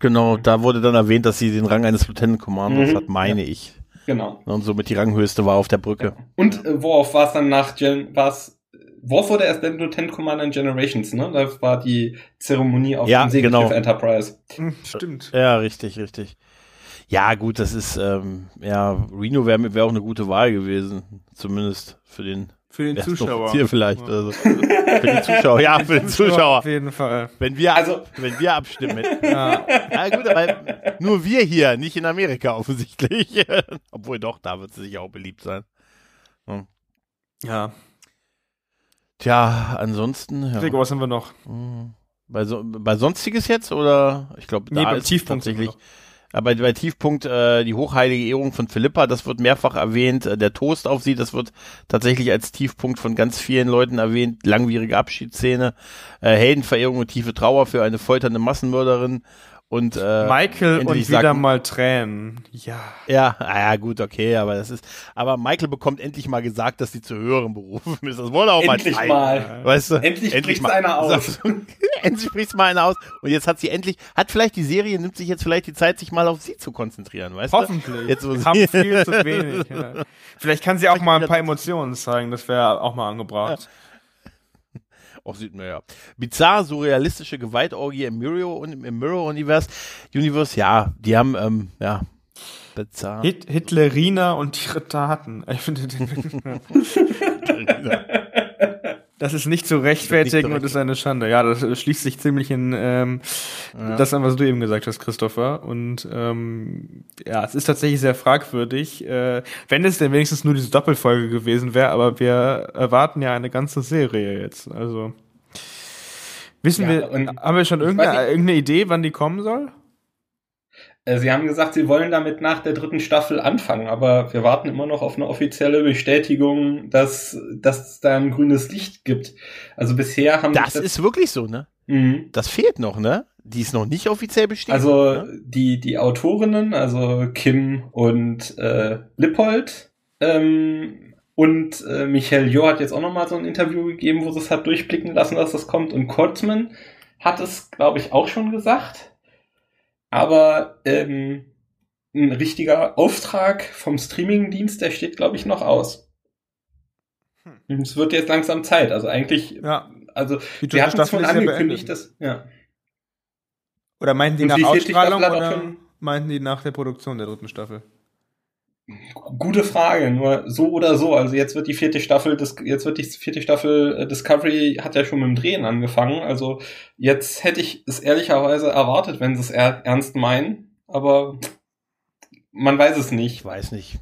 Genau, da wurde dann erwähnt, dass sie den Rang eines Lieutenant Commanders mhm. hat, meine ja. ich. Genau. Und somit die Ranghöchste war auf der Brücke. Ja. Und äh, Worf war es dann nach Gen war's Worf wurde erst dann Lieutenant Commander in Generations, ne? Da war die Zeremonie auf ja, dem Segelschiff genau. Enterprise. Hm, stimmt. Ja, richtig, richtig. Ja, gut, das ist, ähm, ja, Reno wäre wär auch eine gute Wahl gewesen. Zumindest für den für den Zuschauer. Hier vielleicht. Ja. Also. für die Zuschauer, ja, für den Zuschauer. Auf jeden Fall. Wenn wir, also, wenn wir abstimmen. Ja. ja gut, aber nur wir hier, nicht in Amerika offensichtlich. Obwohl doch, da wird sie sicher auch beliebt sein. Hm. Ja. Tja, ansonsten. Ja. Gregor, was haben wir noch? Hm. Bei, so, bei Sonstiges jetzt oder? Ich glaube, da nee, beim ist Tiefpunkt tatsächlich. Aber bei Tiefpunkt äh, die hochheilige Ehrung von Philippa, das wird mehrfach erwähnt. Äh, der Toast auf sie, das wird tatsächlich als Tiefpunkt von ganz vielen Leuten erwähnt. Langwierige Abschiedsszene, äh, Heldenverehrung und tiefe Trauer für eine folternde Massenmörderin Und, äh, Michael und wieder sagt, mal Tränen. Ja. Ja, ah ja, gut, okay, aber das ist, aber Michael bekommt endlich mal gesagt, dass sie zu höheren Berufen ist. Das wollte auch endlich mal. mal. Weißt du? Endlich, endlich spricht einer aus. endlich spricht mal einer aus. Und jetzt hat sie endlich, hat vielleicht die Serie, nimmt sich jetzt vielleicht die Zeit, sich mal auf sie zu konzentrieren, weißt Hoffentlich. du? Hoffentlich. Jetzt, wo Haben viel zu wenig. Ja. Vielleicht kann sie auch mal ein paar Emotionen zeigen, das wäre auch mal angebracht. Ja. Auch sieht man ja. Bizarr, surrealistische Gewaltorgie im Mirror und im Mirror Universe. Universe, ja, die haben, ähm, ja, bizarr. Hit Hitleriner und ihre Taten. Ich finde den. Das ist nicht zu rechtfertigen und ist eine Schande. Ja, das schließt sich ziemlich in ähm, ja. das an, was du eben gesagt hast, Christopher. Und ähm, ja, es ist tatsächlich sehr fragwürdig, äh, wenn es denn wenigstens nur diese Doppelfolge gewesen wäre, aber wir erwarten ja eine ganze Serie jetzt. Also wissen ja, wir, haben wir schon irgendeine, irgendeine Idee, wann die kommen soll? Äh, sie haben gesagt, sie wollen damit nach der dritten Staffel anfangen, aber wir warten immer noch auf eine offizielle Bestätigung, dass, dass es da ein grünes Licht gibt. Also bisher haben Das ist wirklich so, ne? Mhm. Das fehlt noch, ne? Die ist noch nicht offiziell bestätigt. Also ne? die, die Autorinnen, also Kim und äh, Lippold ähm, und äh, Michael Jo hat jetzt auch nochmal so ein Interview gegeben, wo sie es hat durchblicken lassen, dass das kommt. Und Kurtzman hat es, glaube ich, auch schon gesagt aber ähm, ein richtiger Auftrag vom Streamingdienst, der steht, glaube ich, noch aus. Hm. Es wird jetzt langsam Zeit. Also eigentlich, ja. also die wir hatten es schon angekündigt, dass, ja. Oder meinten die nach Ausstrahlung oder meinten die nach der Produktion der dritten Staffel? Gute Frage, nur so oder so. Also jetzt wird die vierte Staffel, jetzt wird die vierte Staffel äh, Discovery hat ja schon mit dem Drehen angefangen. Also jetzt hätte ich es ehrlicherweise erwartet, wenn sie es ernst meinen. Aber man weiß es nicht. Ich weiß nicht.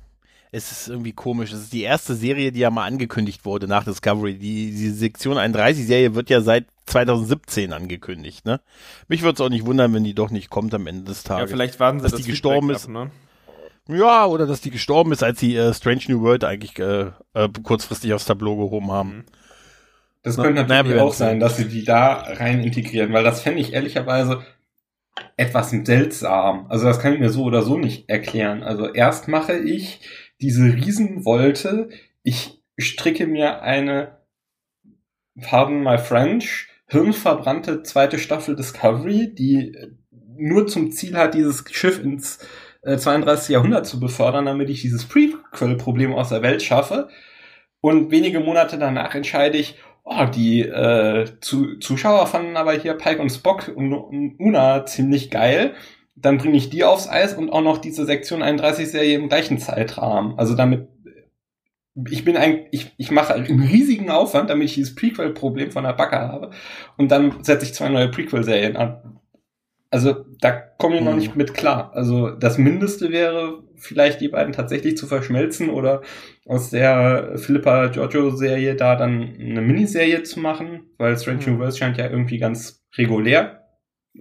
Es ist irgendwie komisch. Es ist die erste Serie, die ja mal angekündigt wurde nach Discovery. Die, die Sektion 31 Serie wird ja seit 2017 angekündigt, ne? Mich würde es auch nicht wundern, wenn die doch nicht kommt am Ende des Tages. Ja, vielleicht warten sie, dass das die gestorben ab, ist. Ne? Ja, oder dass die gestorben ist, als sie äh, Strange New World eigentlich äh, äh, kurzfristig aufs Tableau gehoben haben. Mhm. Das könnte natürlich auch sein, dass sie die da rein integrieren, weil das fände ich ehrlicherweise etwas seltsam. Also das kann ich mir so oder so nicht erklären. Also erst mache ich diese Riesenwolte, ich stricke mir eine, pardon my French, hirnverbrannte zweite Staffel Discovery, die nur zum Ziel hat, dieses Schiff ins 32. Äh, Jahrhundert zu befördern, damit ich dieses Prequel-Problem aus der Welt schaffe. Und wenige Monate danach entscheide ich, oh, die äh, zu, Zuschauer fanden aber hier Pike und Spock und, und Una ziemlich geil. Dann bringe ich die aufs Eis und auch noch diese Sektion 31 Serie im gleichen Zeitrahmen. Also damit ich bin ein, ich, ich mache einen riesigen Aufwand, damit ich dieses Prequel-Problem von der Backe habe. Und dann setze ich zwei neue Prequel-Serien an. Also da komme ich noch hm. nicht mit klar. Also das Mindeste wäre vielleicht die beiden tatsächlich zu verschmelzen oder aus der Philippa Giorgio Serie da dann eine Miniserie zu machen, weil Strange mhm. Universe scheint ja irgendwie ganz regulär,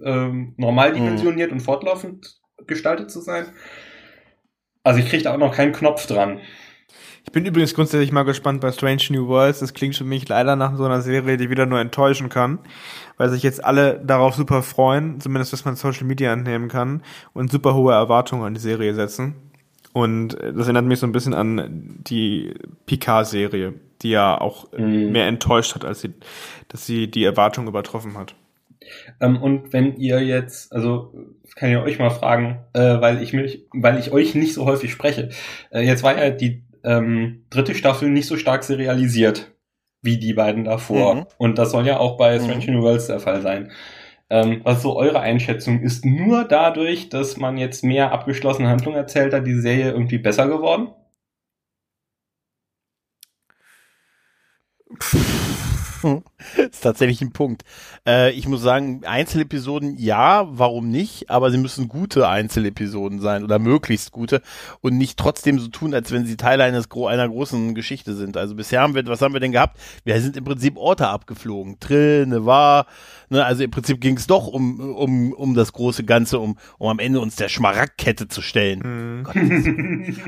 ähm, normal hm. dimensioniert mhm. und fortlaufend gestaltet zu sein. Also ich kriege da auch noch keinen Knopf dran. Ich bin übrigens grundsätzlich mal gespannt bei Strange New Worlds. Das klingt für mich leider nach so einer Serie, die wieder nur enttäuschen kann, weil sich jetzt alle darauf super freuen, zumindest was man Social Media entnehmen kann und super hohe Erwartungen an die Serie setzen. Und das erinnert mich so ein bisschen an die Picard-Serie, die ja auch mhm. mehr enttäuscht hat, als sie, dass sie die Erwartung übertroffen hat. Ähm, und wenn ihr jetzt, also kann ich euch mal fragen, äh, weil ich mich, weil ich euch nicht so häufig spreche. Äh, jetzt war ja die ähm, dritte Staffel nicht so stark serialisiert wie die beiden davor. Mhm. Und das soll ja auch bei Strange mhm. New Worlds der Fall sein. Ähm, was so eure Einschätzung ist, nur dadurch, dass man jetzt mehr abgeschlossene Handlungen erzählt hat, die Serie irgendwie besser geworden? ist tatsächlich ein Punkt. Äh, ich muss sagen, Einzelepisoden ja, warum nicht? Aber sie müssen gute Einzelepisoden sein oder möglichst gute und nicht trotzdem so tun, als wenn sie Teil eines einer großen Geschichte sind. Also bisher haben wir, was haben wir denn gehabt? Wir sind im Prinzip Orte abgeflogen. Trill, Nevar, ne, also im Prinzip ging es doch um, um, um das große Ganze, um, um am Ende uns der Schmaragdkette zu stellen. Mhm. Gott,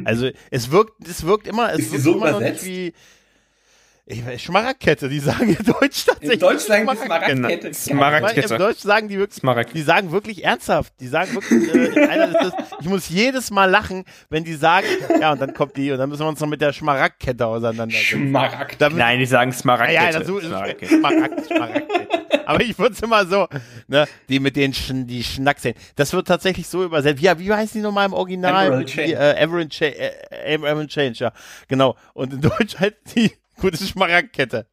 also es wirkt, es wirkt immer, es ist wirkt so immer übersetzt? noch nicht wie Schmaragdkette, die sagen in Deutsch tatsächlich. In Deutsch sagen die Schmaragdkette. Schmaragdkette. In Deutsch sagen die wirklich, Smaragd. die sagen wirklich ernsthaft, die sagen wirklich, äh, einer, das, ich muss jedes Mal lachen, wenn die sagen, ja, und dann kommt die, und dann müssen wir uns noch mit der Schmaragdkette auseinandersetzen. Schmaragd. Nein, die sagen Smaragdkette. Ja, ja, das ist Schmaragdkette. Schmaragdkette. Aber ich würde es immer so, ne, die mit den Sch die Schnackseln. Das wird tatsächlich so übersetzt. Ja, wie heißen die nochmal im Original? Emerald Change. Äh, Emerald, Cha äh, Change, ja. Genau. Und in Deutsch halt die gute Schmaragdkette.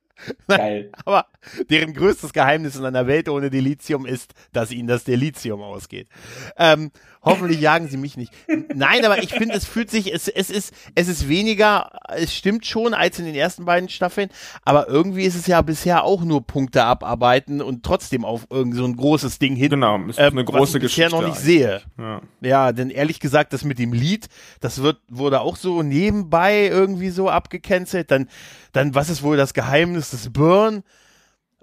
Geil. Aber deren größtes Geheimnis in einer Welt ohne Delizium ist, dass ihnen das Delizium ausgeht. Ähm, hoffentlich jagen sie mich nicht. Nein, aber ich finde, es fühlt sich, es, es ist, es ist weniger, es stimmt schon als in den ersten beiden Staffeln, aber irgendwie ist es ja bisher auch nur Punkte abarbeiten und trotzdem auf irgend so ein großes Ding hin. Genau, ist eine ähm, große was ich bisher noch nicht sehe. Ja. ja, denn ehrlich gesagt, das mit dem Lied, das wird, wurde auch so nebenbei irgendwie so abgecancelt. Dann, dann, was ist wohl das Geheimnis des Burn?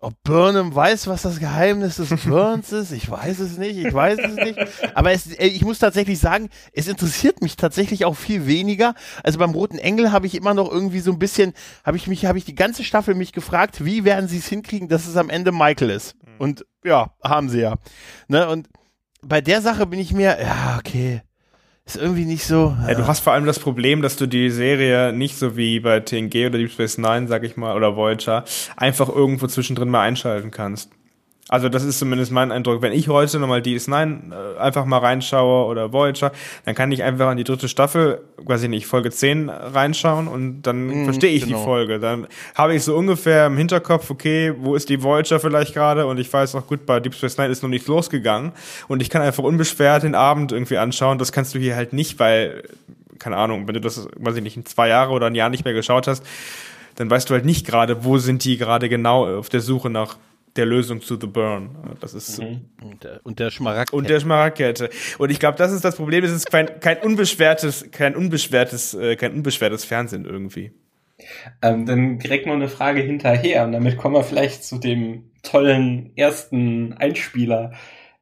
Ob Burnham weiß, was das Geheimnis des Burns ist, ich weiß es nicht, ich weiß es nicht. Aber es, äh, ich muss tatsächlich sagen, es interessiert mich tatsächlich auch viel weniger. Also beim Roten Engel habe ich immer noch irgendwie so ein bisschen, habe ich mich, habe ich die ganze Staffel mich gefragt, wie werden sie es hinkriegen, dass es am Ende Michael ist. Und ja, haben sie ja. Ne? Und bei der Sache bin ich mir, ja, okay ist irgendwie nicht so. Ja. ja. du hast vor allem das Problem, dass du die Serie nicht so wie bei TNG oder Deep Space Nine, sag ich mal, oder Voyager, einfach irgendwo zwischendrin mal einschalten kannst. Also das ist zumindest mein Eindruck. Wenn ich heute nochmal DS9 äh, einfach mal reinschaue oder Voyager, dann kann ich einfach an die dritte Staffel, weiß ich nicht, Folge 10 reinschauen und dann mm, verstehe ich genau. die Folge. Dann habe ich so ungefähr im Hinterkopf, okay, wo ist die Voyager vielleicht gerade und ich weiß auch gut, bei Deep Space Nine ist noch nichts losgegangen und ich kann einfach unbeschwert den Abend irgendwie anschauen. Das kannst du hier halt nicht, weil, keine Ahnung, wenn du das, weiß ich nicht, in zwei Jahre oder ein Jahr nicht mehr geschaut hast, dann weißt du halt nicht gerade, wo sind die gerade genau auf der Suche nach der Lösung zu The Burn. Das ist mhm. und, der, und der Schmaragdkette. Und der Schmaragdkette. Und ich glaube, das ist das Problem. Es ist kein, kein unbeschwertes, kein unbeschwertes, äh, kein unbeschwertes Fernsehen irgendwie. Ähm, dann direkt noch eine Frage hinterher und damit kommen wir vielleicht zu dem tollen ersten Einspieler.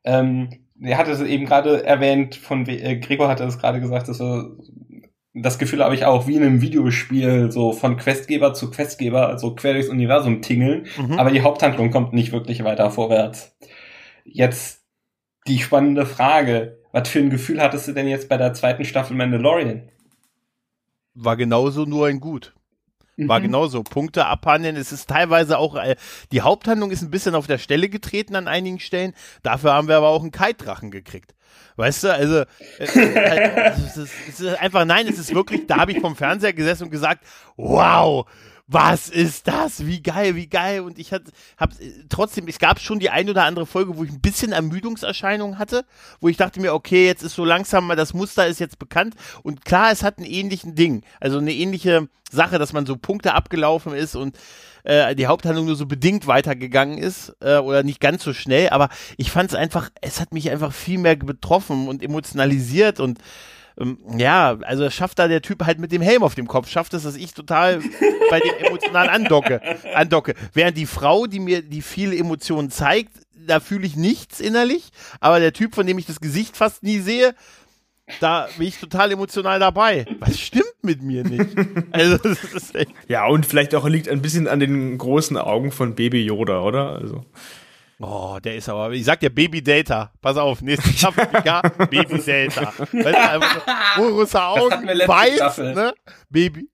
Ähm, er hatte es eben gerade erwähnt, von äh, Gregor hatte es gerade gesagt, dass er das Gefühl habe ich auch, wie in einem Videospiel, so von Questgeber zu Questgeber, also quer durchs Universum tingeln, mhm. aber die Haupthandlung kommt nicht wirklich weiter vorwärts. Jetzt die spannende Frage, was für ein Gefühl hattest du denn jetzt bei der zweiten Staffel Mandalorian? War genauso nur ein Gut. War mhm. genauso. Punkte abhandeln. Es ist teilweise auch, äh, die Haupthandlung ist ein bisschen auf der Stelle getreten an einigen Stellen. Dafür haben wir aber auch einen Kite-Drachen gekriegt. Weißt du, also äh, halt, es, ist, es ist einfach, nein, es ist wirklich, da habe ich vom Fernseher gesessen und gesagt, wow, was ist das? Wie geil, wie geil. Und ich hatte, hab trotzdem, es gab schon die ein oder andere Folge, wo ich ein bisschen Ermüdungserscheinungen hatte, wo ich dachte mir, okay, jetzt ist so langsam mal, das Muster ist jetzt bekannt. Und klar, es hat einen ähnlichen Ding, also eine ähnliche Sache, dass man so Punkte abgelaufen ist und äh, die Haupthandlung nur so bedingt weitergegangen ist äh, oder nicht ganz so schnell. Aber ich fand es einfach, es hat mich einfach viel mehr betroffen und emotionalisiert und ähm, ja, also schafft da der Typ halt mit dem Helm auf dem Kopf, schafft es, dass ich total bei dem emotional andocke, andocke. Während die Frau, die mir die viele Emotionen zeigt, da fühle ich nichts innerlich, aber der Typ, von dem ich das Gesicht fast nie sehe, da bin ich total emotional dabei. Was stimmt mit mir nicht? Also, das ist echt ja, und vielleicht auch liegt ein bisschen an den großen Augen von Baby Yoda, oder? Also. Oh, der ist aber, ich sag dir Baby Data. Pass auf, nächste Staffel, ja, Baby Data. Weißt du, einfach so, große Augen, weiß, ne? Baby.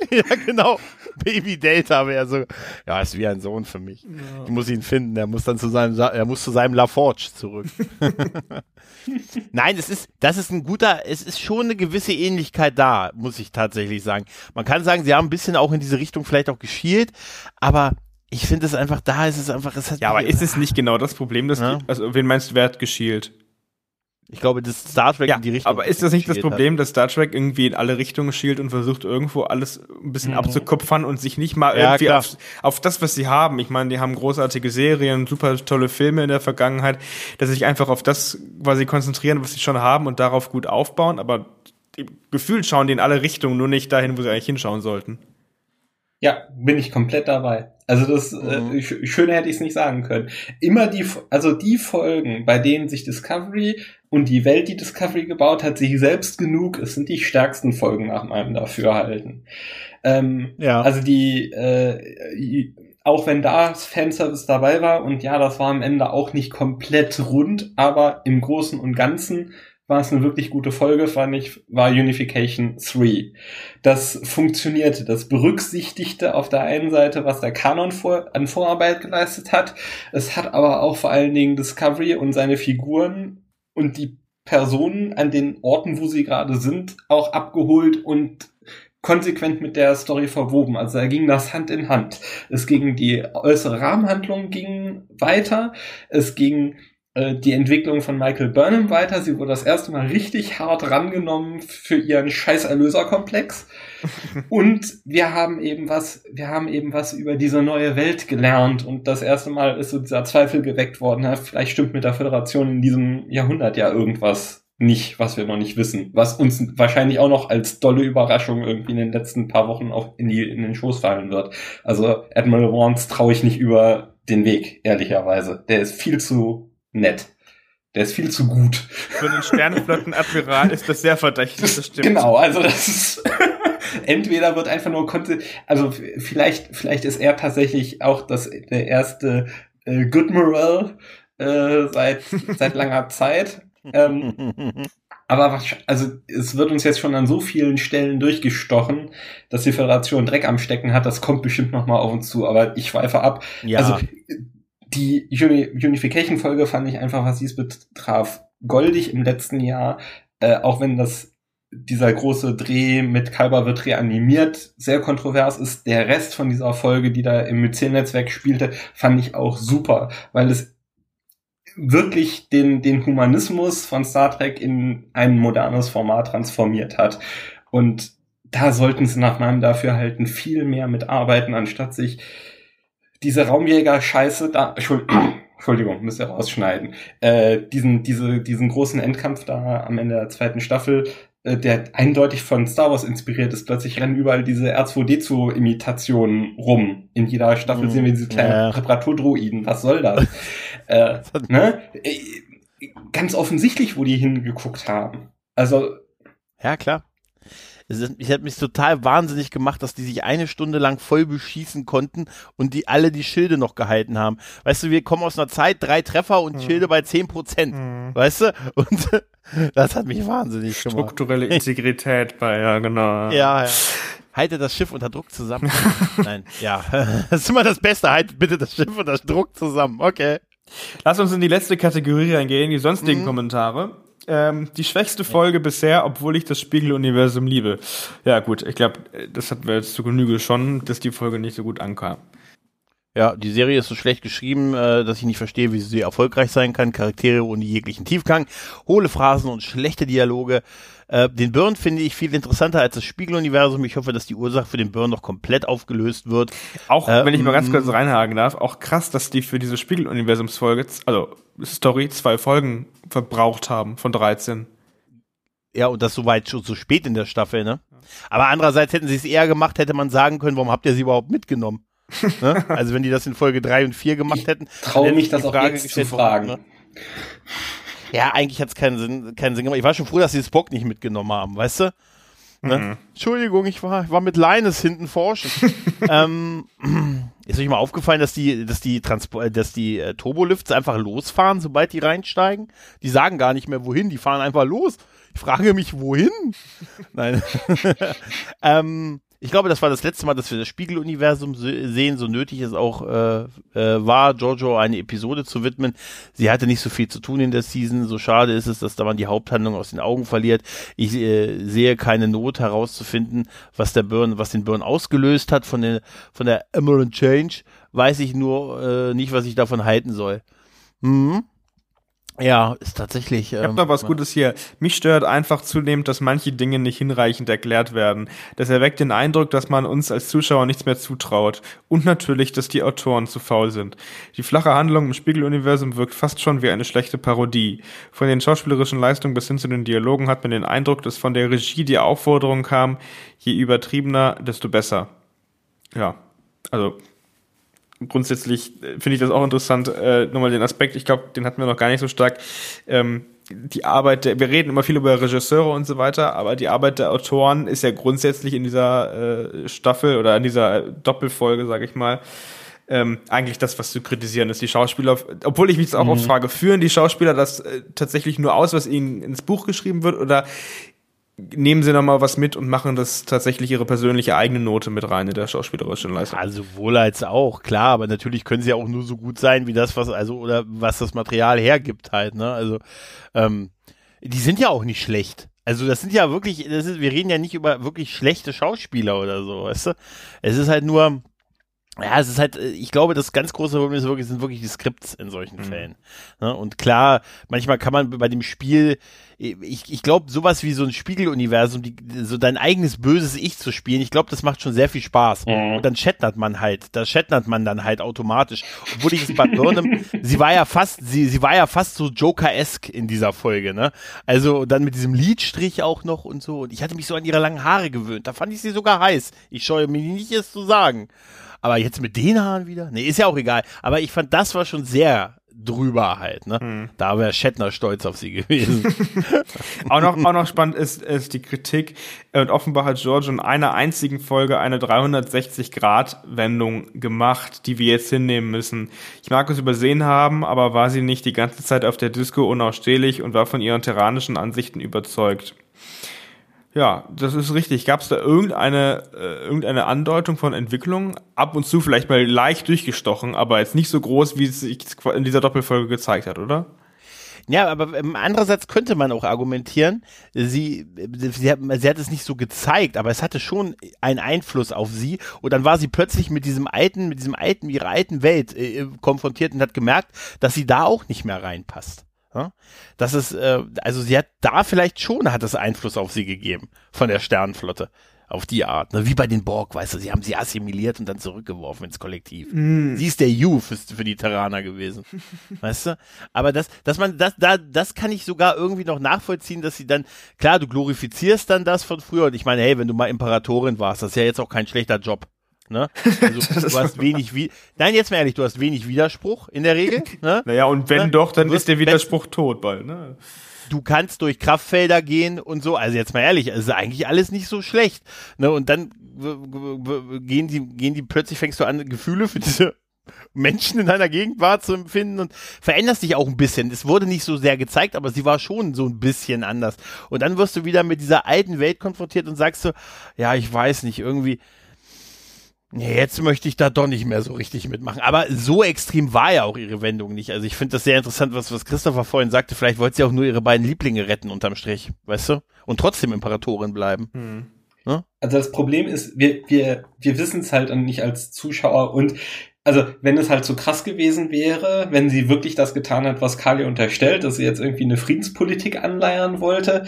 ja, genau. Baby Data wäre so. Ja, ist wie ein Sohn für mich. Ja. Ich muss ihn finden. Er muss dann zu seinem, er muss zu seinem LaForge zurück. Nein, es ist, das ist ein guter, es ist schon eine gewisse Ähnlichkeit da, muss ich tatsächlich sagen. Man kann sagen, sie haben ein bisschen auch in diese Richtung vielleicht auch geschielt, aber ich finde es einfach, da ist es einfach, es hat Ja, aber ist es nicht genau das Problem, dass, ja? also, wen meinst du, wer hat geschielt? Ich glaube, das Star Trek ja, in die Richtung. Aber ist das nicht das Problem, hat. dass Star Trek irgendwie in alle Richtungen schielt und versucht irgendwo alles ein bisschen mhm. abzukupfern und sich nicht mal irgendwie ja, auf, auf, das, was sie haben. Ich meine, die haben großartige Serien, super tolle Filme in der Vergangenheit, dass sie sich einfach auf das quasi konzentrieren, was sie schon haben und darauf gut aufbauen. Aber gefühlt schauen die in alle Richtungen, nur nicht dahin, wo sie eigentlich hinschauen sollten. Ja, bin ich komplett dabei. Also das mhm. äh, schöner hätte ich es nicht sagen können. Immer die, also die Folgen, bei denen sich Discovery und die Welt, die Discovery gebaut hat, sich selbst genug ist, sind die stärksten Folgen nach meinem Dafürhalten. Ähm, ja. Also die, äh, auch wenn da Fanservice dabei war und ja, das war am Ende auch nicht komplett rund, aber im Großen und Ganzen war es eine wirklich gute Folge, fand ich, war Unification 3. Das funktionierte, das berücksichtigte auf der einen Seite, was der Kanon vor, an Vorarbeit geleistet hat. Es hat aber auch vor allen Dingen Discovery und seine Figuren und die Personen an den Orten, wo sie gerade sind, auch abgeholt und konsequent mit der Story verwoben. Also da ging das Hand in Hand. Es ging die äußere Rahmenhandlung ging weiter. Es ging äh, die Entwicklung von Michael Burnham weiter. Sie wurde das erste Mal richtig hart rangenommen für ihren scheiß Erlöserkomplex. und wir haben eben was, wir haben eben was über diese neue Welt gelernt und das erste Mal ist so dieser Zweifel geweckt worden, na, vielleicht stimmt mit der Föderation in diesem Jahrhundert ja irgendwas nicht, was wir noch nicht wissen, was uns wahrscheinlich auch noch als dolle Überraschung irgendwie in den letzten paar Wochen auch in die in den Schoß fallen wird. Also Admiral Wands traue ich nicht über den Weg, ehrlicherweise. Der ist viel zu nett. Der ist viel zu gut. Für den Sternenflottenadmiral ist das sehr verdächtig, das stimmt. Genau, also das ist entweder wird einfach nur konnte, also vielleicht vielleicht ist er tatsächlich auch das der erste äh, Goodmiral äh, seit seit langer Zeit. Ähm, aber also es wird uns jetzt schon an so vielen Stellen durchgestochen, dass die Föderation Dreck am Stecken hat. Das kommt bestimmt noch mal auf uns zu. Aber ich schweife ab. Ja. Also die Uni Unification-Folge fand ich einfach, was dies betraf, goldig im letzten Jahr, äh, auch wenn das dieser große Dreh mit Kalber wird reanimiert sehr kontrovers ist. Der Rest von dieser Folge, die da im Myzel-Netzwerk spielte, fand ich auch super, weil es wirklich den, den Humanismus von Star Trek in ein modernes Format transformiert hat. Und da sollten sie nach meinem Dafürhalten viel mehr mitarbeiten, anstatt sich diese Raumjäger-Scheiße da, Entschuldigung, müsst ihr rausschneiden, äh, diesen, diese, diesen großen Endkampf da am Ende der zweiten Staffel, äh, der eindeutig von Star Wars inspiriert ist. Plötzlich rennen überall diese R2D2-Imitationen rum. In jeder Staffel mhm. sehen wir diese kleinen ja. Reparaturdroiden. Was soll das? äh, ne? Äh, ganz offensichtlich, wo die hingeguckt haben. Also. Ja, klar ich hätte mich total wahnsinnig gemacht, dass die sich eine Stunde lang voll beschießen konnten und die alle die Schilde noch gehalten haben. Weißt du, wir kommen aus einer Zeit, drei Treffer und mhm. Schilde bei zehn Prozent. Mhm. Weißt du? Und das hat mich wahnsinnig gemacht. Strukturelle Integrität bei, ja, genau. Ja, ja. Haltet das Schiff unter Druck zusammen. Nein, ja. Das ist immer das Beste. Haltet bitte das Schiff unter Druck zusammen. Okay. Lass uns in die letzte Kategorie reingehen, die sonstigen mhm. Kommentare ähm, die schwächste Folge ja. bisher, obwohl ich das Spiegeluniversum liebe. Ja, gut, ich glaube, das hatten wir jetzt zu Genüge schon, dass die Folge nicht so gut ankam. Ja, die Serie ist so schlecht geschrieben, äh, dass ich nicht verstehe, wie sie erfolgreich sein kann. Charaktere ohne jeglichen Tiefgang, hohle Phrasen und schlechte Dialoge. Äh, den Burn finde ich viel interessanter als das Spiegeluniversum. Ich hoffe, dass die Ursache für den Burn noch komplett aufgelöst wird. Auch, äh, wenn ich mal ganz kurz reinhaken darf, auch krass, dass die für diese Spiegeluniversumsfolge, also Story, zwei Folgen verbraucht haben von 13. Ja, und das so weit schon so spät in der Staffel, ne? Aber andererseits hätten sie es eher gemacht, hätte man sagen können, warum habt ihr sie überhaupt mitgenommen? ne? Also wenn die das in Folge 3 und 4 gemacht hätten. Ich traue mich das auch jetzt zu fragen. Ne? Ja, eigentlich hat es keinen Sinn, keinen Sinn gemacht. Ich war schon froh, dass sie Spock nicht mitgenommen haben, weißt du? Ne? Mhm. Entschuldigung, ich war, ich war mit Leines hinten forschen. ähm, ist euch mal aufgefallen, dass die, dass die Transport, äh, dass die äh, Turbolifts einfach losfahren, sobald die reinsteigen? Die sagen gar nicht mehr wohin, die fahren einfach los. Ich frage mich, wohin? Nein. ähm, ich glaube, das war das letzte Mal, dass wir das Spiegeluniversum sehen, so nötig es auch äh, äh, war, Jojo eine Episode zu widmen. Sie hatte nicht so viel zu tun in der Season. So schade ist es, dass da man die Haupthandlung aus den Augen verliert. Ich äh, sehe keine Not herauszufinden, was der Burn, was den Burn ausgelöst hat von der von der Emerald Change. Weiß ich nur äh, nicht, was ich davon halten soll. Mhm. Ja, ist tatsächlich. Ich ähm, hab noch was Gutes hier. Mich stört einfach zunehmend, dass manche Dinge nicht hinreichend erklärt werden. Das erweckt den Eindruck, dass man uns als Zuschauer nichts mehr zutraut. Und natürlich, dass die Autoren zu faul sind. Die flache Handlung im Spiegeluniversum wirkt fast schon wie eine schlechte Parodie. Von den schauspielerischen Leistungen bis hin zu den Dialogen hat man den Eindruck, dass von der Regie die Aufforderung kam, je übertriebener, desto besser. ja, also grundsätzlich äh, finde ich das auch interessant, äh, nochmal den Aspekt, ich glaube, den hatten wir noch gar nicht so stark. Ähm, die Arbeit, der, wir reden immer viel über Regisseure und so weiter, aber die Arbeit der Autoren ist ja grundsätzlich in dieser äh, Staffel oder in dieser Doppelfolge, sage ich mal, ähm, eigentlich das, was zu kritisieren ist. Die Schauspieler, obwohl ich mich jetzt auch mhm. oft frage, führen die Schauspieler das äh, tatsächlich nur aus, was ihnen ins Buch geschrieben wird, oder nehmen sie nochmal was mit und machen das tatsächlich ihre persönliche eigene Note mit rein in der schauspielerischen Leistung. Also wohl als auch, klar, aber natürlich können sie auch nur so gut sein, wie das, was, also, oder was das Material hergibt halt, ne? Also, ähm, die sind ja auch nicht schlecht. Also das sind ja wirklich, das ist, wir reden ja nicht über wirklich schlechte Schauspieler oder so, weißt du? Es ist halt nur, ja, es ist halt, äh, ich glaube, das ganz große Problem ist wirklich, sind wirklich die Skripts in solchen mhm. Fällen. Ne? Und klar, manchmal kann man bei dem Spiel, ich, ich glaube, sowas wie so ein Spiegeluniversum, die, so dein eigenes böses Ich zu spielen, ich glaube, das macht schon sehr viel Spaß. Mhm. Und dann chattert man halt, da chattert man dann halt automatisch. Obwohl ich es bei Burnham, sie war ja fast, sie, sie war ja fast so Joker-esque in dieser Folge, ne? Also dann mit diesem Lidstrich auch noch und so. Und ich hatte mich so an ihre langen Haare gewöhnt. Da fand ich sie sogar heiß. Ich scheue mich nicht, es zu sagen. Aber jetzt mit den Haaren wieder? Nee, ist ja auch egal. Aber ich fand, das war schon sehr drüber halt, ne? Hm. Da wäre Shatner stolz auf sie gewesen. auch, noch, auch noch spannend ist, ist die Kritik. Und offenbar hat George in einer einzigen Folge eine 360-Grad-Wendung gemacht, die wir jetzt hinnehmen müssen. Ich mag es übersehen haben, aber war sie nicht die ganze Zeit auf der Disco unausstehlich und war von ihren terranischen Ansichten überzeugt. Ja, das ist richtig. Gab es da irgendeine, äh, irgendeine Andeutung von Entwicklung? Ab und zu vielleicht mal leicht durchgestochen, aber jetzt nicht so groß, wie es sich in dieser Doppelfolge gezeigt hat, oder? Ja, aber ähm, andererseits könnte man auch argumentieren, sie, sie, hat, sie hat es nicht so gezeigt, aber es hatte schon einen Einfluss auf sie und dann war sie plötzlich mit diesem alten, mit diesem alten, ihrer alten Welt äh, konfrontiert und hat gemerkt, dass sie da auch nicht mehr reinpasst. Ja? Das ist, äh, also sie hat da vielleicht schon, hat es Einfluss auf sie gegeben von der Sternenflotte. Auf die Art, ne? wie bei den Borg, weißt du, sie haben sie assimiliert und dann zurückgeworfen ins Kollektiv. Mm. Sie ist der You für, für die Terraner gewesen. weißt du? Aber das, dass man, das, da, das kann ich sogar irgendwie noch nachvollziehen, dass sie dann, klar, du glorifizierst dann das von früher und ich meine, hey, wenn du mal Imperatorin warst, das ist ja jetzt auch kein schlechter Job. Ne? Also, du hast wenig, wie nein, jetzt mal ehrlich, du hast wenig Widerspruch in der Regel. Ne? Naja, und wenn ne? doch, dann ist der Widerspruch tot bald. Ne? Du kannst durch Kraftfelder gehen und so. Also jetzt mal ehrlich, es ist eigentlich alles nicht so schlecht. Ne? Und dann gehen die, gehen die plötzlich fängst du an, Gefühle für diese Menschen in deiner Gegend wahrzuempfinden und veränderst dich auch ein bisschen. Es wurde nicht so sehr gezeigt, aber sie war schon so ein bisschen anders. Und dann wirst du wieder mit dieser alten Welt konfrontiert und sagst so, ja, ich weiß nicht, irgendwie, Nee, jetzt möchte ich da doch nicht mehr so richtig mitmachen. Aber so extrem war ja auch ihre Wendung nicht. Also ich finde das sehr interessant, was, was Christopher vorhin sagte. Vielleicht wollte sie auch nur ihre beiden Lieblinge retten unterm Strich, weißt du? Und trotzdem Imperatorin bleiben. Hm. Ne? Also das Problem ist, wir, wir, wir wissen es halt nicht als Zuschauer und also wenn es halt so krass gewesen wäre, wenn sie wirklich das getan hat, was Kali unterstellt, dass sie jetzt irgendwie eine Friedenspolitik anleiern wollte,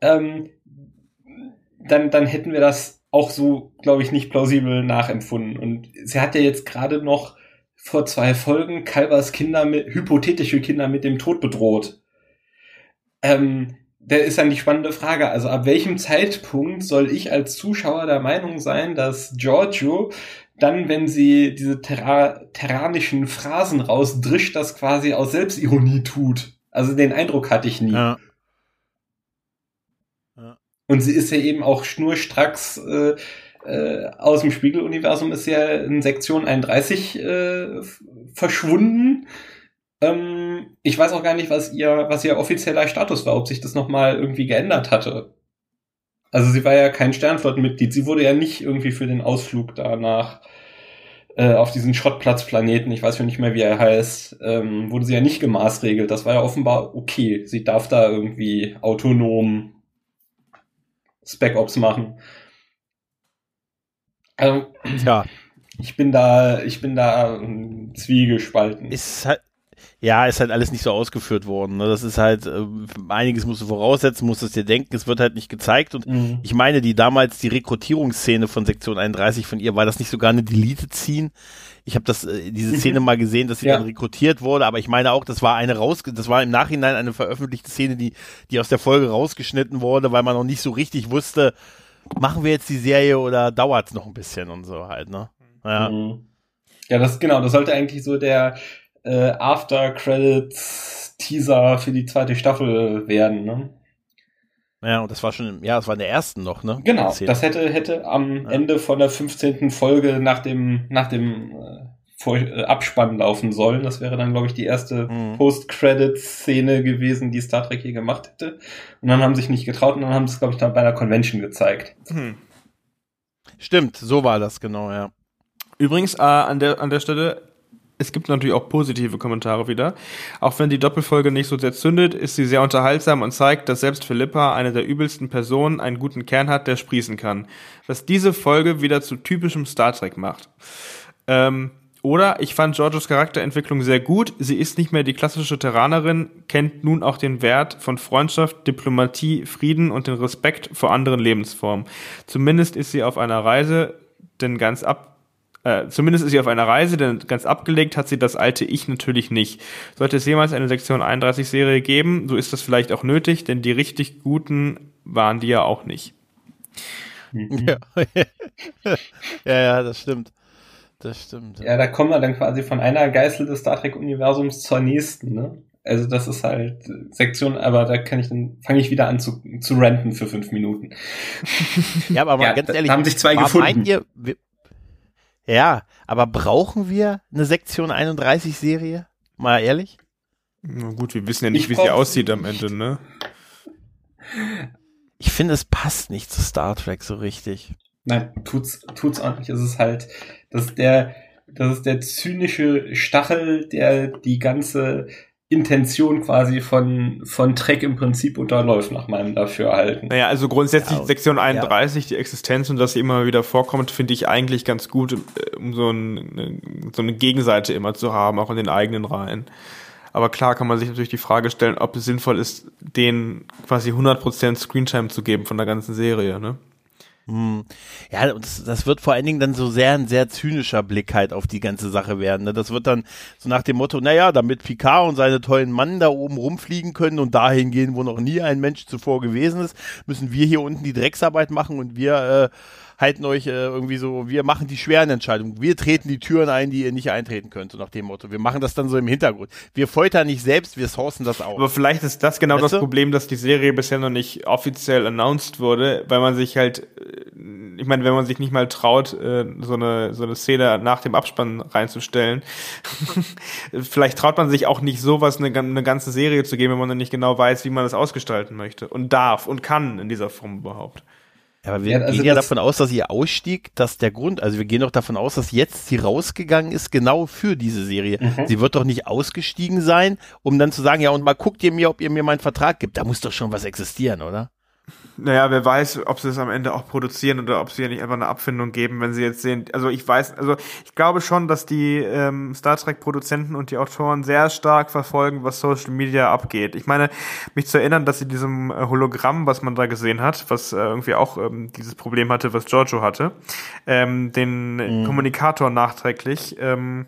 ähm, dann, dann hätten wir das auch so, glaube ich, nicht plausibel nachempfunden. Und sie hat ja jetzt gerade noch vor zwei Folgen Kalbers Kinder mit, hypothetische Kinder mit dem Tod bedroht. Ähm, da ist dann die spannende Frage, also ab welchem Zeitpunkt soll ich als Zuschauer der Meinung sein, dass Giorgio dann, wenn sie diese terra terranischen Phrasen rausdrischt, das quasi aus Selbstironie tut? Also den Eindruck hatte ich nie. Ja. Und sie ist ja eben auch schnurstracks äh, äh, aus dem Spiegeluniversum ist ja in Sektion 31 äh, verschwunden. Ähm, ich weiß auch gar nicht, was ihr, was ihr offizieller Status war, ob sich das nochmal irgendwie geändert hatte. Also sie war ja kein Sternflottenmitglied. Sie wurde ja nicht irgendwie für den Ausflug danach äh, auf diesen Schrottplatzplaneten, ich weiß schon nicht mehr, wie er heißt, ähm, wurde sie ja nicht gemaßregelt. Das war ja offenbar okay. Sie darf da irgendwie autonom Spec Ops machen. Also, ja. Ich bin da, ich bin da zwiegespalten. Ist halt, ja, ist halt alles nicht so ausgeführt worden. Ne? Das ist halt, äh, einiges musst du voraussetzen, musst es dir denken, es wird halt nicht gezeigt. Und mhm. ich meine, die damals, die Rekrutierungsszene von Sektion 31 von ihr, war das nicht sogar eine Delete-Ziehen? Ich habe das äh, diese Szene mal gesehen, dass sie ja. dann rekrutiert wurde, aber ich meine auch, das war eine raus, das war im Nachhinein eine veröffentlichte Szene, die die aus der Folge rausgeschnitten wurde, weil man noch nicht so richtig wusste, machen wir jetzt die Serie oder dauert's noch ein bisschen und so halt, ne? Ja. Mhm. Ja, das genau, das sollte eigentlich so der äh, After Credits Teaser für die zweite Staffel werden, ne? Ja, und das war schon, ja, das war in der ersten noch, ne? Genau, das hätte, hätte am ja. Ende von der 15. Folge nach dem, nach dem äh, äh, Abspann laufen sollen. Das wäre dann, glaube ich, die erste mhm. Post-Credit-Szene gewesen, die Star Trek je gemacht hätte. Und dann haben sie sich nicht getraut und dann haben sie es, glaube ich, dann bei einer Convention gezeigt. Mhm. Stimmt, so war das, genau, ja. Übrigens, äh, an, der, an der Stelle, es gibt natürlich auch positive Kommentare wieder. Auch wenn die Doppelfolge nicht so sehr zündet, ist sie sehr unterhaltsam und zeigt, dass selbst Philippa, eine der übelsten Personen, einen guten Kern hat, der sprießen kann. Was diese Folge wieder zu typischem Star Trek macht. Ähm, oder ich fand Georgios Charakterentwicklung sehr gut. Sie ist nicht mehr die klassische Terranerin, kennt nun auch den Wert von Freundschaft, Diplomatie, Frieden und den Respekt vor anderen Lebensformen. Zumindest ist sie auf einer Reise, denn ganz ab äh, zumindest ist sie auf einer Reise, denn ganz abgelegt hat sie das alte Ich natürlich nicht. Sollte es jemals eine Sektion 31 Serie geben, so ist das vielleicht auch nötig, denn die richtig guten waren die ja auch nicht. Ja, ja, ja das stimmt. Das stimmt. Ja, da kommen wir dann quasi von einer Geißel des Star Trek-Universums zur nächsten, ne? Also das ist halt Sektion, aber da kann ich dann fange ich wieder an zu, zu ranten für fünf Minuten. Ja, aber ja, ganz ehrlich, da haben sich zwei gefunden. Ihr, ja, aber brauchen wir eine Sektion 31 Serie? Mal ehrlich? Na gut, wir wissen ja nicht, ich wie sie aussieht am Ende, ne? Ich finde, es passt nicht zu Star Trek so richtig. Nein, tut's, tut's auch nicht. Es ist halt, das ist der, das ist der zynische Stachel, der die ganze Intention quasi von, von Trek im Prinzip unterläuft, nach meinem Dafürhalten. Naja, also grundsätzlich ja, Sektion 31, ja. die Existenz und dass sie immer wieder vorkommt, finde ich eigentlich ganz gut, äh, um so, ein, so eine Gegenseite immer zu haben, auch in den eigenen Reihen. Aber klar kann man sich natürlich die Frage stellen, ob es sinnvoll ist, denen quasi 100% Screentime zu geben von der ganzen Serie, ne? Hm. Ja, das, das wird vor allen Dingen dann so sehr ein sehr zynischer Blick halt auf die ganze Sache werden. Ne? Das wird dann so nach dem Motto, naja, damit Picard und seine tollen Mann da oben rumfliegen können und dahin gehen, wo noch nie ein Mensch zuvor gewesen ist, müssen wir hier unten die Drecksarbeit machen und wir äh, halten euch äh, irgendwie so, wir machen die schweren Entscheidungen. Wir treten die Türen ein, die ihr nicht eintreten könnt, so nach dem Motto. Wir machen das dann so im Hintergrund. Wir foltern nicht selbst, wir sourcen das auch. Aber vielleicht ist das genau weißt das du? Problem, dass die Serie bisher noch nicht offiziell announced wurde, weil man sich halt, äh, ich meine, wenn man sich nicht mal traut, äh, so eine, so eine Szene nach dem Abspann reinzustellen, vielleicht traut man sich auch nicht sowas eine, eine ganze Serie zu geben, wenn man dann nicht genau weiß, wie man das ausgestalten möchte und darf und kann in dieser Form überhaupt. Ja, aber wir ja, also gehen ja davon aus, dass ihr Ausstieg, dass der Grund, also wir gehen doch davon aus, dass jetzt sie rausgegangen ist, genau für diese Serie. Mhm. Sie wird doch nicht ausgestiegen sein, um dann zu sagen, ja, und mal guckt ihr mir, ob ihr mir meinen Vertrag gibt. Da muss doch schon was existieren, oder? Naja, wer weiß, ob sie es am Ende auch produzieren oder ob sie ja nicht einfach eine Abfindung geben, wenn sie jetzt sehen. Also ich weiß, also ich glaube schon, dass die ähm, Star Trek-Produzenten und die Autoren sehr stark verfolgen, was Social Media abgeht. Ich meine, mich zu erinnern, dass sie diesem äh, Hologramm, was man da gesehen hat, was äh, irgendwie auch ähm, dieses Problem hatte, was Giorgio hatte, ähm, den mhm. Kommunikator nachträglich ähm,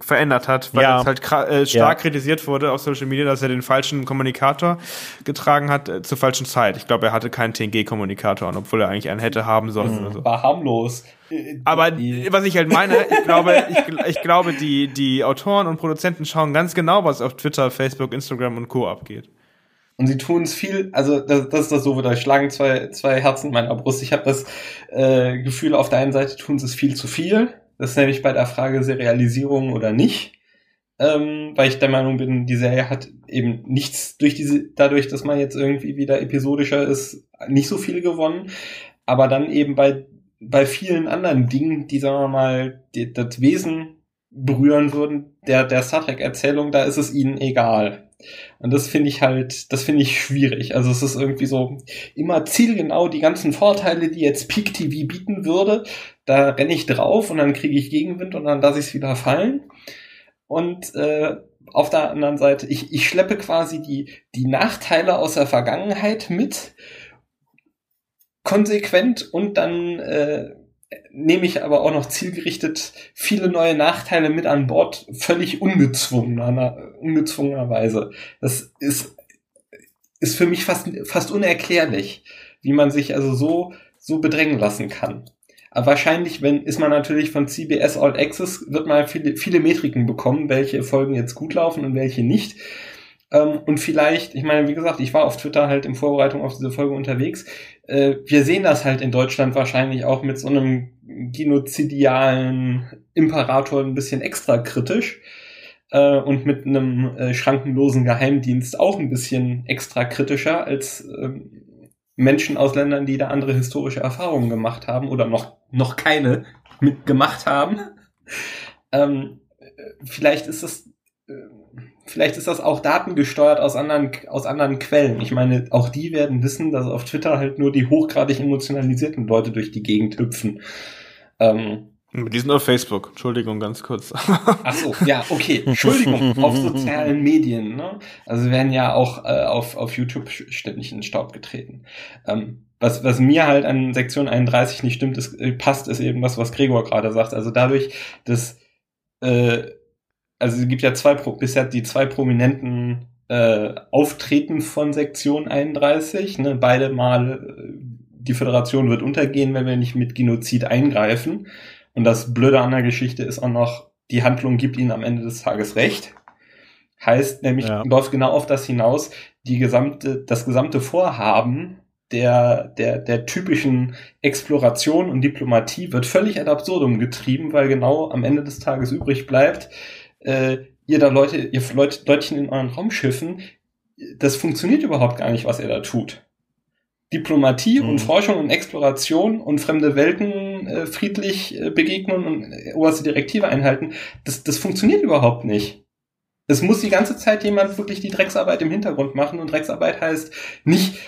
verändert hat, weil ja. es halt äh, stark ja. kritisiert wurde auf Social Media, dass er den falschen Kommunikator getragen hat äh, zur falschen Zeit. Ich glaube, er hatte keinen TNG-Kommunikator, obwohl er eigentlich einen hätte haben sollen. Mhm. So. War harmlos. Aber was ich halt meine, ich glaube, ich, ich glaube, die, die Autoren und Produzenten schauen ganz genau, was auf Twitter, Facebook, Instagram und Co. abgeht. Und sie tun es viel, also das, das ist das so, da schlagen zwei, zwei Herzen in meiner Brust. Ich habe das äh, Gefühl, auf der einen Seite tun sie es viel zu viel das ist nämlich bei der Frage Serialisierung oder nicht. Ähm, weil ich der Meinung bin, die Serie hat eben nichts durch diese, dadurch, dass man jetzt irgendwie wieder episodischer ist, nicht so viel gewonnen. Aber dann eben bei, bei vielen anderen Dingen, die, sagen wir mal, die, das Wesen berühren würden, der, der Star Trek Erzählung, da ist es ihnen egal. Und das finde ich halt, das finde ich schwierig. Also es ist irgendwie so immer zielgenau die ganzen Vorteile, die jetzt Peak TV bieten würde. Da renne ich drauf und dann kriege ich Gegenwind und dann lasse ich es wieder fallen. Und äh, auf der anderen Seite, ich, ich schleppe quasi die, die Nachteile aus der Vergangenheit mit, konsequent und dann äh, nehme ich aber auch noch zielgerichtet viele neue Nachteile mit an Bord, völlig ungezwungener, ungezwungenerweise. Das ist, ist für mich fast, fast unerklärlich, wie man sich also so, so bedrängen lassen kann. Wahrscheinlich, wenn, ist man natürlich von CBS All Access, wird man viele, viele Metriken bekommen, welche Folgen jetzt gut laufen und welche nicht. Ähm, und vielleicht, ich meine, wie gesagt, ich war auf Twitter halt in Vorbereitung auf diese Folge unterwegs. Äh, wir sehen das halt in Deutschland wahrscheinlich auch mit so einem genozidialen Imperator ein bisschen extra kritisch äh, und mit einem äh, schrankenlosen Geheimdienst auch ein bisschen extra kritischer als äh, Menschen aus Ländern, die da andere historische Erfahrungen gemacht haben oder noch, noch keine mitgemacht haben. Ähm, vielleicht ist das, äh, vielleicht ist das auch datengesteuert aus anderen, aus anderen Quellen. Ich meine, auch die werden wissen, dass auf Twitter halt nur die hochgradig emotionalisierten Leute durch die Gegend hüpfen. Ähm, die sind auf Facebook, Entschuldigung, ganz kurz. Ach so, ja, okay, Entschuldigung, auf sozialen Medien. Ne? Also werden ja auch äh, auf, auf YouTube ständig in den Staub getreten. Ähm, was, was mir halt an Sektion 31 nicht stimmt, ist, äh, passt, ist eben das, was Gregor gerade sagt. Also dadurch, dass äh, also es gibt ja zwei bisher die zwei prominenten äh, Auftreten von Sektion 31. Ne? Beide Mal äh, die Föderation wird untergehen, wenn wir nicht mit Genozid eingreifen. Und das Blöde an der Geschichte ist auch noch, die Handlung gibt ihnen am Ende des Tages recht. Heißt nämlich, ja. läuft genau auf das hinaus, die gesamte, das gesamte Vorhaben der, der, der typischen Exploration und Diplomatie wird völlig ad absurdum getrieben, weil genau am Ende des Tages übrig bleibt, äh, ihr da Leute, ihr Leut, Leutchen in euren Raumschiffen, das funktioniert überhaupt gar nicht, was ihr da tut. Diplomatie mhm. und Forschung und Exploration und fremde Welten äh, friedlich äh, begegnen und äh, oberste Direktive einhalten, das, das funktioniert überhaupt nicht. Es muss die ganze Zeit jemand wirklich die Drecksarbeit im Hintergrund machen und Drecksarbeit heißt nicht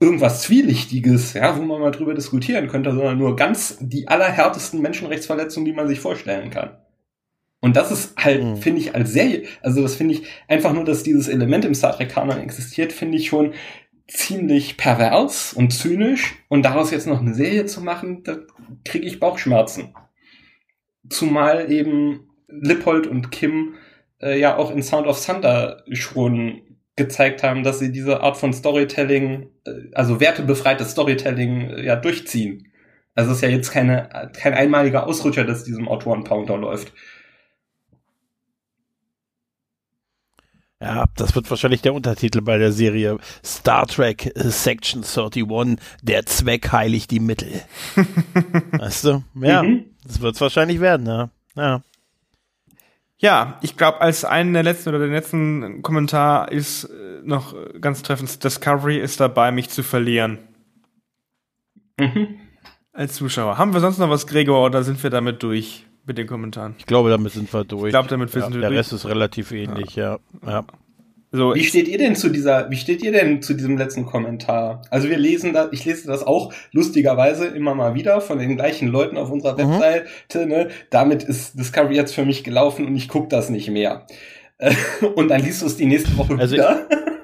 irgendwas Zwielichtiges, ja, wo man mal drüber diskutieren könnte, sondern nur ganz die allerhärtesten Menschenrechtsverletzungen, die man sich vorstellen kann. Und das ist halt, mhm. finde ich, als Serie, also das finde ich einfach nur, dass dieses Element im Star Trek Kanon existiert, finde ich schon ziemlich pervers und zynisch und daraus jetzt noch eine Serie zu machen, da kriege ich Bauchschmerzen. Zumal eben Lippold und Kim äh, ja auch in Sound of Thunder schon gezeigt haben, dass sie diese Art von Storytelling, äh, also wertebefreites Storytelling, äh, ja durchziehen. Also es ist ja jetzt keine, kein einmaliger Ausrutscher, dass diesem Autoren-Power unterläuft. Ja, das wird wahrscheinlich der Untertitel bei der Serie Star Trek Section 31, der Zweck heiligt die Mittel. weißt du? Ja, mhm. das wird es wahrscheinlich werden, ja. Ja, ja ich glaube, als einen der letzten oder der letzten Kommentar ist äh, noch ganz treffend, Discovery ist dabei, mich zu verlieren. Mhm. Als Zuschauer. Haben wir sonst noch was, Gregor, oder sind wir damit durch? Mit den Kommentaren. Ich glaube, damit sind wir durch. Ich glaube, damit sind ja, wir der durch. Der Rest ist relativ ähnlich, ja. ja. ja. So, wie steht ihr denn zu dieser, wie steht ihr denn zu diesem letzten Kommentar? Also wir lesen da, ich lese das auch lustigerweise immer mal wieder von den gleichen Leuten auf unserer mhm. Webseite, ne? Damit ist Discovery jetzt für mich gelaufen und ich gucke das nicht mehr. und dann liest du es die nächste Woche also wieder. Ich,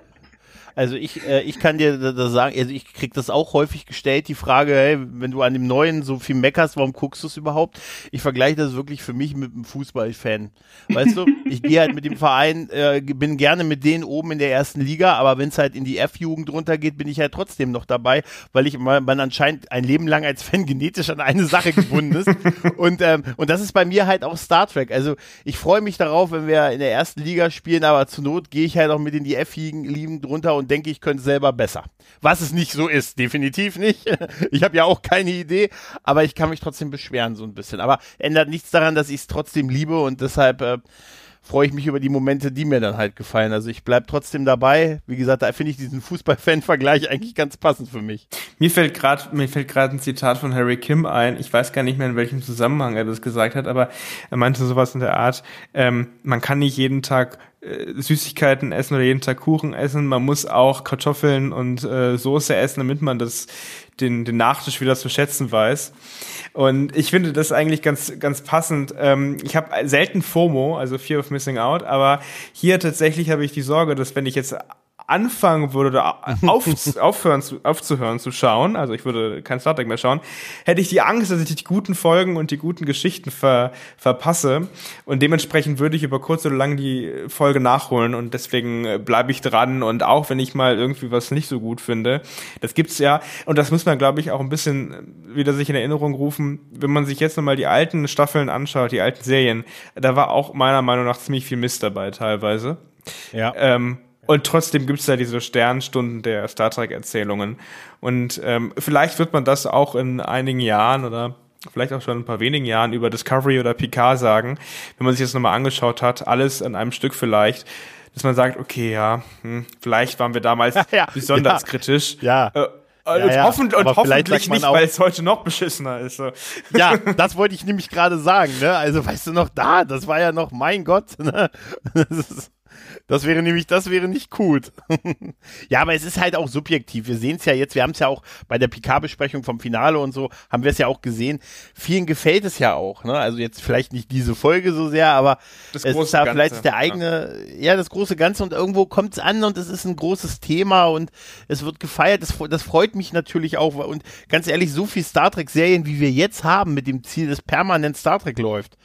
Also ich, äh, ich kann dir da sagen, also ich krieg das auch häufig gestellt, die Frage, hey, wenn du an dem Neuen so viel meckerst, warum guckst du es überhaupt? Ich vergleiche das wirklich für mich mit einem Fußballfan. Weißt du, ich gehe halt mit dem Verein, äh, bin gerne mit denen oben in der ersten Liga, aber wenn es halt in die F-Jugend runtergeht, bin ich halt trotzdem noch dabei, weil ich man anscheinend ein Leben lang als Fan genetisch an eine Sache gebunden ist. und, ähm, und das ist bei mir halt auch Star Trek. Also ich freue mich darauf, wenn wir in der ersten Liga spielen, aber zur Not gehe ich halt auch mit in die F-Jugend drunter und und denke, ich könnte selber besser. Was es nicht so ist, definitiv nicht. Ich habe ja auch keine Idee, aber ich kann mich trotzdem beschweren so ein bisschen. Aber ändert nichts daran, dass ich es trotzdem liebe und deshalb äh, freue ich mich über die Momente, die mir dann halt gefallen. Also ich bleibe trotzdem dabei. Wie gesagt, da finde ich diesen Fußball-Fan-Vergleich eigentlich ganz passend für mich. Mir fällt gerade ein Zitat von Harry Kim ein. Ich weiß gar nicht mehr in welchem Zusammenhang er das gesagt hat, aber er meinte sowas in der Art: ähm, Man kann nicht jeden Tag Süßigkeiten essen oder jeden Tag Kuchen essen. Man muss auch Kartoffeln und äh, Soße essen, damit man das den den Nachtisch wieder zu schätzen weiß. Und ich finde das eigentlich ganz, ganz passend. Ähm, ich habe selten FOMO, also Fear of Missing Out, aber hier tatsächlich habe ich die Sorge, dass wenn ich jetzt anfangen würde oder auf, aufhören zu, aufzuhören zu schauen, also ich würde kein Star Trek mehr schauen, hätte ich die Angst, dass ich die guten Folgen und die guten Geschichten ver, verpasse und dementsprechend würde ich über kurz oder lang die Folge nachholen und deswegen äh, bleibe ich dran und auch wenn ich mal irgendwie was nicht so gut finde, das gibt's ja und das muss man glaube ich auch ein bisschen wieder sich in Erinnerung rufen, wenn man sich jetzt nochmal die alten Staffeln anschaut, die alten Serien, da war auch meiner Meinung nach ziemlich viel Mist dabei teilweise. Ja. Ähm, und trotzdem gibt's da diese Sternstunden der Star Trek-Erzählungen. Und ähm, vielleicht wird man das auch in einigen Jahren oder vielleicht auch schon ein paar wenigen Jahren über Discovery oder Picard sagen, wenn man sich das nochmal angeschaut hat, alles in einem Stück vielleicht, dass man sagt, okay, ja, hm, vielleicht waren wir damals ja, besonders ja, kritisch. Ja. Äh, und, ja, hoffentlich, und hoffentlich nicht, weil es heute noch beschissener ist. So. Ja, das wollte ich nämlich gerade sagen. Ne? Also weißt du noch da, das war ja noch, mein Gott. Ne? Das ist, das wäre nämlich, das wäre nicht gut. ja, aber es ist halt auch subjektiv. Wir sehen es ja jetzt, wir haben es ja auch bei der Picard-Besprechung vom Finale und so, haben wir es ja auch gesehen. Vielen gefällt es ja auch. Ne? Also jetzt vielleicht nicht diese Folge so sehr, aber das es ist da Ganze. vielleicht der eigene, ja. ja. das große Ganze und irgendwo kommt es an und es ist ein großes Thema und es wird gefeiert. Das, das freut mich natürlich auch. Und ganz ehrlich, so viel Star Trek-Serien, wie wir jetzt haben, mit dem Ziel, dass permanent Star Trek läuft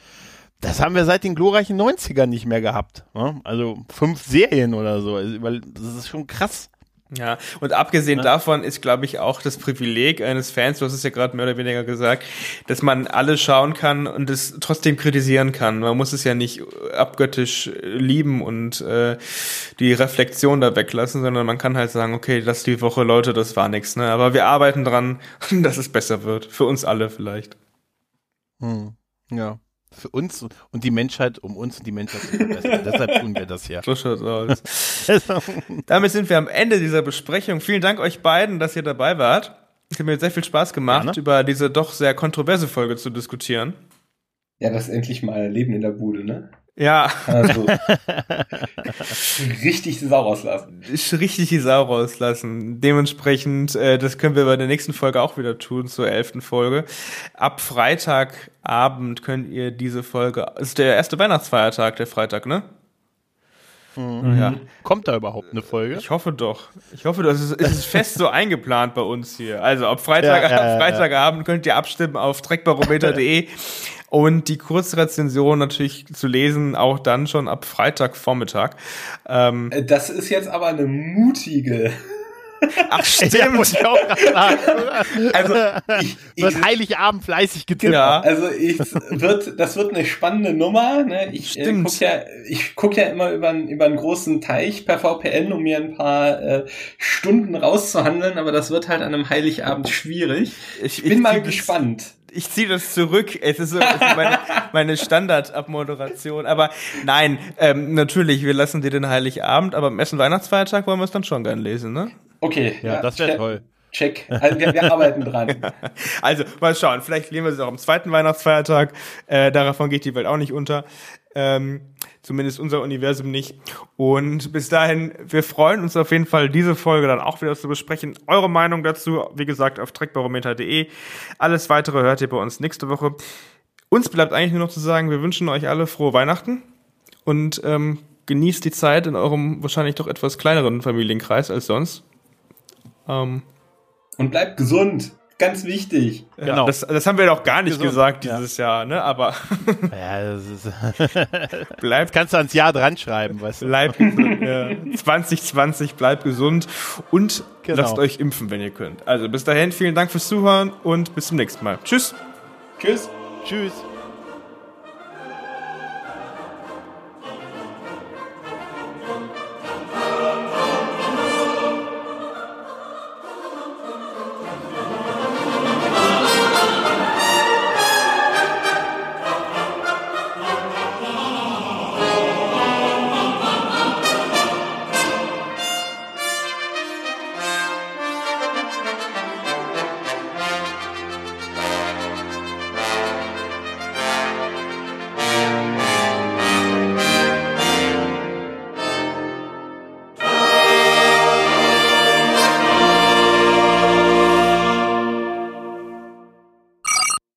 das haben wir seit den glorreichen 90ern nicht mehr gehabt. Ne? Also fünf Serien oder so. Also, das ist schon krass. Ja, und abgesehen ja. davon ist, glaube ich, auch das Privileg eines Fans, du hast es ja gerade mehr oder weniger gesagt, dass man alles schauen kann und es trotzdem kritisieren kann. Man muss es ja nicht abgöttisch lieben und äh, die Reflexion da weglassen, sondern man kann halt sagen, okay, das die Woche, Leute, das war nix, ne? Aber wir arbeiten dran, dass es besser wird. Für uns alle vielleicht. Hm. Ja für uns und die Menschheit, um uns und die Menschheit zu verbessern. Deshalb tun wir das hier. So schaut's aus. Damit sind wir am Ende dieser Besprechung. Vielen Dank euch beiden, dass ihr dabei wart. Es hat mir sehr viel Spaß gemacht, Gerne. über diese doch sehr kontroverse Folge zu diskutieren. Ja, das ist endlich mal Leben in der Bude, ne? Ja. Also, richtig die Sau rauslassen. Richtig die Sau rauslassen. Dementsprechend, äh, das können wir bei der nächsten Folge auch wieder tun, zur elften Folge. Ab Freitagabend könnt ihr diese Folge, ist der erste Weihnachtsfeiertag, der Freitag, ne? Mhm. Ja. Kommt da überhaupt eine Folge? Ich hoffe doch. Ich hoffe, das ist, ist fest so eingeplant bei uns hier. Also ab Freitag, ja, ja, Freitagabend könnt ihr abstimmen auf trackbarometer.de und die Kurzrezension natürlich zu lesen, auch dann schon ab Freitagvormittag. Ähm, äh, das ist jetzt aber eine mutige Ach stimmt. Ja, muss ich auch sagen, Also ich, ich, wird Heiligabend fleißig getippt. Ja. Also ich wird, das wird eine spannende Nummer. Ne? Ich äh, guck ja, ich guck ja immer über, über einen großen Teich per VPN, um mir ein paar äh, Stunden rauszuhandeln, aber das wird halt an einem Heiligabend schwierig. Ich, bin mal gespannt ich ziehe das zurück. Es ist, so, meine, meine Standard-Abmoderation. Aber nein, ähm, natürlich, wir lassen dir den Heiligabend, aber am ersten Weihnachtsfeiertag wollen wir es dann schon gern lesen, ne? Okay. Ja, ja das wäre toll. Check. Also wir, wir arbeiten dran. Also, mal schauen. Vielleicht lesen wir es auch am zweiten Weihnachtsfeiertag. Äh, davon geht die Welt auch nicht unter. Ähm, zumindest unser Universum nicht. Und bis dahin, wir freuen uns auf jeden Fall, diese Folge dann auch wieder zu besprechen. Eure Meinung dazu, wie gesagt, auf trackbarometer.de. Alles weitere hört ihr bei uns nächste Woche. Uns bleibt eigentlich nur noch zu sagen, wir wünschen euch alle frohe Weihnachten und ähm, genießt die Zeit in eurem wahrscheinlich doch etwas kleineren Familienkreis als sonst. Ähm, und bleibt gesund. Ganz wichtig. Genau. Das, das haben wir doch gar nicht gesund. gesagt dieses ja. Jahr, ne? Aber. ja, das ist bleibt. Kannst du ans Jahr dran schreiben, weißt du? Bleibt gesund. ja. 2020, bleibt gesund und genau. lasst euch impfen, wenn ihr könnt. Also bis dahin, vielen Dank fürs Zuhören und bis zum nächsten Mal. Tschüss. Tschüss. Tschüss.